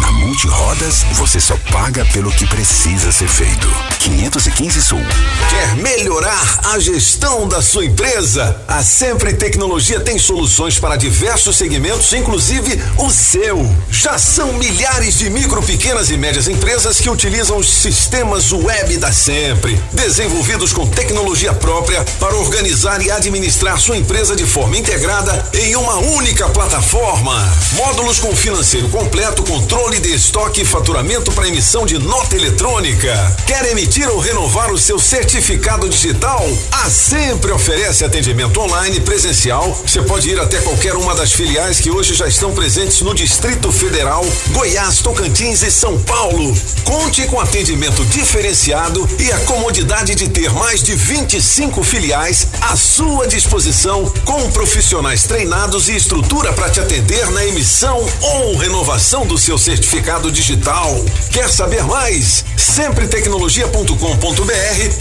Na Multirodas, você só paga pelo que precisa ser feito. 515 Sul. Quer melhorar a gestão da sua empresa? A Sempre Tecnologia tem soluções para diversos segmentos, inclusive o seu. Já são milhares de micro, pequenas e médias empresas que utilizam os sistemas web da Sempre, desenvolvidos com tecnologia própria para organizar e administrar sua empresa de forma integrada em uma única plataforma. Módulos com financeiro completo, controle de estoque e faturamento para emissão de nota eletrônica. Quer emitir ou renovar o seu certificado digital? A Sempre oferece atendimento online presencial. Você pode ir até qualquer uma das filiais que hoje já estão presentes no Distrito Federal, Goiás, Tocantins e São Paulo. Conte com atendimento diferenciado e a comodidade de ter mais de 25 filiais à sua disposição, com profissionais treinados e estrutura para te atender na emissão ou renovação do seu certificado digital. Quer saber mais? Sempretecnologia.com.br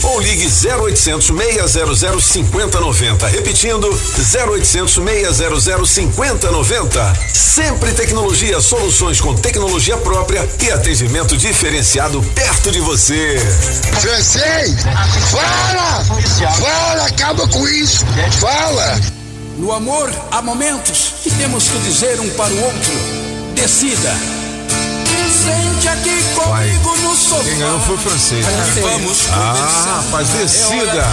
ou ligue 0800 600 5090. Repetindo, 0800 600 5090. Sempre Tecnologia, soluções com tecnologia própria e atendimento diferenciado perto de você. Francês, fala! Fala, acaba com isso! Fala! No amor há momentos que temos que dizer um para o outro. Decida. Sente aqui comigo no sofá. Quem ganhou foi o francês. né? Vamos Ah, rapaz, decida.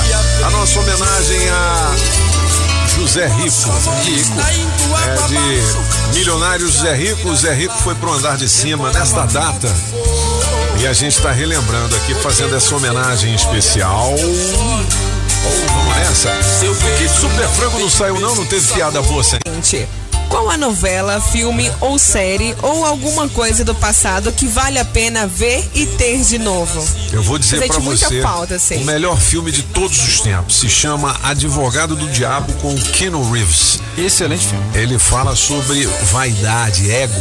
A nossa homenagem a José Rico. Rico. É de milionário José Rico. O Zé Rico foi pro andar de cima nesta data. E a gente está relembrando aqui, fazendo essa homenagem especial. Oh, vamos nessa? Que super frango não saiu, não? Não teve piada boa sem. Qual a novela, filme ou série ou alguma coisa do passado que vale a pena ver e ter de novo? Eu vou dizer muita você, falta, assim. o melhor filme de todos os tempos se chama Advogado do Diabo com Keanu Reeves. Excelente filme. Ele fala sobre vaidade, ego,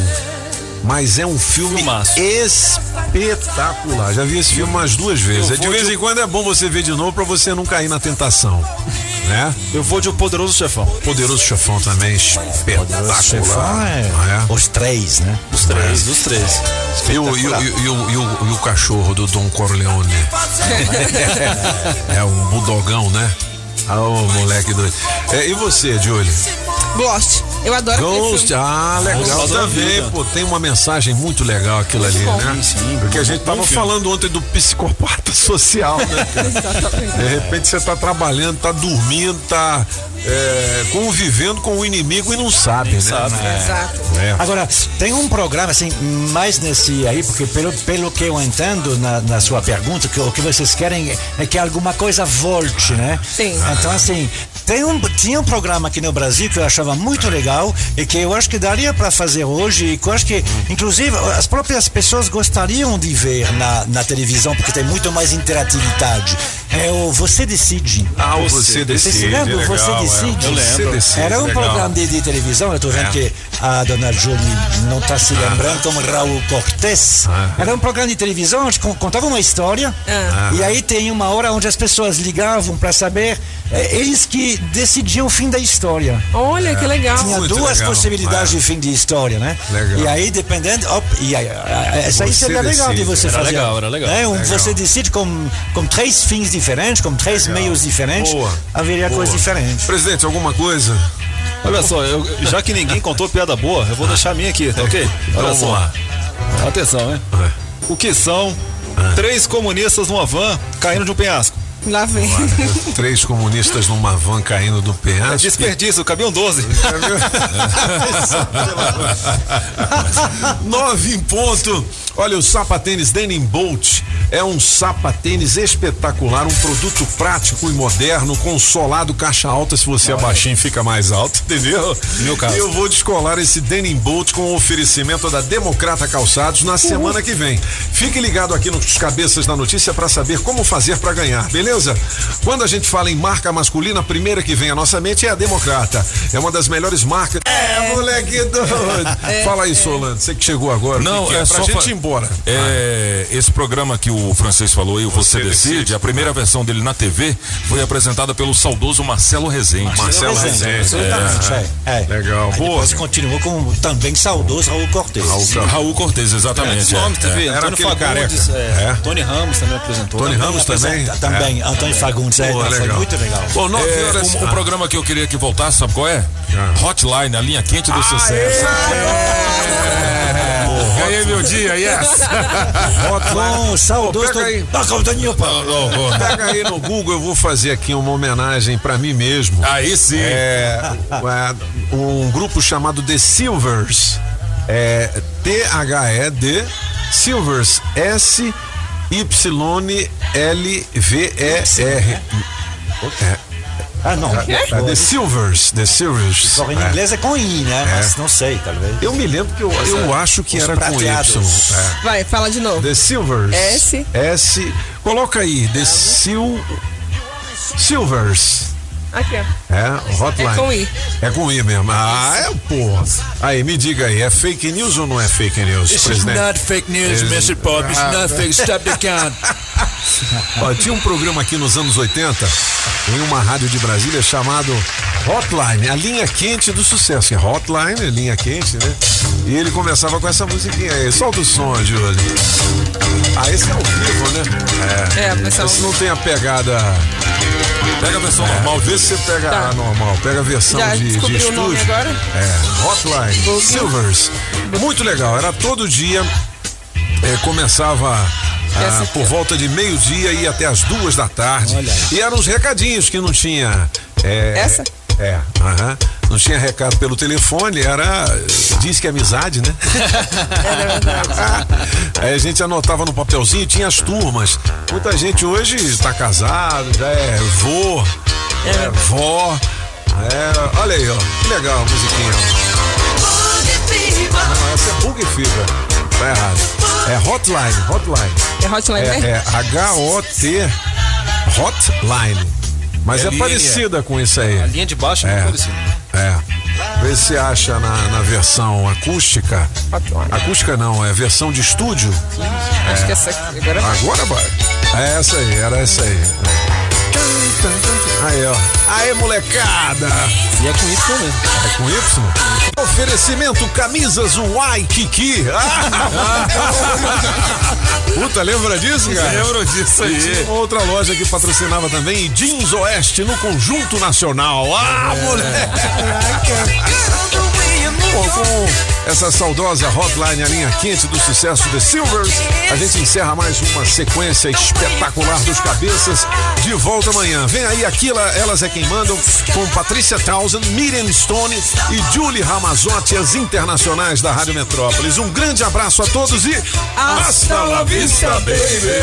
mas é um filme espetacular. Já vi esse filme umas duas vezes. Eu De vez de- em quando é bom você ver de novo pra você não cair na tentação, né? Eu vou de O Poderoso Chefão. Poderoso Chefão também, espetacular. Chefão é Ah, os três, né? Os três, os três. E o, e, o, e, o, e, o, cachorro do Dom Corleone. é um budogão, né? Ah, ô moleque doido. É, e você, Julie? Ghost. Eu adoro Ghost, ah, legal também, pô, tem uma mensagem muito legal aquilo ali, bom. né? Sim, sim, Porque a gente tava filme. falando ontem do psicopata social, né? Exatamente. De repente você tá trabalhando, tá dormindo, tá é, convivendo com o inimigo e não sabe, né? sabe. É. Exato. É. Agora, tem um programa assim, mais nesse aí, porque pelo, pelo que eu entendo na, na sua pergunta, que o que vocês querem é que alguma coisa volte, né? Sim. Então, assim, tem um, tinha um programa aqui no Brasil que eu achava muito legal e que eu acho que daria para fazer hoje e que eu acho que, inclusive, as próprias pessoas gostariam de ver na, na televisão, porque tem muito mais interatividade. É o Você Decide. Ah, o Você Decide, lembram? legal, Você é. Decide? Eu lembro. Você Decide, Era um legal. programa de, de televisão, eu tô vendo É. que a dona Julie não está se lembrando, como Raul Cortez. Era um programa de televisão onde con- contava uma história Ah. e aí tem uma hora onde as pessoas ligavam para saber, eh, eles que decidiam o fim da história. Olha que legal. Tinha Muito duas legal, possibilidades é. de fim de história, né? Legal. E aí, dependendo. op, e aí, ah, essa aí Você seria legal de decide. você Era fazer. legal, era legal. É, um, Legal. Você decide com, com três fins diferentes, com três meios diferentes. Boa. Haveria Boa. coisas diferentes. Presidente, alguma coisa? Olha só, eu- já que ninguém contou piada boa, eu vou deixar a minha aqui, tá ok? Olha Então vamos só. lá. Atenção, hein? O que são três comunistas numa van caindo de um penhasco? Lá vem. Três comunistas numa van caindo do É penhasco. desperdício, cabiam 12. Nove em ponto. Olha, o sapatênis Denim Bolt é um sapatênis espetacular, um produto prático e moderno, com solado caixa alta. Se você é baixinho, fica mais alto, entendeu? Meu caso. E eu vou descolar esse Denim Bolt com o oferecimento da Democrata Calçados na semana que vem. Fique ligado aqui nos cabeças da notícia para saber como fazer para ganhar, beleza? Quando a gente fala em marca masculina, a primeira que vem à nossa mente é a Democrata. É uma das melhores marcas. É, moleque doido. Fala aí, Solano, você que chegou agora. Não, que que é pra só gente Vambora. É, esse programa que o francês falou aí, o Você, Você Decide, Decide. a primeira versão dele na TV foi apresentada pelo saudoso Marcelo Rezende. Marcelo Rezende. Exatamente, é. é. Legal. Aí Boa. depois continuou com o também saudoso Raul Cortez. Raul Cortez, exatamente. É, nome, teve Era Antônio Fagundes, é, É. Tony Ramos também apresentou. Tony Ramos também? Apresenta- Também, Antônio Fagundes, é, Boa, legal. muito legal. Bom, nove É, horas. um, um programa que eu queria que voltasse, sabe qual é? Hotline, a linha quente do sucesso. Ganhei meu dia, yes! Bom, saudoso. Pega aí. Pega aí no Google, eu vou fazer aqui uma homenagem pra mim mesmo. Aí sim. É, é, um grupo chamado The Silvers. É, T-H-E-D Silvers. S-Y-L-V-E-R. É, Ah, não. é, The Silvers. The Silvers. Só em É. inglês é com I, né? Mas não sei, talvez. Eu me lembro que eu, eu acho que era com prateados. Y. É. Vai, fala de novo. The Silvers. S. S. Coloca aí, The Sil. Silvers. Aqui, ó. É, hotline. É com I. É com I mesmo. Ah, é, porra. Aí, me diga aí, é fake news ou não é fake news, This is presidente? not fake news, Eles- Mr. Pop. It's Ah, not fake. Stop the count. Ó, tinha um programa aqui nos anos 80, em uma rádio de Brasília, chamado Hotline, a linha quente do sucesso. que é Hotline, linha quente, né? E ele começava com essa musiquinha aí. Solta o som, Júlio. Ah, esse é ao vivo, né? É, a versão- Esse não tem a pegada. Pega a versão É, normal. Vê se você pega Tá. a normal. Pega a versão Já de, de estúdio. agora? É, Hotline, Silvers. Muito legal. Era todo dia. é, começava ah, por volta de meio-dia e até as duas da tarde. E eram os recadinhos que não tinha. é, Essa? É, aham. Não tinha recado pelo telefone, era. Diz que é amizade, né? Era verdade. Aí a gente anotava no papelzinho, tinha as turmas. Muita gente hoje está casado, já é vô, é vó. É, olha aí, ó. Que legal a musiquinha. Não, essa é Bug Fever. Tá errado. É Hotline, Hotline. É Hotline, É, né? é H-O-T Hotline. Mas É é, linha- parecida com isso aí. A linha de baixo é É. muito parecida. É. Vê se acha na, na versão acústica. Acústica não, é versão de estúdio. Acho que essa aqui. Agora vai. Agora vai. É essa aí, era essa aí. Aí, ó. Aê, molecada! E é com isso mesmo. É com Y? Oferecimento camisas Waikiki. Ah! Puta, lembra disso, cara? Lembro disso aí. E tinha outra loja que patrocinava também, Jeans Oeste no Conjunto Nacional. Ah, moleque! Bom, com essa saudosa hotline, a linha quente do sucesso The Silvers, a gente encerra mais uma sequência espetacular dos cabeças. De volta amanhã. Vem aí Aquila, elas é quem mandam, com Patrícia Townsend, Miriam Stone e Julie Ramazotti, as internacionais da Rádio Metrópolis. Um grande abraço a todos e hasta la vista, baby!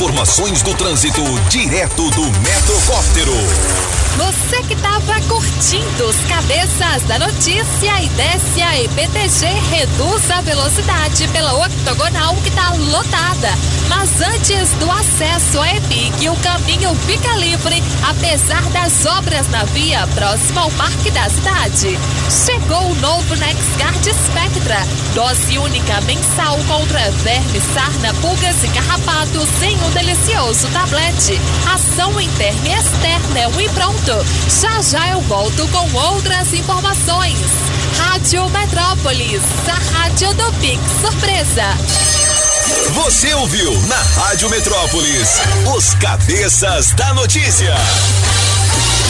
Informações do trânsito direto do Metrocóptero. Você que estava curtindo os cabeças da notícia e desce a EPTG, reduz a velocidade pela octogonal que está lotada. Mas antes do acesso à EPIC, o caminho fica livre, apesar das obras na via próxima ao Parque da Cidade. Chegou o novo NexGuard Spectra, dose única mensal contra vermes, sarna, pulgas e carrapatos em um delicioso tablete. Ação interna e externa é um e pronto. Já já eu volto com outras informações. Rádio Metrópolis, a rádio do Pix Surpresa. Você ouviu na Rádio Metrópolis os cabeças da notícia.